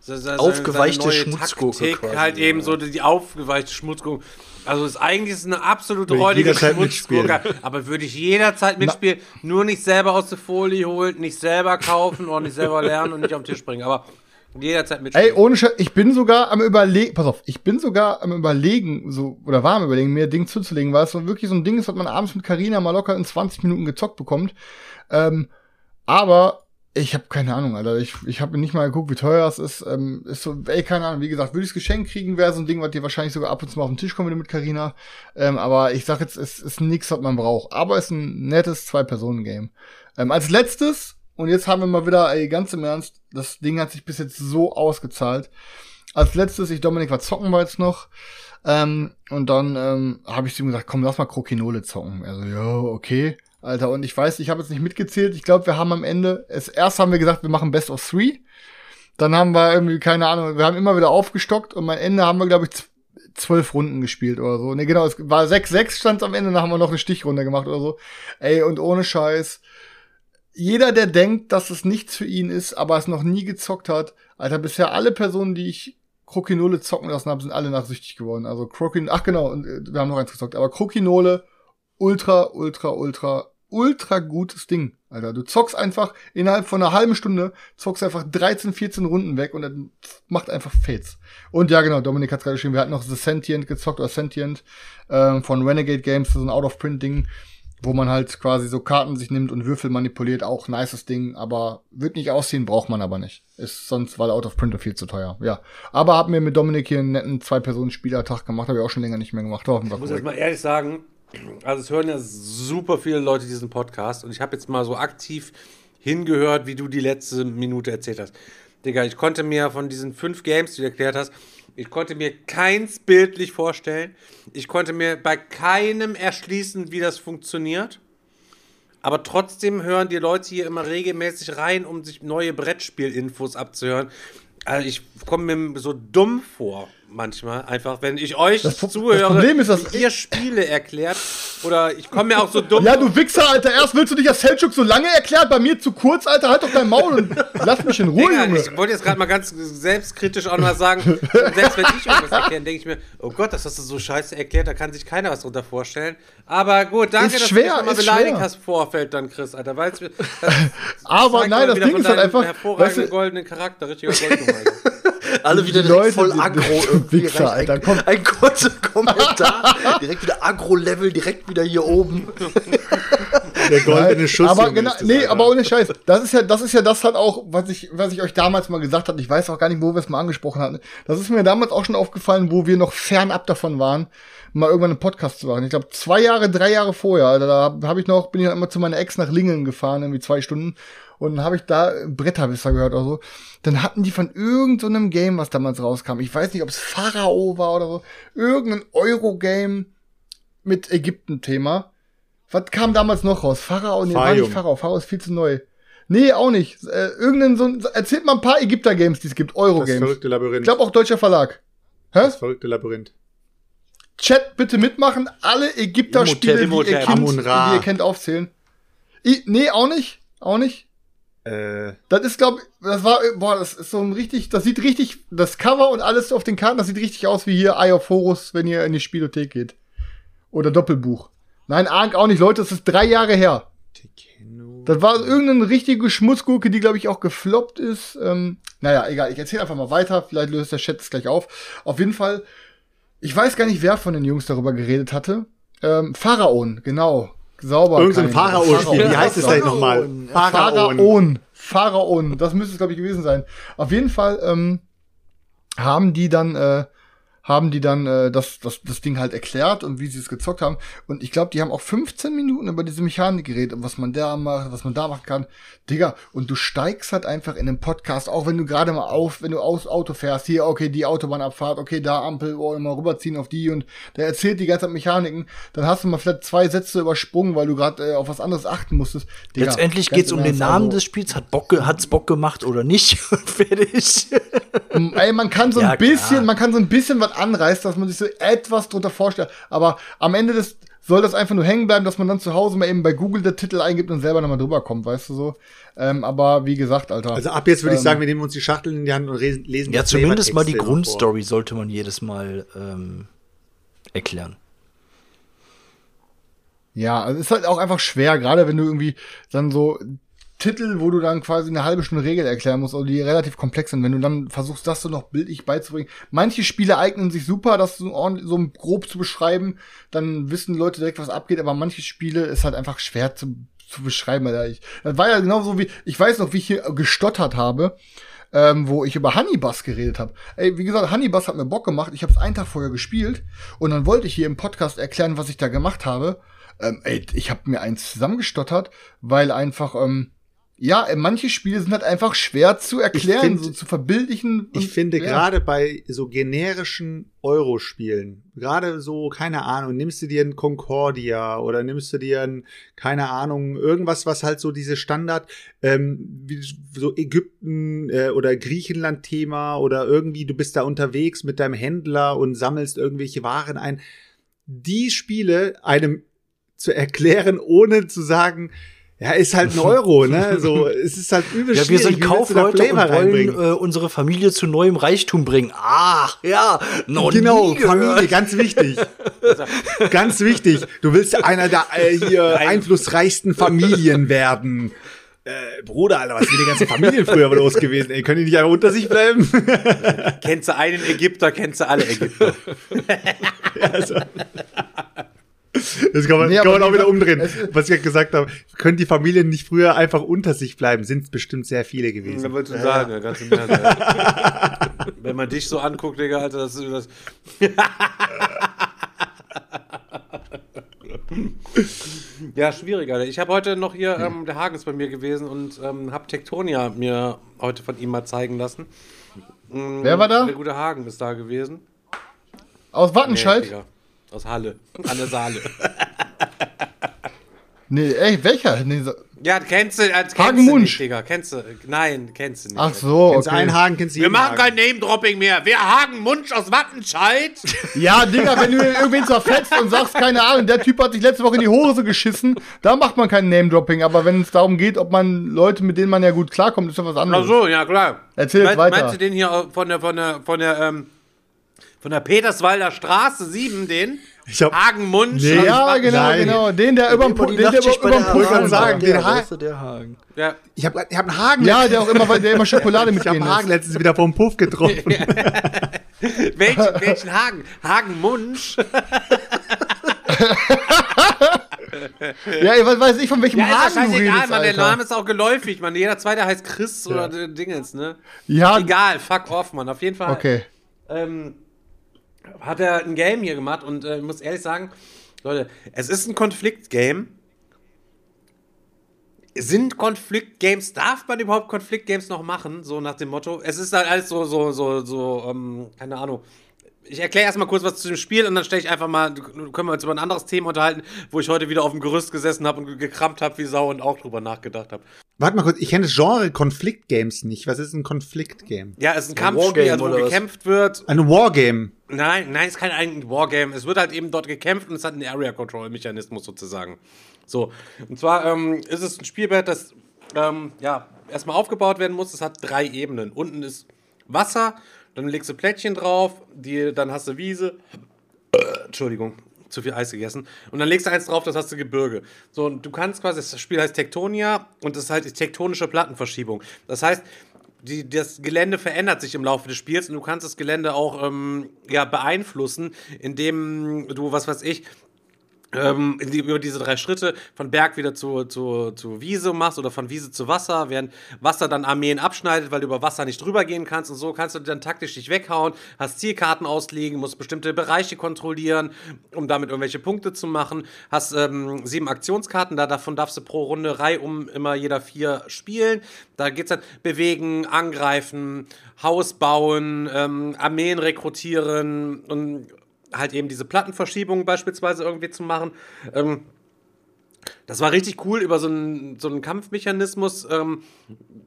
se- se- Aufgeweichte seine neue Schmutzgurke Taktik, quasi, halt ja. eben so die, die aufgeweichte Schmutzgurke. Also ist eigentlich ist eine absolut räudige Schmutzgurke, aber würde ich jederzeit mitspielen, nur nicht selber aus der Folie holen, nicht selber kaufen und nicht selber lernen und nicht auf den Tisch bringen, aber jederzeit mitspielen. ey, ohne Scheiß, ich bin sogar am überlegen, pass auf, ich bin sogar am überlegen, so, oder war am überlegen, mir ein Ding zuzulegen, weil es so wirklich so ein Ding ist, was man abends mit Carina mal locker in 20 Minuten gezockt bekommt. Ähm, aber ich habe keine Ahnung, Alter. Ich, ich habe nicht mal geguckt, wie teuer es ist. Ähm, ist so, ey, keine Ahnung. Wie gesagt, würde ich Geschenk kriegen, wäre so ein Ding, was dir wahrscheinlich sogar ab und zu mal auf den Tisch kommt, wenn du mit Carina. Ähm, aber ich sag jetzt, es ist nichts, was man braucht. Aber es ist ein nettes Zwei-Personen-Game. Ähm, als letztes, und jetzt haben wir mal wieder, ey, ganz im Ernst, das Ding hat sich bis jetzt so ausgezahlt. Als letztes, ich Dominik, was zocken wir jetzt noch? Ähm, und dann ähm, habe ich zu ihm gesagt, komm, lass mal Krokinole zocken. Also, ja, okay. Alter, und ich weiß, ich habe jetzt nicht mitgezählt. Ich glaube, wir haben am Ende, es, erst haben wir gesagt, wir machen Best of Three. Dann haben wir irgendwie, keine Ahnung, wir haben immer wieder aufgestockt und am Ende haben wir, glaube ich, zwölf Runden gespielt oder so. Ne, genau, es war 6-6 stand am Ende, dann haben wir noch eine Stichrunde gemacht oder so. Ey, und ohne Scheiß. Jeder, der denkt, dass es nichts für ihn ist, aber es noch nie gezockt hat, Alter, bisher alle Personen, die ich Krokinole zocken lassen habe, sind alle nachsüchtig geworden. Also Krokin, ach genau, äh, wir haben noch eins gezockt, aber Krokinole, ultra, ultra, ultra, ultra gutes Ding, Alter. Du zockst einfach innerhalb von einer halben Stunde, zockst einfach 13, 14 Runden weg und dann macht einfach Fates. Und ja, genau, Dominik hat gerade geschrieben, wir hatten noch The Sentient gezockt oder Sentient ähm, von Renegade Games, so ein Out-of-Print-Ding wo man halt quasi so Karten sich nimmt und Würfel manipuliert, auch nices Ding, aber wird nicht aussehen, braucht man aber nicht. Ist sonst, weil Out of Printer viel zu teuer. Ja. Aber hab mir mit Dominik hier einen netten Zwei-Personen-Spielertag gemacht, habe ich auch schon länger nicht mehr gemacht. War ich muss jetzt mal ehrlich sagen, also es hören ja super viele Leute diesen Podcast und ich habe jetzt mal so aktiv hingehört, wie du die letzte Minute erzählt hast. Digga, ich konnte mir von diesen fünf Games, die du erklärt hast, ich konnte mir keins bildlich vorstellen. Ich konnte mir bei keinem erschließen, wie das funktioniert. Aber trotzdem hören die Leute hier immer regelmäßig rein, um sich neue Brettspielinfos abzuhören. Also ich komme mir so dumm vor manchmal einfach, wenn ich euch das, zuhöre, das Problem ist, dass ihr Spiele erklärt oder ich komme mir auch so dumm Ja, du Wichser, Alter, erst willst du dich das Selchuk so lange erklärt, bei mir zu kurz, Alter, halt doch dein Maul und lass mich in Ruhe, Digga, Junge. Ich wollte jetzt gerade mal ganz selbstkritisch auch mal sagen, selbst wenn ich irgendwas erkläre, denke ich mir, oh Gott, das hast du so scheiße erklärt, da kann sich keiner was drunter vorstellen. Aber gut, danke, ist dass schwer, du mich mal beleidigt hast Vorfeld dann, Chris, Alter, weil es Aber nein, das Ding ist halt einfach hervorragenden weißt du, goldenen Charakter, richtiger Goldgemeinde. Alle wieder Leute, voll aggro irgendwie. Wichser, Alter, komm. Ein, ein kurzer Kommentar. direkt wieder Agro-Level, direkt wieder hier oben. Der goldene Schuss. Aber genau, nee, Alter. aber ohne Scheiß. Das ist ja, das ist ja das halt auch, was ich, was ich euch damals mal gesagt habe. Ich weiß auch gar nicht, wo wir es mal angesprochen hatten. Das ist mir damals auch schon aufgefallen, wo wir noch fernab davon waren, mal irgendwann einen Podcast zu machen. Ich glaube, zwei Jahre, drei Jahre vorher, da habe ich noch, bin ich dann immer zu meiner Ex nach Lingen gefahren, irgendwie zwei Stunden. Und dann habe ich da Bretterwisser gehört oder so. Dann hatten die von irgendeinem so Game, was damals rauskam. Ich weiß nicht, ob es Pharao war oder so. Irgendein Euro-Game mit Ägypten-Thema. Was kam damals noch raus? Pharao? Nee, war nicht Pharao. Pharao ist viel zu neu. Nee, auch nicht. Äh, irgendein so, erzählt mal ein paar Ägypter-Games, die es gibt. Euro-Games. Das verrückte Labyrinth. Ich glaube auch deutscher Verlag. Hä? Das verrückte Labyrinth. Chat bitte mitmachen. Alle Ägypter-Spiele, die, ihr kennt, die ihr kennt, aufzählen. I, nee, auch nicht. Auch nicht. Äh. Das ist, glaube ich, das war, boah, das ist so ein richtig, das sieht richtig, das Cover und alles auf den Karten, das sieht richtig aus wie hier Eye of Horus, wenn ihr in die Spielothek geht. Oder Doppelbuch. Nein, Ark auch nicht, Leute, das ist drei Jahre her. Das war irgendeine richtige Schmutzgurke, die, glaube ich, auch gefloppt ist. Ähm, naja, egal, ich erzähle einfach mal weiter. Vielleicht löst der Chat es gleich auf. Auf jeden Fall, ich weiß gar nicht, wer von den Jungs darüber geredet hatte. Ähm, Pharaon, genau sauber. Irgendein so Pharao-Spiel. Wie heißt es denn nochmal? Pharaon. Pharaon. Das müsste es, glaube ich, gewesen sein. Auf jeden Fall ähm, haben die dann äh, haben die dann äh, das, das, das Ding halt erklärt und wie sie es gezockt haben. Und ich glaube, die haben auch 15 Minuten über diese Mechanik geredet und was man da macht, was man da machen kann. Digga, und du steigst halt einfach in den Podcast, auch wenn du gerade mal auf, wenn du aus Auto fährst, hier, okay, die Autobahnabfahrt, okay, da Ampel, oh, immer rüberziehen auf die und der erzählt die ganze Zeit Mechaniken, dann hast du mal vielleicht zwei Sätze übersprungen, weil du gerade äh, auf was anderes achten musstest. Digga, Letztendlich geht's um den Namen also, des Spiels, hat Bock, hat's Bock gemacht oder nicht? Fertig. Ey, man kann so ein ja, bisschen, klar. man kann so ein bisschen was anreißt, dass man sich so etwas drunter vorstellt. Aber am Ende des soll das einfach nur hängen bleiben, dass man dann zu Hause mal eben bei Google der Titel eingibt und selber nochmal drüber kommt, weißt du so. Ähm, aber wie gesagt, Alter. Also ab jetzt würde ähm, ich sagen, wir nehmen uns die Schachteln in die Hand und lesen Ja, zumindest mal die Grundstory sollte man jedes Mal ähm, erklären. Ja, also ist halt auch einfach schwer, gerade wenn du irgendwie dann so Titel, wo du dann quasi eine halbe Stunde Regel erklären musst, oder die relativ komplex sind, wenn du dann versuchst, das so noch bildlich beizubringen. Manche Spiele eignen sich super, das so, so grob zu beschreiben, dann wissen Leute direkt, was abgeht, aber manche Spiele ist halt einfach schwer zu, zu beschreiben. Alter. Ich, das war ja genauso wie, ich weiß noch, wie ich hier gestottert habe, ähm, wo ich über Honeybus geredet habe. Ey, wie gesagt, Honeybus hat mir Bock gemacht, ich habe es einen Tag vorher gespielt und dann wollte ich hier im Podcast erklären, was ich da gemacht habe. Ähm, ey, ich habe mir eins zusammengestottert, weil einfach, ähm, ja, äh, manche Spiele sind halt einfach schwer zu erklären, find, so zu verbildlichen. ich finde ja. gerade bei so generischen Euro-Spielen, gerade so, keine Ahnung, nimmst du dir ein Concordia oder nimmst du dir ein, keine Ahnung, irgendwas, was halt so diese Standard, ähm, wie, so Ägypten äh, oder Griechenland-Thema oder irgendwie du bist da unterwegs mit deinem Händler und sammelst irgendwelche Waren ein. Die Spiele einem zu erklären, ohne zu sagen, Ja, ist halt ein Euro, ne? So, es ist halt übel Ja, wir sind Kaufleute und wollen äh, unsere Familie zu neuem Reichtum bringen. Ach, ja, noch Genau. Familie, ganz wichtig. ganz wichtig. Du willst einer der äh, hier einflussreichsten Familien werden. Äh, Bruder, Alter, was sind die ganzen Familien früher mal los gewesen? Ey, können die nicht einfach unter sich bleiben? Kennst du einen Ägypter, kennst du alle Ägypter. Das kann man, Nee, kann man auch wie wieder umdrehen. Was ich gesagt habe, können die Familien nicht früher einfach unter sich bleiben? Sind es bestimmt sehr viele Da gewesen. wolltest du sagen, ja, ganz im Ernst. Wenn man dich so anguckt, Digga, Alter, das ist das. ja, schwierig, Alter. Ich habe heute noch hier, ähm, der Hagen ist bei mir gewesen und ähm, habe Tektonia mir heute von ihm mal zeigen lassen. Wer war da? Der gute Hagen ist da gewesen. Aus Nee, Wattenscheid? Digga. Aus Halle. An der Saale. Nee, ey, welcher? Nee, so, ja, kennst du, äh, kennst Hagen du Munsch. nicht, Digga. Kennst du? Nein, kennst du nicht. ach so, Kennst du einen okay. Hagen, kennst du Wir jeden machen Hagen. kein Name-Dropping mehr. Wer Hagen Munsch aus Wattenscheid? Ja, Digga, wenn du irgendwen zerfetzt und sagst, keine Ahnung, der Typ hat sich letzte Woche in die Hose geschissen, da macht man kein Name-Dropping. Aber wenn es darum geht, ob man Leute, mit denen man ja gut klarkommt, ist doch was Ach anderes. so, ja klar. Erzähl jetzt Meinst- weiter. Meinst du den hier von der, von der, von der, ähm, von der Peterswalder Straße 7, den? Ich hab- Hagenmunsch? Nee. Ja, genau, Nein. genau. Den, der den, der über, der Pult Hagen. war. sagen, der, den Ha- weißt du, der Hagen. Ja. Ich habe ich hab einen Hagen. Ja, der auch immer, der immer Schokolade ich habe einen Hagen ist. letztens wieder vom Puff getroffen. Welchen, welchen Hagen? Hagenmunsch? Ja, ich weiß- ich, von welchem Ja, ist Hagen ja du scheißegal, redest, Mann. Der. Name ist auch geläufig, Mann. Jeder zweite heißt Chris oder äh, Dingens, ne? Ja, Egal, fuck off, Mann. Auf jeden Fall. okay. ähm, hat er ein Game hier gemacht und äh, ich muss ehrlich sagen, Leute, es ist ein Konfliktgame. Sind Konfliktgames, darf man überhaupt Konfliktgames noch machen? So nach dem Motto. Es ist halt alles so, so, so, so, ähm, keine Ahnung. Ich erkläre erstmal kurz was zu dem Spiel und dann stelle ich einfach mal, können wir uns über ein anderes Thema unterhalten, wo ich heute wieder auf dem Gerüst gesessen habe und gekramt habe wie Sau und auch drüber nachgedacht habe. Warte mal kurz, ich kenne das Genre Konfliktgames nicht. Was ist ein Konfliktgame? Ja, es ist ein Ein Kampfspiel, also wo oder was? gekämpft wird Ein Wargame. Nein, nein, es ist kein eigenes Wargame. Es wird halt eben dort gekämpft und es hat einen Area-Control-Mechanismus sozusagen. So, und zwar ähm, ist es ein Spielbrett, das ähm, ja erstmal aufgebaut werden muss. Es hat drei Ebenen. Unten ist Wasser, dann legst du Plättchen drauf, die, dann hast du Wiese. Äh, Entschuldigung, zu viel Eis gegessen. Und dann legst du eins drauf, das hast du Gebirge. So, und du kannst quasi, das Spiel heißt Tektonia und das ist halt die tektonische Plattenverschiebung. Das heißt, die, das Gelände verändert sich im Laufe des Spiels und du kannst das Gelände auch ähm, ja, beeinflussen, indem du, was weiß ich, ähm, die, über diese drei Schritte von Berg wieder zu, zu, zu Wiese machst oder von Wiese zu Wasser, während Wasser dann Armeen abschneidet, weil du über Wasser nicht drüber gehen kannst und so kannst du dann taktisch dich weghauen, hast Zielkarten auslegen, musst bestimmte Bereiche kontrollieren, um damit irgendwelche Punkte zu machen, hast ähm, sieben Aktionskarten, da davon darfst du pro Runde reihum immer jeder vier spielen. Da geht's dann bewegen, angreifen, Haus bauen, ähm, Armeen rekrutieren und halt eben diese Plattenverschiebung beispielsweise irgendwie zu machen. Ähm, das war richtig cool über so einen, so einen Kampfmechanismus, ähm,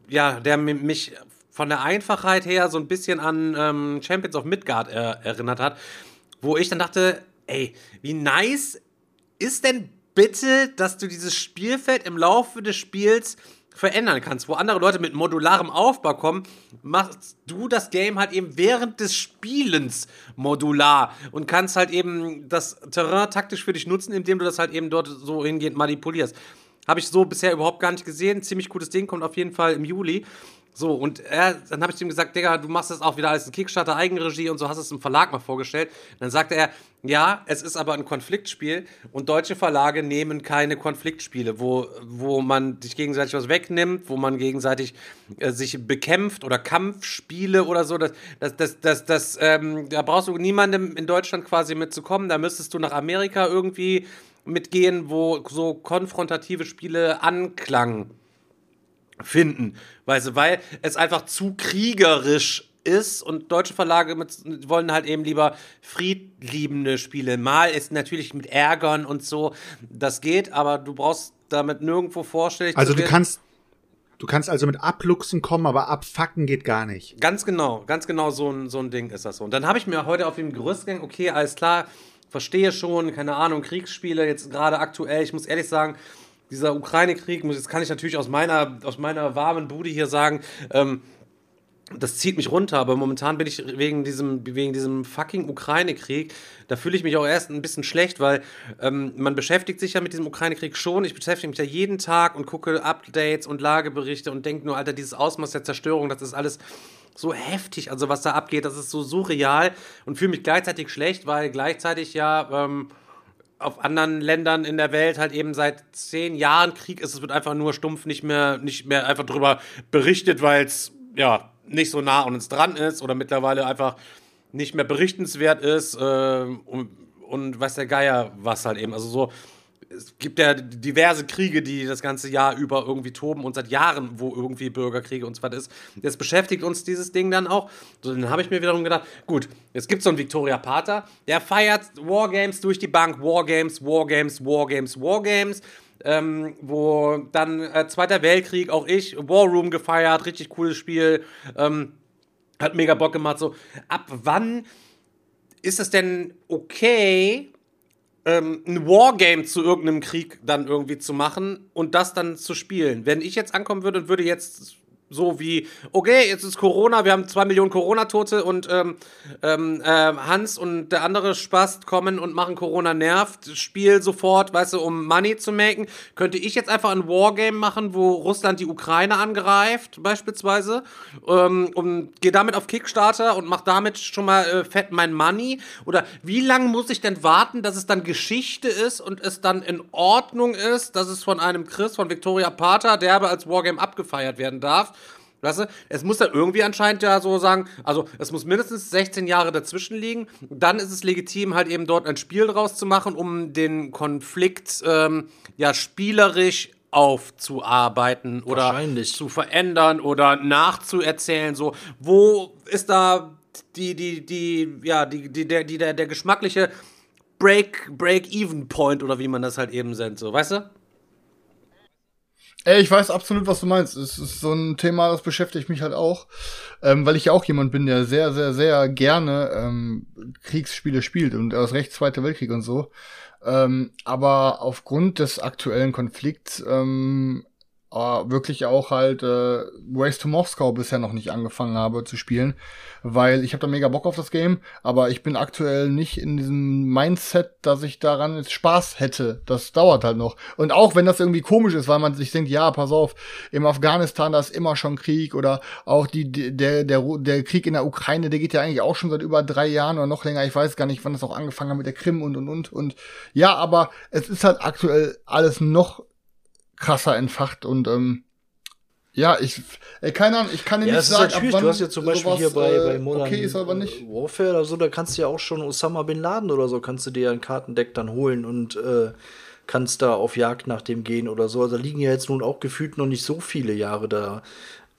ja, der mi- mich von der Einfachheit her so ein bisschen an ähm, Champions of Midgard er erinnert hat, wo ich dann dachte, ey, wie nice ist denn bitte, dass du dieses Spielfeld im Laufe des Spiels verändern kannst, wo andere Leute mit modularem Aufbau kommen, machst du das Game halt eben während des Spielens modular und kannst halt eben das Terrain taktisch für dich nutzen, indem du das halt eben dort so hingehend manipulierst. Habe ich so bisher überhaupt gar nicht gesehen. Ziemlich gutes Ding, kommt auf jeden Fall im Juli. So, und er, dann habe ich ihm gesagt, Digga, du machst das auch wieder als ein Kickstarter, Eigenregie und so hast es im Verlag mal vorgestellt. Dann sagte er, ja, es ist aber ein Konfliktspiel und deutsche Verlage nehmen keine Konfliktspiele, wo, wo man sich gegenseitig was wegnimmt, wo man gegenseitig äh, sich bekämpft oder Kampfspiele oder so. Das, das, das, das, das ähm, da brauchst du niemandem in Deutschland quasi mitzukommen. Da müsstest du nach Amerika irgendwie mitgehen, wo so konfrontative Spiele Anklang finden. Weißt du, weil es einfach zu kriegerisch ist und deutsche Verlage mit, wollen halt eben lieber friedliebende Spiele. Mal ist natürlich mit Ärgern und so, das geht, aber du brauchst damit nirgendwo vorstellig Also du kannst, du kannst also mit Abluchsen kommen, aber abfacken geht gar nicht. Ganz genau, ganz genau so ein, so ein Ding ist das so. Und dann habe ich mir heute auf dem Gerüst gegangen, okay, alles klar, verstehe schon, keine Ahnung, Kriegsspiele, jetzt gerade aktuell, ich muss ehrlich sagen, dieser Ukraine-Krieg, das kann ich natürlich aus meiner, aus meiner warmen Bude hier sagen, ähm, das zieht mich runter, aber momentan bin ich wegen diesem, wegen diesem fucking Ukraine-Krieg, da fühle ich mich auch erst ein bisschen schlecht, weil ähm, man beschäftigt sich ja mit diesem Ukraine-Krieg schon. Ich beschäftige mich ja jeden Tag und gucke Updates und Lageberichte und denke nur, Alter, dieses Ausmaß der Zerstörung, das ist alles so heftig, also was da abgeht, das ist so surreal und fühle mich gleichzeitig schlecht, weil gleichzeitig ja ähm, auf anderen Ländern in der Welt halt eben seit zehn Jahren Krieg ist. Es wird einfach nur stumpf nicht mehr, nicht mehr einfach drüber berichtet, weil es ja nicht so nah an uns dran ist oder mittlerweile einfach nicht mehr berichtenswert ist äh, und, und weiß der Geier was halt eben. Also so, es gibt ja diverse Kriege, die das ganze Jahr über irgendwie toben und seit Jahren, wo irgendwie Bürgerkriege und so weiter ist. Jetzt beschäftigt uns dieses Ding dann auch. So, dann habe ich mir wiederum gedacht, gut, jetzt gibt so einen Victoria Pater, der feiert Wargames durch die Bank, Wargames, Wargames, Wargames, Wargames. Ähm, wo dann äh, Zweiter Weltkrieg, auch ich, War Room gefeiert, richtig cooles Spiel, ähm, hat mega Bock gemacht. So, ab wann ist es denn okay, ähm, ein Wargame zu irgendeinem Krieg dann irgendwie zu machen und das dann zu spielen. Wenn ich jetzt ankommen würde und würde jetzt so wie, okay, jetzt ist Corona, wir haben zwei Millionen Corona-Tote und ähm, ähm, äh, Hans und der andere Spaß kommen und machen Corona nervt, Spiel sofort, weißt du, um Money zu machen. Könnte ich jetzt einfach ein Wargame machen, wo Russland die Ukraine angreift, beispielsweise, ähm, und gehe damit auf Kickstarter und mach damit schon mal äh, fett mein Money? Oder wie lange muss ich denn warten, dass es dann Geschichte ist und es dann in Ordnung ist, dass es von einem Chris, von Victoria Pater, der aber als Wargame abgefeiert werden darf? Weißt du, es muss da irgendwie anscheinend ja so sagen, also es muss mindestens 16 Jahre dazwischen liegen. Dann ist es legitim, halt eben dort ein Spiel draus zu machen, um den Konflikt ähm, ja spielerisch aufzuarbeiten oder zu verändern oder nachzuerzählen. So, wo ist da die, die, die, ja, die, die, der, die, der, der geschmackliche Break, Break-Even-Point oder wie man das halt eben nennt, so, weißt du? Ey, ich weiß absolut, was du meinst. Es ist so ein Thema, das beschäftigt mich halt auch, ähm, weil ich ja auch jemand bin, der sehr, sehr, sehr gerne ähm, Kriegsspiele spielt und aus Recht Zweiter Weltkrieg und so. Ähm, aber aufgrund des aktuellen Konflikts ähm, äh, wirklich auch halt äh, Race to Moscow bisher noch nicht angefangen habe zu spielen, weil ich habe da mega Bock auf das Game, aber ich bin aktuell nicht in diesem Mindset, dass ich daran jetzt Spaß hätte. Das dauert halt noch. Und auch wenn das irgendwie komisch ist, weil man sich denkt, ja, pass auf, im Afghanistan da ist immer schon Krieg oder auch die, der, der, der Krieg in der Ukraine, der geht ja eigentlich auch schon seit über drei Jahren oder noch länger. Ich weiß gar nicht, wann das auch angefangen hat mit der Krim und und und und ja, aber es ist halt aktuell alles noch krasser entfacht und ähm, ja, ich, ey, keine Ahnung, ich kann dir ja, nicht sagen, ab wann du hast ja zum Beispiel sowas, hier bei, bei äh, Modern okay ist, aber nicht. Warfare oder so, da kannst du ja auch schon Osama Bin Laden oder so, kannst du dir ein Kartendeck dann holen und äh, kannst da auf Jagd nach dem gehen oder so. Also liegen ja jetzt nun auch gefühlt noch nicht so viele Jahre da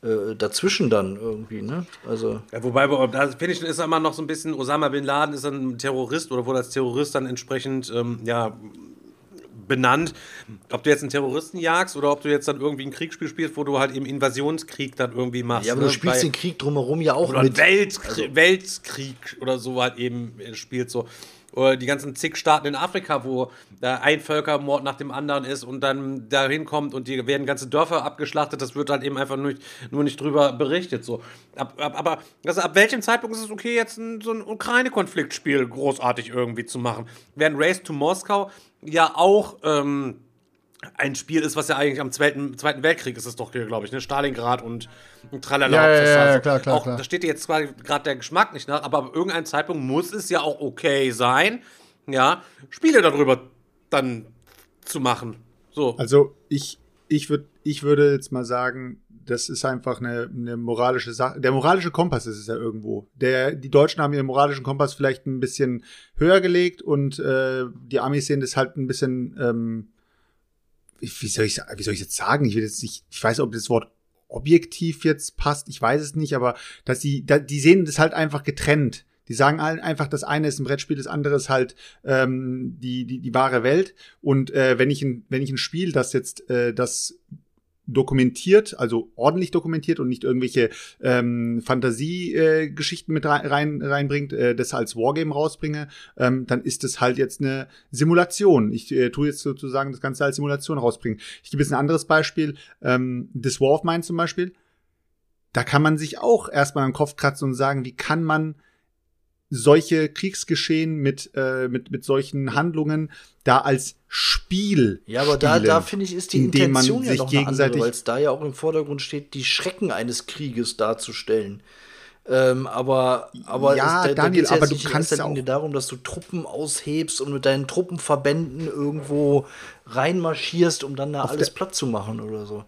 äh, dazwischen dann irgendwie, ne? Also. Ja, wobei, da finde ich, ist immer noch so ein bisschen, Osama Bin Laden ist dann ein Terrorist oder wurde als Terrorist dann entsprechend, ähm, ja, benannt. Ob du jetzt einen Terroristen jagst oder ob du jetzt dann irgendwie ein Kriegsspiel spielst, wo du halt eben Invasionskrieg dann irgendwie machst. Ja, aber ne? du spielst Bei, den Krieg drumherum ja auch oder mit. Weltkrieg, also. Weltkrieg oder so halt eben spielt so. Oder die ganzen zig Staaten in Afrika, wo da ein Völkermord nach dem anderen ist und dann dahin kommt und die werden ganze Dörfer abgeschlachtet, das wird halt eben einfach nur, nur nicht drüber berichtet. So. Ab, ab, aber also ab welchem Zeitpunkt ist es okay, jetzt ein, so ein Ukraine-Konfliktspiel großartig irgendwie zu machen? Während Race to Moskau ja auch ähm, ein Spiel ist, was ja eigentlich am Zweiten, Zweiten Weltkrieg ist es doch hier, glaube ich, ne? Stalingrad und, und Tralala. Ja, ja, ja, also klar, klar, auch, klar. Da steht dir jetzt gerade der Geschmack nicht nach, aber ab irgendeinem Zeitpunkt muss es ja auch okay sein, ja, Spiele darüber dann zu machen. So. Also ich, ich, würd, ich würde jetzt mal sagen, das ist einfach eine, eine moralische Sache. Der moralische Kompass ist es ja irgendwo. Der, die Deutschen haben ihren moralischen Kompass vielleicht ein bisschen höher gelegt und äh, die Amis sehen das halt ein bisschen, ähm, wie soll ich, wie soll ich jetzt sagen? Ich will jetzt nicht, ich weiß, ob das Wort objektiv jetzt passt, ich weiß es nicht, aber dass die, die sehen das halt einfach getrennt. Die sagen allen einfach, das eine ist ein Brettspiel, das andere ist halt ähm, die, die, die wahre Welt. Und äh, wenn ich ein, wenn ich ein Spiel, das jetzt äh, das dokumentiert, also ordentlich dokumentiert und nicht irgendwelche ähm, Fantasiegeschichten äh, mit rein, rein, reinbringt, äh, das als Wargame rausbringe, ähm, dann ist es halt jetzt eine Simulation. Ich äh, tue jetzt sozusagen das Ganze als Simulation rausbringen. Ich gebe jetzt ein anderes Beispiel, ähm, This War of Mine zum Beispiel. Da kann man sich auch erstmal am Kopf kratzen und sagen, wie kann man solche Kriegsgeschehen mit, äh, mit, mit solchen Handlungen da als Spiel. Ja, aber da, da finde ich, ist die Intention ja noch gegenseitig eine weil es da ja auch im Vordergrund steht, die Schrecken eines Krieges darzustellen. Ähm, aber aber ja, es, da, Daniel, da aber du kannst ja auch darum, dass du Truppen aushebst und mit deinen Truppenverbänden irgendwo reinmarschierst, um dann da alles platt zu machen oder so.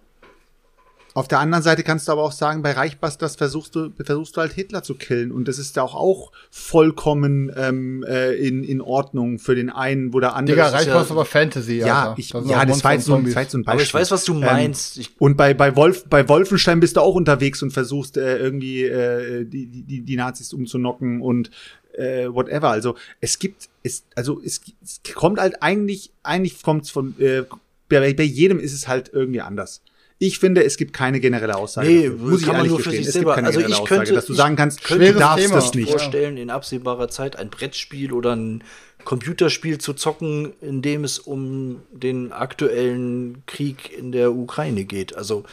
Auf der anderen Seite kannst du aber auch sagen, bei Reichbusters versuchst du, versuchst du halt Hitler zu killen. Und das ist ja auch, auch vollkommen ähm, äh, in, in Ordnung für den einen, wo der andere. Digga, Reichbusters ja, aber Fantasy, Ja, ich, das ja, das war jetzt, so, ein, war jetzt so ein Beispiel. Aber ich weiß, was du ähm, meinst. Ähm, und bei, bei, Wolf, bei Wolfenstein bist du auch unterwegs und versuchst äh, irgendwie äh, die, die, die Nazis umzunocken und äh, whatever. Also es gibt, es, also es, es kommt halt eigentlich, eigentlich kommt's von, äh, bei, bei jedem ist es halt irgendwie anders. Ich finde, es gibt keine generelle Aussage. Nee, dafür. muss ich ehrlich nur für sich selber. also ich könnte, Aussage, dass du sagen kannst, könnte du darfst das nicht. vorstellen, in absehbarer Zeit ein Brettspiel oder ein Computerspiel zu zocken, in dem es um den aktuellen Krieg in der Ukraine geht. Also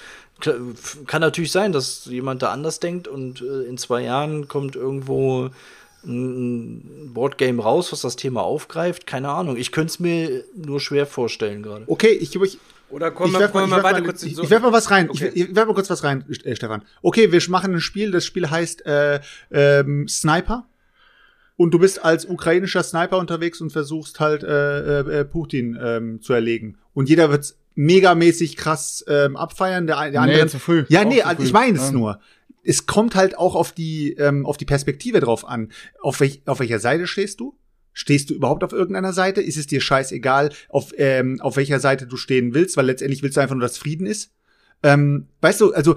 kann natürlich sein, dass jemand da anders denkt und äh, in zwei Jahren kommt irgendwo ein Boardgame raus, was das Thema aufgreift. Keine Ahnung. Ich könnte es mir nur schwer vorstellen gerade. Okay, ich, ich, oder kommen wir, mal, mal weiter mal, kurz Ich, so ich werf mal was rein. Okay. Ich, ich werf mal kurz was rein, äh, Stefan. Okay, wir machen ein Spiel. Das Spiel heißt äh, ähm, Sniper. Und du bist als ukrainischer Sniper unterwegs und versuchst halt äh, äh, Putin ähm, zu erlegen. Und jeder wird megamäßig krass ähm, abfeiern. Der, der andere. Nee, zu früh. Ja, nee, also ich meine es ja. nur. Es kommt halt auch auf die ähm, auf die Perspektive drauf an. Auf, welch, auf welcher Seite stehst du? Stehst du überhaupt auf irgendeiner Seite? Ist es dir scheißegal, auf, ähm, auf welcher Seite du stehen willst, weil letztendlich willst du einfach nur, dass Frieden ist? Ähm, weißt du, also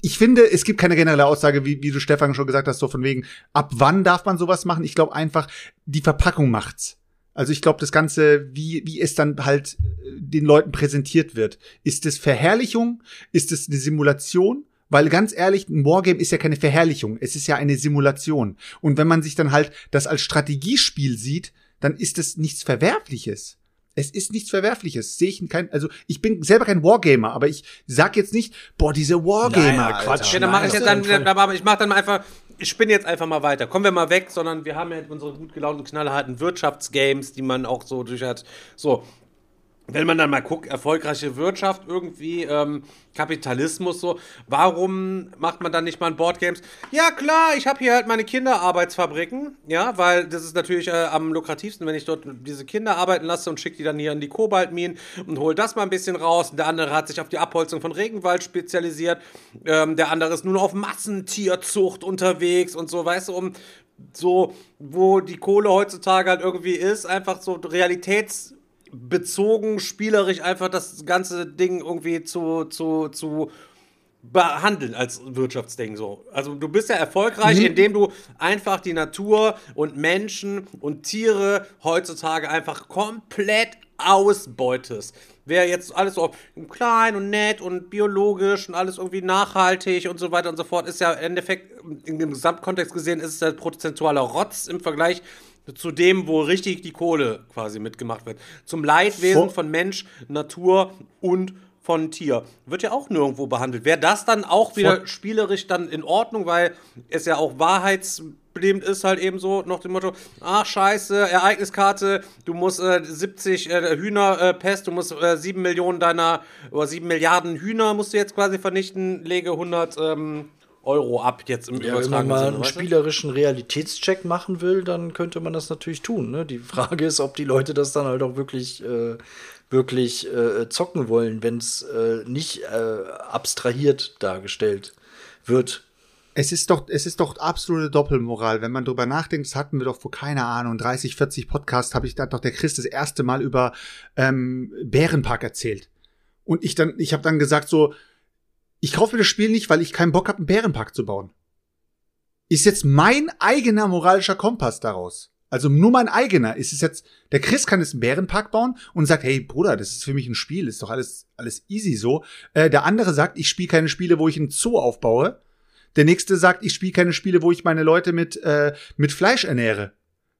ich finde, es gibt keine generelle Aussage, wie, wie du Stefan schon gesagt hast, so von wegen, ab wann darf man sowas machen? Ich glaube einfach, die Verpackung macht's. Also ich glaube, das Ganze, wie, wie es dann halt äh, den Leuten präsentiert wird. Ist es Verherrlichung? Ist es eine Simulation? Weil ganz ehrlich, ein Wargame ist ja keine Verherrlichung, es ist ja eine Simulation. Und wenn man sich dann halt das als Strategiespiel sieht, dann ist es nichts Verwerfliches. Es ist nichts Verwerfliches. Sehe ich kein, also ich bin selber kein Wargamer, aber ich sag jetzt nicht, boah, diese Wargamer. Nein, Quatsch. Ja, dann mache ich jetzt dann, aber ich mache dann einfach, ich spinne jetzt einfach mal weiter. Kommen wir mal weg, sondern wir haben ja unsere gut gelaunten, knallharten Wirtschaftsgames, die man auch so durch hat. So, wenn man dann mal guckt, erfolgreiche Wirtschaft irgendwie, ähm, Kapitalismus so, warum macht man dann nicht mal ein Boardgames? Ja klar, ich habe hier halt meine Kinderarbeitsfabriken, ja, weil das ist natürlich äh, am lukrativsten, wenn ich dort diese Kinder arbeiten lasse und schicke die dann hier in die Kobaltminen und hole das mal ein bisschen raus. Der andere hat sich auf die Abholzung von Regenwald spezialisiert, ähm, der andere ist nur auf Massentierzucht unterwegs und so, weißt du, um so, wo die Kohle heutzutage halt irgendwie ist, einfach so Realitäts bezogen, spielerisch einfach das ganze Ding irgendwie zu, zu, zu behandeln als Wirtschaftsding so. Also du bist ja erfolgreich, mhm. indem du einfach die Natur und Menschen und Tiere heutzutage einfach komplett ausbeutest. Wer jetzt alles so klein und nett und biologisch und alles irgendwie nachhaltig und so weiter und so fort, ist ja im Endeffekt, im Gesamtkontext gesehen, ist es der prozentualer Rotz im Vergleich zu dem, wo richtig die Kohle quasi mitgemacht wird. Zum Leidwesen von Mensch, Natur und von Tier. Wird ja auch nirgendwo behandelt. Wäre das dann auch wieder Vor spielerisch dann in Ordnung, weil es ja auch wahrheitsbedingt ist, halt eben so nach dem Motto, ach scheiße, Ereigniskarte, du musst äh, 70 äh, Hühner äh, Pest, du musst äh, 7 Millionen deiner, oder 7 Milliarden Hühner musst du jetzt quasi vernichten, lege 100 ähm, Euro ab jetzt im ja, Wenn man mal einen spielerischen Realitätscheck machen will, dann könnte man das natürlich tun. Ne? Die Frage ist, ob die Leute das dann halt auch wirklich, äh, wirklich äh, zocken wollen, wenn es äh, nicht äh, abstrahiert dargestellt wird. Es ist doch, es ist doch absolute Doppelmoral, wenn man drüber nachdenkt. Das hatten wir doch vor keine Ahnung 30, 40 Podcasts habe ich da doch der Chris das erste Mal über ähm, Bärenpark erzählt. Und ich dann, ich habe dann gesagt so, ich kaufe mir das Spiel nicht, weil ich keinen Bock habe, einen Bärenpark zu bauen. Ist jetzt mein eigener moralischer Kompass daraus. Also nur mein eigener. Ist es jetzt, der Chris kann jetzt einen Bärenpark bauen und sagt, hey Bruder, das ist für mich ein Spiel, ist doch alles, alles easy so. Äh, der andere sagt, ich spiele keine Spiele, wo ich einen Zoo aufbaue. Der nächste sagt, ich spiele keine Spiele, wo ich meine Leute mit, äh, mit Fleisch ernähre.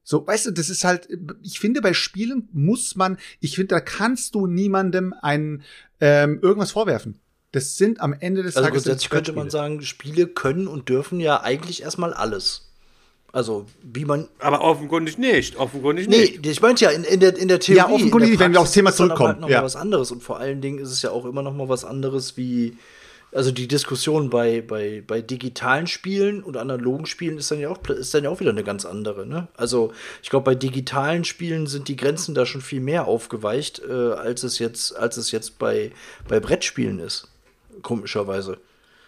So, weißt du, das ist halt, ich finde, bei Spielen muss man, ich finde, da kannst du niemandem ein, ähm, irgendwas vorwerfen. Das sind am Ende des Also Tages. grundsätzlich könnte man sagen, Spiele können und dürfen ja eigentlich erstmal alles. Also, wie man. Aber offenkundig nicht. Offenkundig Nee, nicht. ich meinte ja, in, in, der, in der Theorie. Ja, offenkundig, der wenn wir aufs Thema aber zurückkommen, Halt noch ja. mal was anderes. Und vor allen Dingen ist es ja auch immer noch mal was anderes wie. Also die Diskussion bei, bei, bei digitalen Spielen und analogen Spielen ist dann ja auch ist dann ja auch wieder eine ganz andere. Ne? Also ich glaube, bei digitalen Spielen sind die Grenzen da schon viel mehr aufgeweicht, äh, als es jetzt, als es jetzt bei, bei Brettspielen ist. Komischerweise.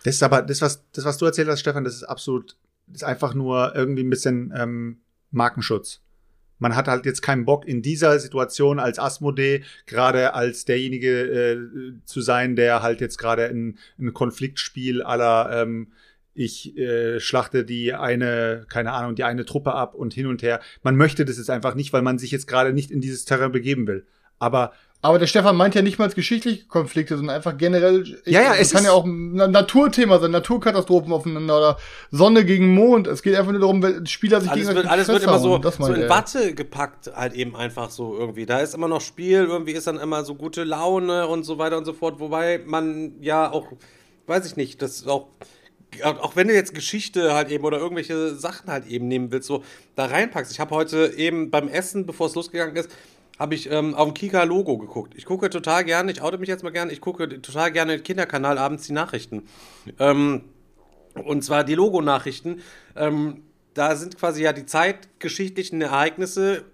Das ist aber, das, was, das, was du erzählt hast, Stefan, das ist absolut, das ist einfach nur irgendwie ein bisschen ähm, Markenschutz. Man hat halt jetzt keinen Bock in dieser Situation als Asmodee gerade als derjenige äh, zu sein, der halt jetzt gerade ein, ein Konfliktspiel aller ähm, ich äh, schlachte die eine, keine Ahnung, die eine Truppe ab und hin und her. Man möchte das jetzt einfach nicht, weil man sich jetzt gerade nicht in dieses Terrain begeben will. Aber Aber der Stefan meint ja nicht mal geschichtliche Konflikte, sondern einfach generell. Ja, ja, es es kann ja auch ein Naturthema sein, Naturkatastrophen aufeinander oder Sonne gegen Mond. Es geht einfach nur darum, wenn Spieler sich Alles wird, gegenseitig alles wird immer so. Das so in. Watte gepackt, halt eben einfach so irgendwie. Da ist immer noch Spiel, irgendwie ist dann immer so gute Laune und so weiter und so fort. Wobei man ja auch, weiß ich nicht, das auch, auch wenn du jetzt Geschichte halt eben oder irgendwelche Sachen halt eben nehmen willst, so da reinpackst. Ich habe heute eben beim Essen, bevor es losgegangen ist, habe ich ähm, auf dem Kika-Logo geguckt. Ich gucke total gerne, ich oute mich jetzt mal gerne, ich gucke total gerne im Kinderkanal abends die Nachrichten. Ähm, und zwar die Logonachrichten. Ähm, da sind quasi ja die zeitgeschichtlichen Ereignisse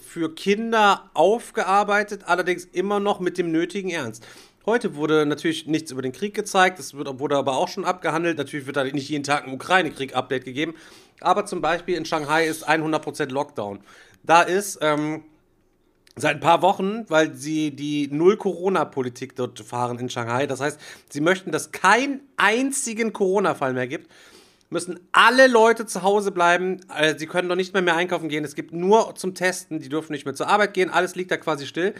für Kinder aufgearbeitet, allerdings immer noch mit dem nötigen Ernst. Heute wurde natürlich nichts über den Krieg gezeigt, das wird, wurde aber auch schon abgehandelt. Natürlich wird da nicht jeden Tag ein Ukraine-Krieg-Update gegeben. Aber zum Beispiel in Shanghai ist 100% Lockdown. Da ist ähm, seit ein paar Wochen, weil sie die Null-Corona-Politik dort fahren in Shanghai. Das heißt, sie möchten, dass kein einzigen Corona-Fall mehr gibt. Müssen alle Leute zu Hause bleiben. Äh, Sie können doch nicht mehr mehr einkaufen gehen. Es gibt nur zum Testen. Die dürfen nicht mehr zur Arbeit gehen. Alles liegt da quasi still.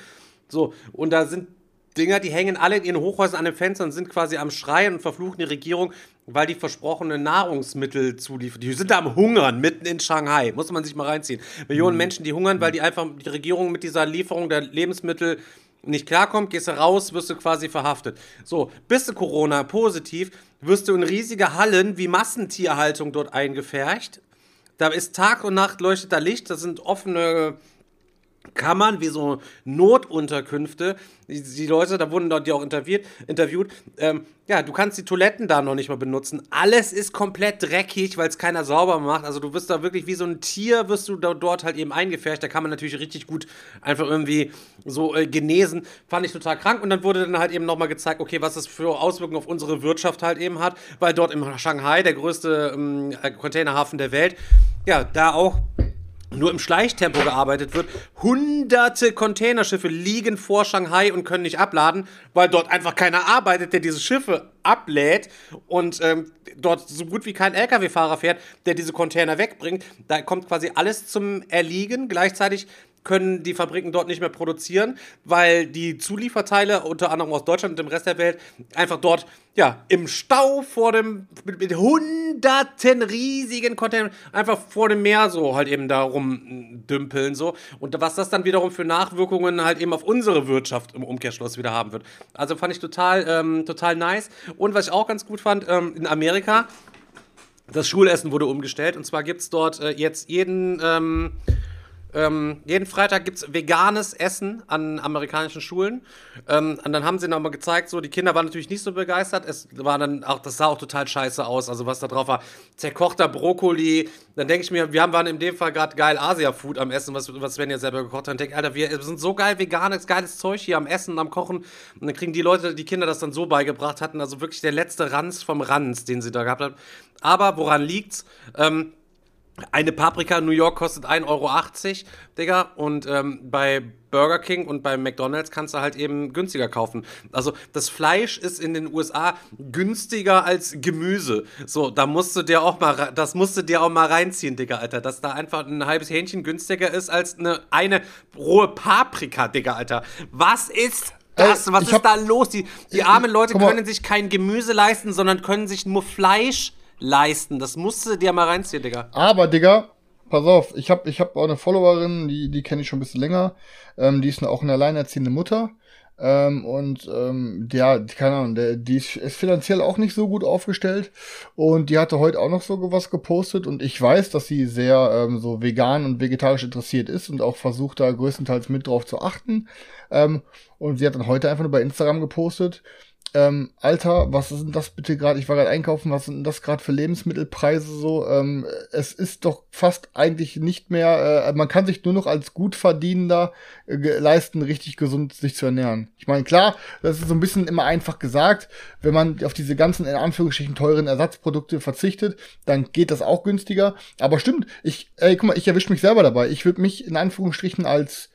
So, und da sind Dinger, die hängen alle in ihren Hochhäusern an den Fenstern und sind quasi am Schreien und verfluchen die Regierung, weil die versprochene Nahrungsmittel zuliefern. Die sind da am Hungern, mitten in Shanghai. Muss man sich mal reinziehen. Millionen Menschen, die hungern, weil die einfach die Regierung mit dieser Lieferung der Lebensmittel nicht klarkommt, gehst du raus, wirst du quasi verhaftet. So, bist du Corona positiv, wirst du in riesige Hallen wie Massentierhaltung dort eingepfercht. Da ist Tag und Nacht leuchtet da Licht, das sind offene Kammern, wie so Notunterkünfte. Die, die Leute, da wurden dort die auch interviewt. interviewt. Ähm, ja, du kannst die Toiletten da noch nicht mal benutzen. Alles ist komplett dreckig, weil es keiner sauber macht. Also du wirst da wirklich wie so ein Tier, wirst du da, dort halt eben eingefärbt. Da kann man natürlich richtig gut einfach irgendwie so äh, genesen. Fand ich total krank. Und dann wurde dann halt eben nochmal gezeigt, okay, was das für Auswirkungen auf unsere Wirtschaft halt eben hat. Weil dort im Shanghai, der größte ähm, Containerhafen der Welt, ja, da auch nur im Schleichtempo gearbeitet wird. Hunderte Containerschiffe liegen vor Shanghai und können nicht abladen, weil dort einfach keiner arbeitet, der diese Schiffe ablädt und ähm, dort so gut wie kein Lkw-Fahrer fährt, der diese Container wegbringt. Da kommt quasi alles zum Erliegen. Gleichzeitig können die Fabriken dort nicht mehr produzieren, weil die Zulieferteile, unter anderem aus Deutschland und dem Rest der Welt, einfach dort ja, im Stau vor dem, mit, mit hunderten riesigen Containern, einfach vor dem Meer so halt eben da rumdümpeln so. Und was das dann wiederum für Nachwirkungen halt eben auf unsere Wirtschaft im Umkehrschluss wieder haben wird. Also fand ich total, ähm, total nice. Und was ich auch ganz gut fand, ähm, in Amerika, das Schulessen wurde umgestellt. Und zwar gibt es dort äh, jetzt jeden, ähm, ähm, jeden Freitag gibt es veganes Essen an amerikanischen Schulen. Ähm, und dann haben sie nochmal gezeigt, so die Kinder waren natürlich nicht so begeistert. Es war dann auch, das sah auch total scheiße aus. Also was da drauf war, zerkochter Brokkoli. Dann denke ich mir, wir haben waren in dem Fall gerade geil Asia-Food am Essen, was, was Sven ja selber gekocht hat. Und denke, Alter, wir sind so geil veganes, geiles Zeug hier am Essen, am Kochen. Und dann kriegen die Leute, die Kinder das dann so beigebracht hatten. Also wirklich der letzte Ranz vom Ranz, den sie da gehabt haben. Aber woran liegt's? Ähm, Eine Paprika in New York kostet 1,80 Euro, Digga. Und ähm, bei Burger King und bei McDonalds kannst du halt eben günstiger kaufen. Also das Fleisch ist in den USA günstiger als Gemüse. So, da musst du dir auch mal, das musst du dir auch mal reinziehen, Digga, Alter. Dass da einfach ein halbes Hähnchen günstiger ist als eine, eine rohe Paprika, Digga, Alter. Was ist das? Was ist da los? Die, die armen Leute können sich kein Gemüse leisten, sondern können sich nur Fleisch leisten. Das musst du dir mal reinziehen, Digga. Aber, Digga, pass auf, ich habe ich hab auch eine Followerin, die, die kenne ich schon ein bisschen länger. Ähm, die ist auch eine alleinerziehende Mutter. Ähm, und ähm, ja, keine Ahnung, der, die ist, ist finanziell auch nicht so gut aufgestellt. Und die hatte heute auch noch so was gepostet. Und ich weiß, dass sie sehr ähm, so vegan und vegetarisch interessiert ist und auch versucht, da größtenteils mit drauf zu achten. Ähm, und sie hat dann heute einfach nur bei Instagram gepostet, ähm, Alter, was ist denn das bitte gerade? Ich war gerade einkaufen, was sind denn das gerade für Lebensmittelpreise so? Ähm, es ist doch fast eigentlich nicht mehr, äh, man kann sich nur noch als Gutverdienender äh, leisten, richtig gesund sich zu ernähren. Ich meine, klar, das ist so ein bisschen immer einfach gesagt, wenn man auf diese ganzen, in Anführungsstrichen, teuren Ersatzprodukte verzichtet, dann geht das auch günstiger. Aber stimmt, ich, ey, guck mal, ich erwische mich selber dabei. Ich würde mich in Anführungsstrichen als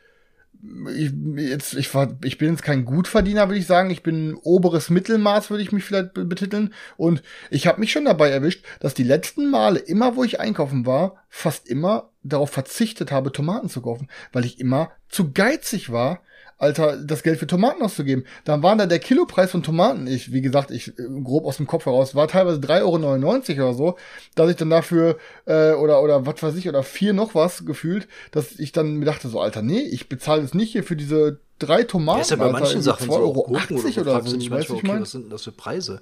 ich, jetzt, ich, war, ich bin jetzt kein Gutverdiener, würde ich sagen. Ich bin oberes Mittelmaß, würde ich mich vielleicht be- betiteln. Und ich habe mich schon dabei erwischt, dass die letzten Male, immer wo ich einkaufen war, fast immer darauf verzichtet habe, Tomaten zu kaufen, weil ich immer zu geizig war, Alter, das Geld für Tomaten auszugeben. Dann war da der Kilopreis von Tomaten, ich, wie gesagt, ich äh, grob aus dem Kopf heraus, war teilweise 3,99 Euro oder so, dass ich dann dafür, äh, oder, oder was weiß ich, oder vier noch was gefühlt, dass ich dann mir dachte, so, Alter, nee, ich bezahle jetzt nicht hier für diese drei Tomaten, Ja, ist ja bei Alter, manchen Sachen so. 2,80 auch Euro Gurken oder, so, oder fragst so, weißt manchmal, ich okay, meine? was sind denn das für Preise?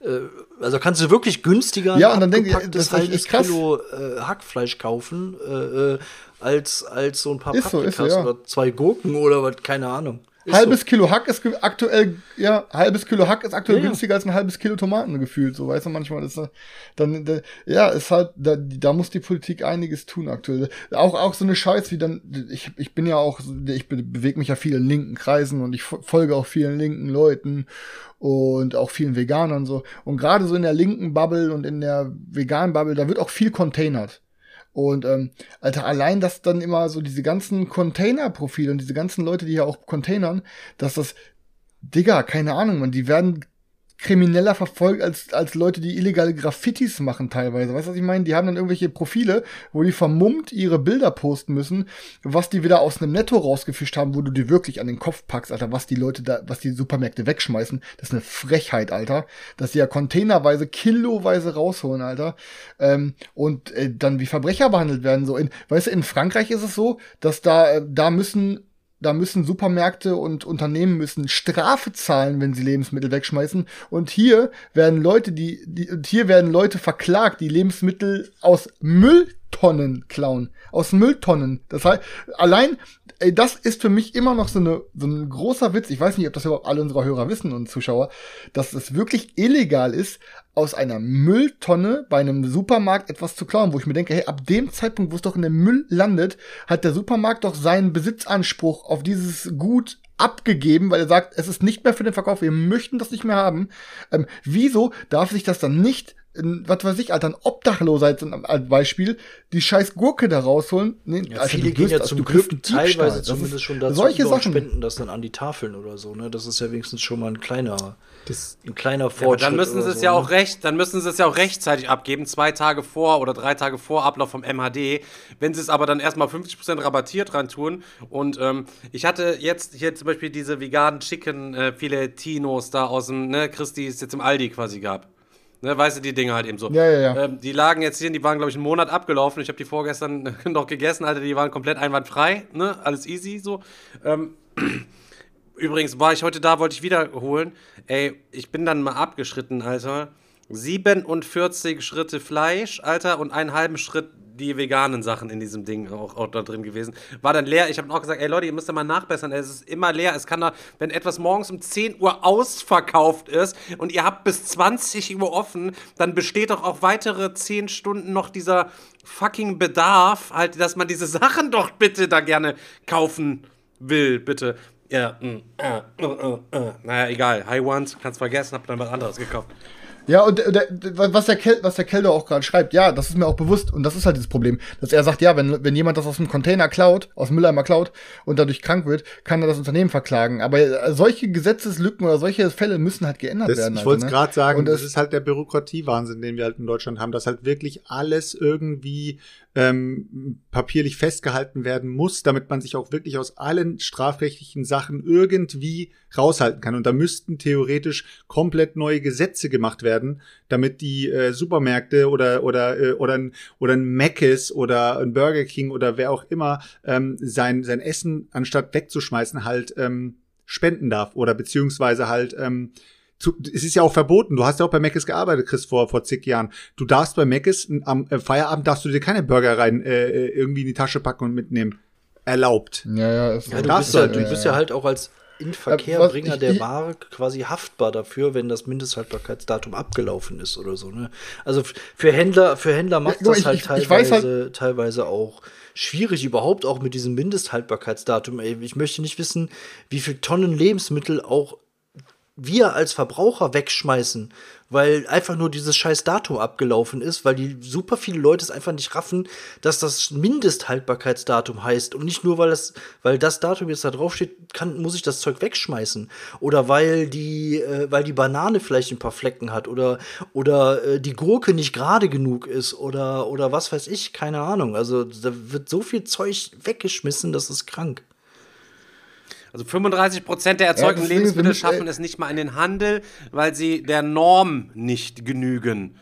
Äh, Also kannst du wirklich günstiger Ja, ein und dann denk ich, das ist halbes krass. Kilo äh, Hackfleisch kaufen, äh, äh, als, als so ein paar Ist so, ist so, Paprikas ja. oder zwei Gurken oder was, keine Ahnung. Halbes so. Kilo Hack ist aktuell, ja, halbes Kilo Hack ist aktuell Ja, ja. günstiger als ein halbes Kilo Tomaten gefühlt, so weißt du manchmal ist äh, dann da, ja, ist halt da, da muss die Politik einiges tun aktuell. Auch auch so eine Scheiß wie dann ich ich bin ja auch ich be bewege mich ja viel in linken Kreisen und ich fo- folge auch vielen linken Leuten und auch vielen Veganern so und gerade so in der linken Bubble und in der veganen Bubble, da wird auch viel containert. Und ähm, Alter, allein, dass dann immer so diese ganzen Container-Profile und diese ganzen Leute, die ja auch containern, dass das, Digga, keine Ahnung, man, die werden krimineller verfolgt als, als Leute, die illegale Graffitis machen teilweise. Weißt du, was ich meine? Die haben dann irgendwelche Profile, wo die vermummt ihre Bilder posten müssen, was die wieder aus einem Netto rausgefischt haben, wo du dir wirklich an den Kopf packst, Alter, was die Leute da, was die Supermärkte wegschmeißen. Das ist eine Frechheit, Alter. Dass die ja containerweise, kiloweise rausholen, Alter. Ähm, und äh, dann wie Verbrecher behandelt werden. So in, weißt du, in Frankreich ist es so, dass da, äh, da müssen da müssen Supermärkte und Unternehmen müssen Strafe zahlen, wenn sie Lebensmittel wegschmeißen. Und hier werden Leute, die, die und hier werden Leute verklagt, die Lebensmittel aus Mülltonnen klauen. Aus Mülltonnen. Das heißt, allein, ey, das ist für mich immer noch so, eine, so ein großer Witz. Ich weiß nicht, ob das überhaupt alle unsere Hörer wissen und Zuschauer, dass es wirklich illegal ist, aus einer Mülltonne bei einem Supermarkt etwas zu klauen, wo ich mir denke, hey, ab dem Zeitpunkt, wo es doch in dem Müll landet, hat der Supermarkt doch seinen Besitzanspruch auf dieses Gut abgegeben, weil er sagt, es ist nicht mehr für den Verkauf, wir möchten das nicht mehr haben. Ähm, wieso darf sich das dann nicht, in, was weiß ich, Alter, ein Obdachloser ein- als Beispiel, die scheiß Gurke da rausholen? Nee, Ja, Alter, viele du gehen ja also zum du Glück teilweise Das zumindest ist- schon dazu solche und Sachen. spenden das dann an die Tafeln oder so, ne? Das ist ja wenigstens schon mal ein kleiner, Das, ein kleiner Ja, Fortschritt. dann müssen sie es so, ja ne? auch recht, dann müssen sie es ja auch rechtzeitig abgeben, zwei Tage vor oder drei Tage vor Ablauf vom MHD. Wenn sie es aber dann erstmal 50% rabattiert dran tun. Und ähm, ich hatte jetzt hier zum Beispiel diese veganen Chicken äh, Filetinos da aus dem, ne, Christi es jetzt im Aldi quasi gab. Ne, weißt du, die Dinge halt eben so. Ja, ja, ja. Ähm, die lagen jetzt hier, die waren, glaube ich, einen Monat abgelaufen. Ich habe die vorgestern noch gegessen, Alter, die waren komplett einwandfrei, ne? Alles easy so. Ähm, Übrigens war ich heute da, wollte ich wiederholen. Ey, ich bin dann mal abgeschritten, Alter. 47 Schritte Fleisch, Alter, und einen halben Schritt die veganen Sachen in diesem Ding auch, auch da drin gewesen. War dann leer. Ich habe auch gesagt, ey Leute, ihr müsst ja mal nachbessern. Es ist immer leer. Es kann da, wenn etwas morgens um 10 Uhr ausverkauft ist und ihr habt bis 20 Uhr offen, dann besteht doch auch weitere 10 Stunden noch dieser fucking Bedarf, halt, dass man diese Sachen doch bitte da gerne kaufen will, bitte. Ja, mm, äh, äh, äh, äh. naja, egal. High Ones, kannst vergessen, hab dann was anderes gekauft. Ja, und der, der, was der Kel, was der Kelder auch gerade schreibt, ja, das ist mir auch bewusst und das ist halt das Problem, dass er sagt, ja, wenn, wenn jemand das aus dem Container klaut, aus dem Mülleimer klaut und dadurch krank wird, kann er das Unternehmen verklagen. Aber äh, solche Gesetzeslücken oder solche Fälle müssen halt geändert Das, werden. ich wollte es ne? gerade sagen, Und das das- ist halt der Bürokratiewahnsinn, den wir halt in Deutschland haben, dass halt wirklich alles irgendwie ähm, papierlich festgehalten werden muss, damit man sich auch wirklich aus allen strafrechtlichen Sachen irgendwie raushalten kann. Und da müssten theoretisch komplett neue Gesetze gemacht werden, damit die äh, Supermärkte oder oder äh, oder ein oder ein Mc's oder ein Burger King oder wer auch immer ähm, sein sein Essen anstatt wegzuschmeißen halt ähm, spenden darf oder beziehungsweise halt ähm, zu, es ist ja auch verboten. Du hast ja auch bei Mc's gearbeitet, Chris, vor, vor zig Jahren. Du darfst bei Mc's am äh, Feierabend darfst du dir keine Burger rein äh, äh, irgendwie in die Tasche packen und mitnehmen. Erlaubt. Ja, ja, ist Ja, du Das bist ja, halt, du ja, bist ja. ja halt auch als Inverkehrbringer ich- der Ware quasi haftbar dafür, wenn das Mindesthaltbarkeitsdatum abgelaufen ist oder so. Ne? Also für Händler, für Händler macht mal, das ich- halt ich- teilweise, halt- teilweise auch schwierig, überhaupt auch mit diesem Mindesthaltbarkeitsdatum. Ey, ich möchte nicht wissen, wie viel Tonnen Lebensmittel auch wir als Verbraucher wegschmeißen, weil einfach nur dieses scheiß Datum abgelaufen ist, weil die super viele Leute es einfach nicht raffen, dass das Mindesthaltbarkeitsdatum heißt und nicht nur weil das weil das Datum jetzt da drauf steht, kann muss ich das Zeug wegschmeißen oder weil die äh, weil die Banane vielleicht ein paar Flecken hat oder oder äh, die Gurke nicht gerade genug ist oder oder was weiß ich, keine Ahnung. Also da wird so viel Zeug weggeschmissen, das ist krank. Also 35 Prozent der erzeugten deswegen Lebensmittel schaffen äh, es nicht mal in den Handel, weil sie der Norm nicht genügen.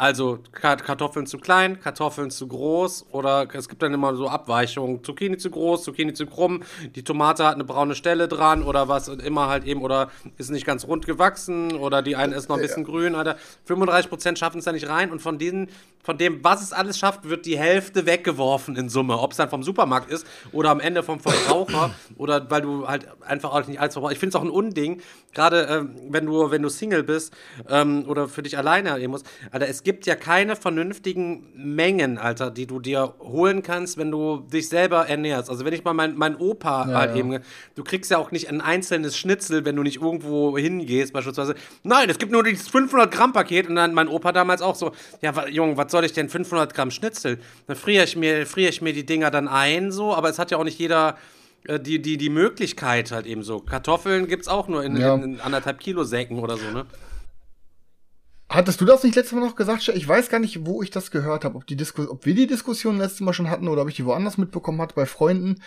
Also Ka- Kartoffeln zu klein, Kartoffeln zu groß oder es gibt dann immer so Abweichungen. Zucchini zu groß, Zucchini zu krumm, die Tomate hat eine braune Stelle dran oder was und immer halt eben oder ist nicht ganz rund gewachsen oder die eine ist noch ein bisschen grün. Alter. 35% schaffen es da nicht rein und von diesen, von dem, was es alles schafft, wird die Hälfte weggeworfen in Summe. Ob es dann vom Supermarkt ist oder am Ende vom Verbraucher oder weil du halt einfach auch nicht als Verbraucher. Ich finde es auch ein Unding, gerade ähm, wenn du, wenn du Single bist ähm, oder für dich alleine gehen musst. Alter, es gibt ja keine vernünftigen Mengen, Alter, die du dir holen kannst, wenn du dich selber ernährst. Also wenn ich mal mein, mein Opa halt eben, du kriegst ja auch nicht ein einzelnes Schnitzel, wenn du nicht irgendwo hingehst, beispielsweise. Nein, es gibt nur dieses 500 Gramm Paket und dann mein Opa damals auch so, ja, wa, Junge, was soll ich denn 500 Gramm Schnitzel? Dann friere ich mir, friere ich mir die Dinger dann ein, so, aber es hat ja auch nicht jeder die, die, die Möglichkeit halt eben so. Kartoffeln gibt's auch nur in, Ja. in, anderthalb Kilo Säcken oder so, ne? Hattest du das nicht letztes Mal noch gesagt? Ich weiß gar nicht, wo ich das gehört habe. Ob, die Disku ob wir die Diskussion letztes Mal schon hatten oder ob ich die woanders mitbekommen hatte bei Freunden,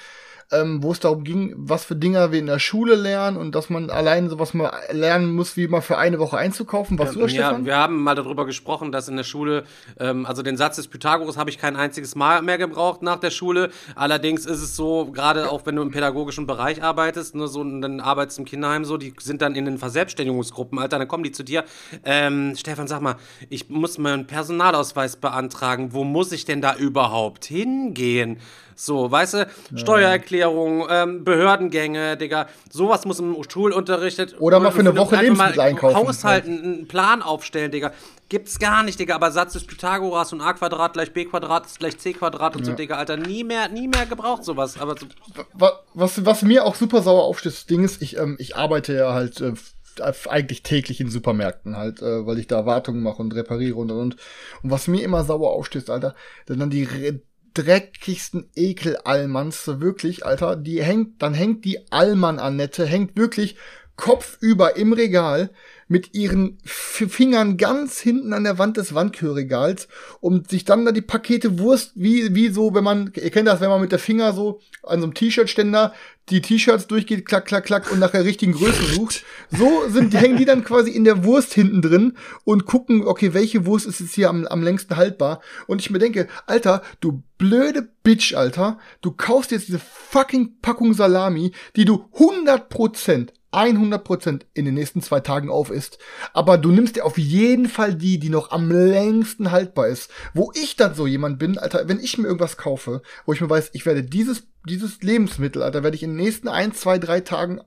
ähm, wo es darum ging, was für Dinger wir in der Schule lernen und dass man allein sowas mal lernen muss, wie mal für eine Woche einzukaufen. Warst du das, Ja, Stefan? wir haben mal darüber gesprochen, dass in der Schule, ähm, also den Satz des Pythagoras habe ich kein einziges Mal mehr gebraucht nach der Schule. Allerdings ist es so, gerade auch wenn du im pädagogischen Bereich arbeitest, ne, so, dann arbeitest im Kinderheim so, die sind dann in den Verselbstständigungsgruppen, Alter, dann kommen die zu dir. Ähm, Stefan, sag mal, ich muss meinen Personalausweis beantragen. Wo muss ich denn da überhaupt hingehen? So, weißt du, Steuererklärung, ähm, Behördengänge, Digga, sowas muss im Schulunterricht. Oder mal für eine Woche Lebensmittel einkaufen. Haushalten, einen Plan aufstellen, Digga. Gibt's gar nicht, Digga. Aber Satz des Pythagoras und a Quadrat gleich b Quadrat ist gleich c Quadrat und so, Digga, Alter. Nie mehr, nie mehr gebraucht sowas. Aber so, Wa- was, was mir auch super sauer aufstößt, das Ding ist, ich, ähm, ich arbeite ja halt äh, eigentlich täglich in Supermärkten halt, äh, weil ich da Wartungen mache und repariere und und und. Und was mir immer sauer aufstößt, Alter, dann die re- dreckigsten Ekel-Allmanns, so wirklich, Alter, die hängt, dann hängt die Allmann-Annette, hängt wirklich kopfüber im Regal mit ihren Fingern ganz hinten an der Wand des Wandkühlregals und sich dann da die Pakete Wurst, wie, wie so, wenn man, ihr kennt das, wenn man mit der Finger so an so einem T-Shirt-Ständer die T-Shirts durchgeht, klack, klack, klack und nach der richtigen Größe sucht. So sind, die hängen die dann quasi in der Wurst hinten drin und gucken, okay, welche Wurst ist jetzt hier am, am längsten haltbar. Und ich mir denke, Alter, du blöde Bitch, Alter, du kaufst jetzt diese fucking Packung Salami, die du 100%, 100% in den nächsten zwei Tagen auf isst. Aber du nimmst dir auf jeden Fall die, die noch am längsten haltbar ist. Wo ich dann so jemand bin, Alter, wenn ich mir irgendwas kaufe, wo ich mir weiß, ich werde dieses, dieses Lebensmittel, Alter, werde ich in den nächsten ein, zwei, drei Tagen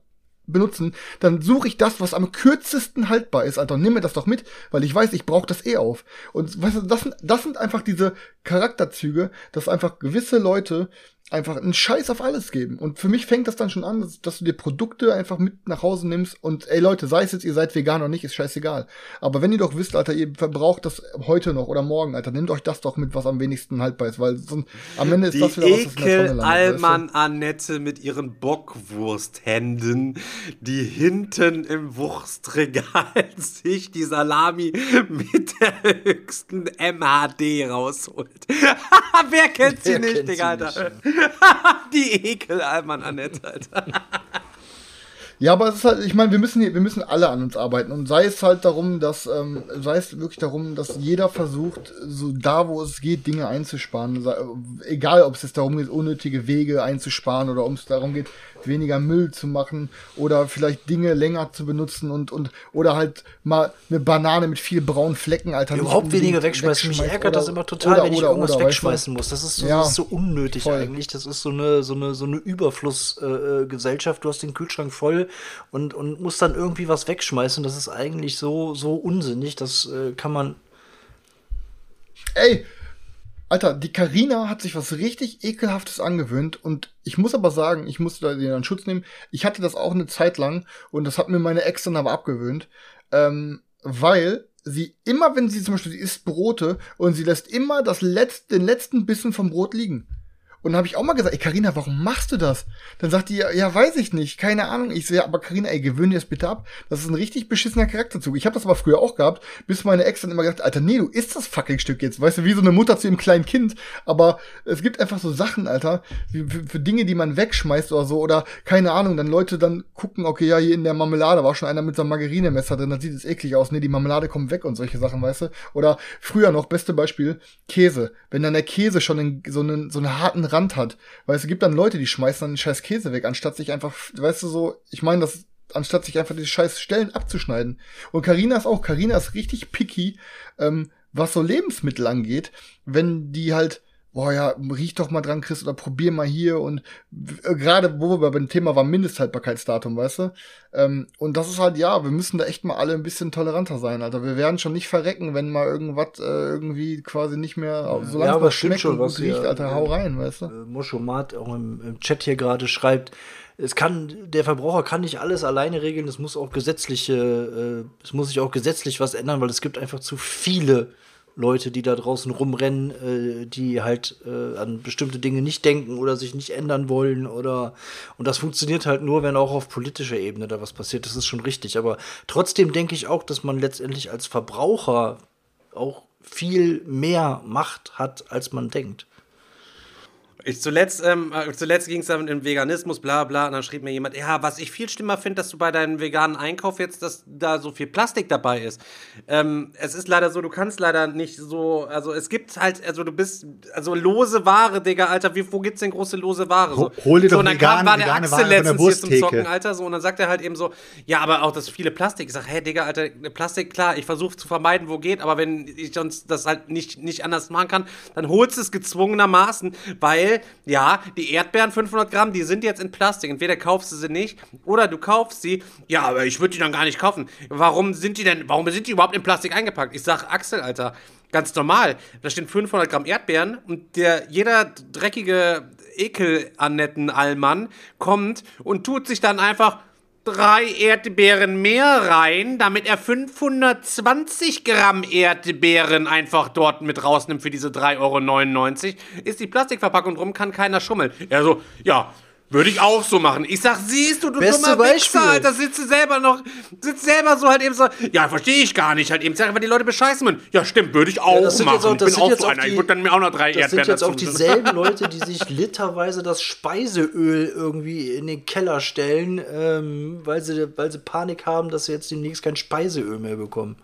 benutzen, dann suche ich das, was am kürzesten haltbar ist, Alter, und nimm mir das doch mit, weil ich weiß, ich brauche das eh auf. Und weißt du, das sind, das sind einfach diese Charakterzüge, dass einfach gewisse Leute einfach einen Scheiß auf alles geben. Und für mich fängt das dann schon an, dass, dass, du dir Produkte einfach mit nach Hause nimmst und ey Leute, sei es jetzt, ihr seid vegan oder nicht, ist scheißegal. Aber wenn ihr doch wisst, Alter, ihr verbraucht das heute noch oder morgen, Alter, nehmt euch das doch mit, was am wenigsten haltbar ist, weil sonst, am Ende ist Die das wieder was, was in der Tonne Ekel Alman Annette mit ihren Bockwursthänden, die hinten im Wurstregal sich die Salami mit der höchsten MHD rausholt. Wer kennt sie Wer nicht, kennt Digga, Alter? nicht, Die Ekel Alman Annette, Alter. Ja, aber es ist halt, ich meine, wir müssen hier, wir müssen alle an uns arbeiten und sei es halt darum, dass, ähm, sei es wirklich darum, dass jeder versucht, so da, wo es geht, Dinge einzusparen. Egal, ob es jetzt darum geht, unnötige Wege einzusparen oder ob es darum geht, weniger Müll zu machen oder vielleicht Dinge länger zu benutzen und, und, oder halt mal eine Banane mit viel braunen Flecken, Alter. Überhaupt weniger wegschmeißen. Mich ärgert das immer total, oder- wenn ich oder- irgendwas oder, wegschmeißen muss. Das ist so, Ja, das ist so unnötig voll. eigentlich. Das ist so eine, so eine, so eine Überflussgesellschaft. Äh, Gesellschaft. du hast den Kühlschrank voll und, und musst dann irgendwie was wegschmeißen. Das ist eigentlich so, so unsinnig. Das äh, kann man. Ey, Alter, die Karina hat sich was richtig ekelhaftes angewöhnt und ich muss aber sagen, ich musste da den in Schutz nehmen. Ich hatte das auch eine Zeit lang und das hat mir meine Ex dann aber abgewöhnt, ähm, weil sie immer, wenn sie zum Beispiel sie isst Brote und sie lässt immer das letzte, den letzten Bissen vom Brot liegen. Und dann habe ich auch mal gesagt, ey Carina, warum machst du das? Dann sagt die, ja, weiß ich nicht, keine Ahnung. Ich so, ja, aber Carina, ey, gewöhn dir das bitte ab. Das ist ein richtig beschissener Charakterzug. Ich habe das aber früher auch gehabt, bis meine Ex dann immer gesagt, Alter, nee, du isst das fucking Stück jetzt. Weißt du, wie so eine Mutter zu ihrem kleinen Kind. Aber es gibt einfach so Sachen, Alter, für, für Dinge, die man wegschmeißt oder so. Oder keine Ahnung, dann Leute dann gucken, okay, ja, hier in der Marmelade war schon einer mit so einem Margarinemesser drin, dann sieht es eklig aus. Nee, die Marmelade kommt weg und solche Sachen, weißt du. Oder früher noch, beste Beispiel, Käse. Wenn dann der Käse schon einen, so, einen, so einen harten Rand hat, weißt du, gibt dann Leute, die schmeißen dann den scheiß Käse weg, anstatt sich einfach, weißt du, so, ich meine, das, anstatt sich einfach diese scheiß Stellen abzuschneiden. Und Karina ist auch, Karina ist richtig picky, ähm, was so Lebensmittel angeht, wenn die halt, boah ja, riech doch mal dran, Chris, oder probier mal hier und äh, gerade, wo wir beim Thema war, Mindesthaltbarkeitsdatum, weißt du? Ähm, und das ist halt, ja, wir müssen da echt mal alle ein bisschen toleranter sein, Alter. Wir werden schon nicht verrecken, wenn mal irgendwas äh, irgendwie quasi nicht mehr, solange Ja, es aber schmeckt schon, was riecht, ihr, Alter, hau rein, weißt du? äh, Moschomat auch im, im Chat hier gerade schreibt, es kann, der Verbraucher kann nicht alles alleine regeln, es muss auch gesetzliche, äh, es muss sich auch gesetzlich was ändern, weil es gibt einfach zu viele Leute, die da draußen rumrennen, äh, die halt äh, an bestimmte Dinge nicht denken oder sich nicht ändern wollen oder und das funktioniert halt nur, wenn auch auf politischer Ebene da was passiert. Das ist schon richtig. Aber trotzdem denke ich auch, dass man letztendlich als Verbraucher auch viel mehr Macht hat, als man denkt. Ich zuletzt, ähm, äh, zuletzt ging es dann um Veganismus, bla bla, und dann schrieb mir jemand, ja, was ich viel schlimmer finde, dass du bei deinem veganen Einkauf jetzt, dass da so viel Plastik dabei ist. Ähm, es ist leider so, du kannst leider nicht so, also es gibt halt, also du bist, also lose Ware, Digga, Alter, wie, wo gibt's denn große lose Ware? So, Hol dir so, doch und dann vegan- kam, war der Axel Ware letztens hier zum. Zocken, Alter, so, und dann sagt er halt eben so, ja, aber auch das viele Plastik. Ich sag, hey, Digga, Alter, Plastik, klar, ich versuche zu vermeiden, wo geht, aber wenn ich sonst das halt nicht, nicht anders machen kann, dann holst du es gezwungenermaßen, weil, ja, die Erdbeeren 500 Gramm, die sind jetzt in Plastik. Entweder kaufst du sie nicht oder du kaufst sie. Ja, aber ich würde die dann gar nicht kaufen. Warum sind die denn, warum sind die überhaupt in Plastik eingepackt? Ich sag, Axel, Alter, ganz normal. Da stehen 500 Gramm Erdbeeren und der, jeder dreckige Ekel-Annetten-Allmann kommt und tut sich dann einfach drei Erdbeeren mehr rein, damit er 520 Gramm Erdbeeren einfach dort mit rausnimmt für diese 3,99 Euro. Ist die Plastikverpackung drum, kann keiner schummeln. Er so, ja, würde ich auch so machen. Ich sag, siehst du, du Beste dummer Beispiel. Wichser, Alter, sitzt du selber noch, sitzt selber so halt eben so, ja, verstehe ich gar nicht, halt eben, sag einfach, die Leute bescheißen müssen. Ja, stimmt, würde ich auch das sind machen. jetzt auch- das ich bin sind auch jetzt so auch einer. die- ich würde dann mir auch noch drei Das sind Erdbeeren jetzt auch dieselben Leute, die sich literweise das Speiseöl irgendwie in den Keller stellen, ähm, weil, sie, weil sie Panik haben, dass sie jetzt demnächst kein Speiseöl mehr bekommen.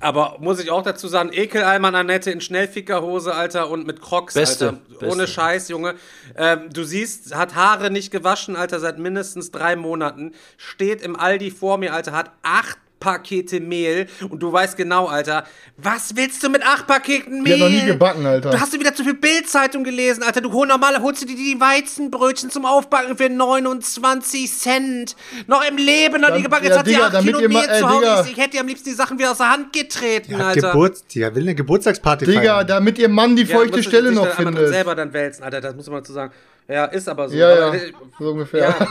Aber muss ich auch dazu sagen, Ekelalmann Annette in Schnellfickerhose, Alter, und mit Crocs, Beste, Alter. beste. Ohne Scheiß, Junge. Ähm, du siehst, hat Haare nicht gewaschen, Alter, seit mindestens drei Monaten. Steht im Aldi vor mir, Alter, hat acht Pakete Mehl und du weißt genau, Alter, was willst du mit acht Paketen Die Mehl? hat noch nie gebacken, Alter. Du hast du wieder zu viel Bildzeitung gelesen, Alter. Du hol normal holst du dir die Weizenbrötchen zum Aufbacken für 29 Cent. Noch im Leben noch nie gebacken. ja, Jetzt hat sie Digga, 8 damit Kilo Mehl zu Hause. Digga. Ich, ich hätte dir am liebsten die Sachen wieder aus der Hand getreten, Die, hat Alter. Geburt, die will eine Geburtstagsparty Digga, feiern. damit ihr Mann die Ja, feuchte du Stelle noch dann einmal drin findet. selber dann wälzen, Alter. Das muss man dazu sagen. Ja, ist aber so. Ja, aber, ja, so ungefähr. Ja, Ja.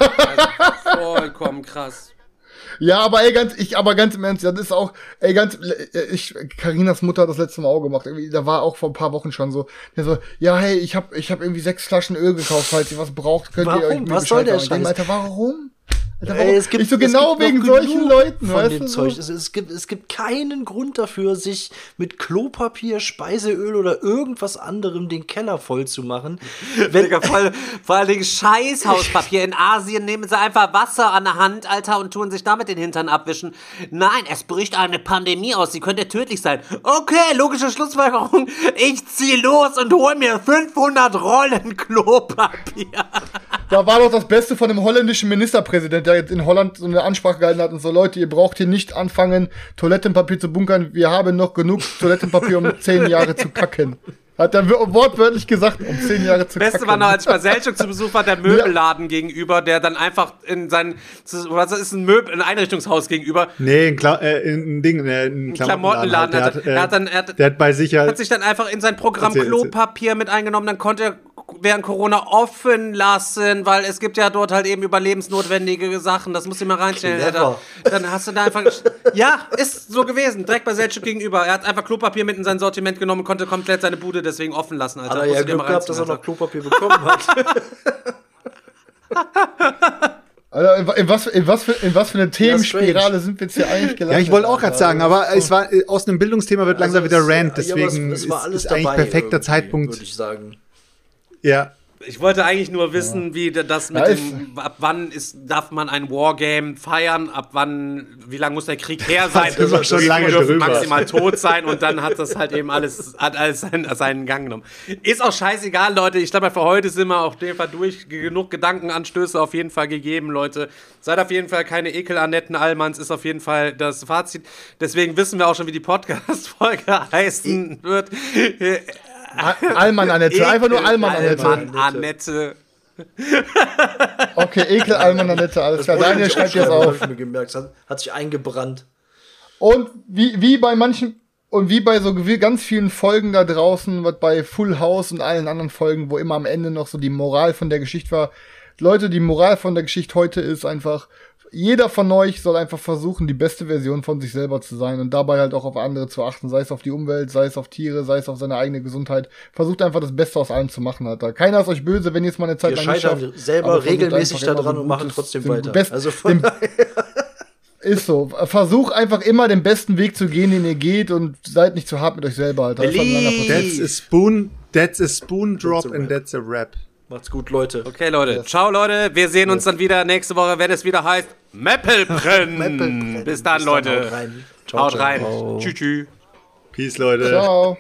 also, vollkommen krass. Aber ey, ganz, ich, aber ganz im Ernst, das ist auch, ey, ganz, äh, ich, Karinas Mutter hat das letzte Mal auch gemacht. Irgendwie, da war auch vor ein paar Wochen schon so, der so, ja, hey, ich hab, ich hab irgendwie sechs Flaschen Öl gekauft, falls ihr was braucht, könnt ihr euch Warum? mir Was soll Bescheid der sagen. Alter, warum? Ey, es gibt, ich so es genau gibt wegen noch solchen Leuten, von weißt dem du? Zeug. Es, es, gibt, es gibt keinen Grund dafür, sich mit Klopapier, Speiseöl oder irgendwas anderem den Keller voll zu machen. Wenn, Digga, vor, vor allen Dingen Scheißhauspapier. In Asien nehmen sie einfach Wasser an der Hand, Alter, und tun sich damit den Hintern abwischen. Nein, es bricht eine Pandemie aus. Sie könnte tödlich sein. Okay, logische Schlussfolgerung. Ich zieh los und hol mir 500 Rollen Klopapier. Da war doch das Beste von dem holländischen Ministerpräsident, der jetzt in Holland so eine Ansprache gehalten hat und so, Leute, ihr braucht hier nicht anfangen, Toilettenpapier zu bunkern. Wir haben noch genug Toilettenpapier, um zehn Jahre zu kacken. Hat er wortwörtlich gesagt, um zehn Jahre zu Beste kacken. war noch, als ich bei Selchuk zu Besuch war, der Möbelladen gegenüber, der dann einfach in sein, was ist ein Möbel, ein Einrichtungshaus gegenüber, Nee, ein, Kla äh, ein Ding, äh, ein Klamottenladen. Der Hat, hat, er äh, hat dann, er hat, der hat bei sich ja, hat sich dann einfach in sein Programm Erzähl, erzähl. Klopapier mit eingenommen, dann konnte er während Corona offen lassen, weil es gibt ja dort halt eben überlebensnotwendige Sachen, das muss ich mal reinstellen. Alter. Dann hast du da einfach, ja, ist so gewesen, direkt bei Selchuk gegenüber. Er hat einfach Klopapier mit in sein Sortiment genommen und konnte komplett seine Bude deswegen offen lassen, Alter. hat er Musst ja du Glück gehabt, dass er noch Klopapier bekommen hat. Alter, in, wa- in, was, in, was für, in was für eine Themenspirale sind wir jetzt hier eigentlich gelandet? ja, ich wollte auch gerade sagen, aber es war äh, aus einem Bildungsthema wird langsam wieder Also es- Rant, ja, aber es- deswegen es war ist, alles ist eigentlich perfekter Zeitpunkt. Würde ich sagen. Ja, Ich wollte eigentlich nur wissen, wie das mit Ja, dem, ab wann ist, darf man ein Wargame feiern, ab wann, wie lange muss der Krieg her sein, sind wir schon lange drüber. maximal tot sein und dann hat das halt eben alles, hat alles seinen, seinen Gang genommen. Ist auch scheißegal, Leute, ich glaube, für heute sind wir auf jeden Fall durch, genug Gedankenanstöße auf jeden Fall gegeben, Leute. Seid auf jeden Fall keine Ekel-Annetten Allmanns, ist auf jeden Fall das Fazit. Deswegen wissen wir auch schon, wie die Podcast-Folge heißen wird. Allmann Annette, einfach nur Allmann Annette. Allmann Annette. Okay, Ekel Allmann Annette, alles klar. Daniel schreibt jetzt auf. ich mir gemerkt, hat, hat sich eingebrannt. Und wie, wie bei manchen, und wie bei so ganz vielen Folgen da draußen, was bei Full House und allen anderen Folgen, wo immer am Ende noch so die Moral von der Geschichte war. Leute, die Moral von der Geschichte heute ist einfach, jeder von euch soll einfach versuchen, die beste Version von sich selber zu sein und dabei halt auch auf andere zu achten, sei es auf die Umwelt, sei es auf Tiere, sei es auf seine eigene Gesundheit. Versucht einfach das Beste aus allem zu machen, Alter. Keiner ist euch böse, wenn ihr es mal eine Zeit Wir lang nicht schafft. selber versucht regelmäßig daran so und machen trotzdem den weiter. Best- Also von den- ist so. Versuch einfach immer den besten Weg zu gehen, den ihr geht und seid nicht zu hart mit euch selber, Alter. Das war ein that's a spoon, that's a spoon drop That's a and that's a rap. Macht's gut, Leute. Okay, Leute. Ciao, Leute. Wir sehen uns dann wieder nächste Woche, wenn es wieder heißt. Meppelbrennen. Bis dann, Bis dann, Leute. haut rein. Ciao, Haut ciao. rein. Ciao. Tschüss, tschüss. Peace, Leute. Ciao.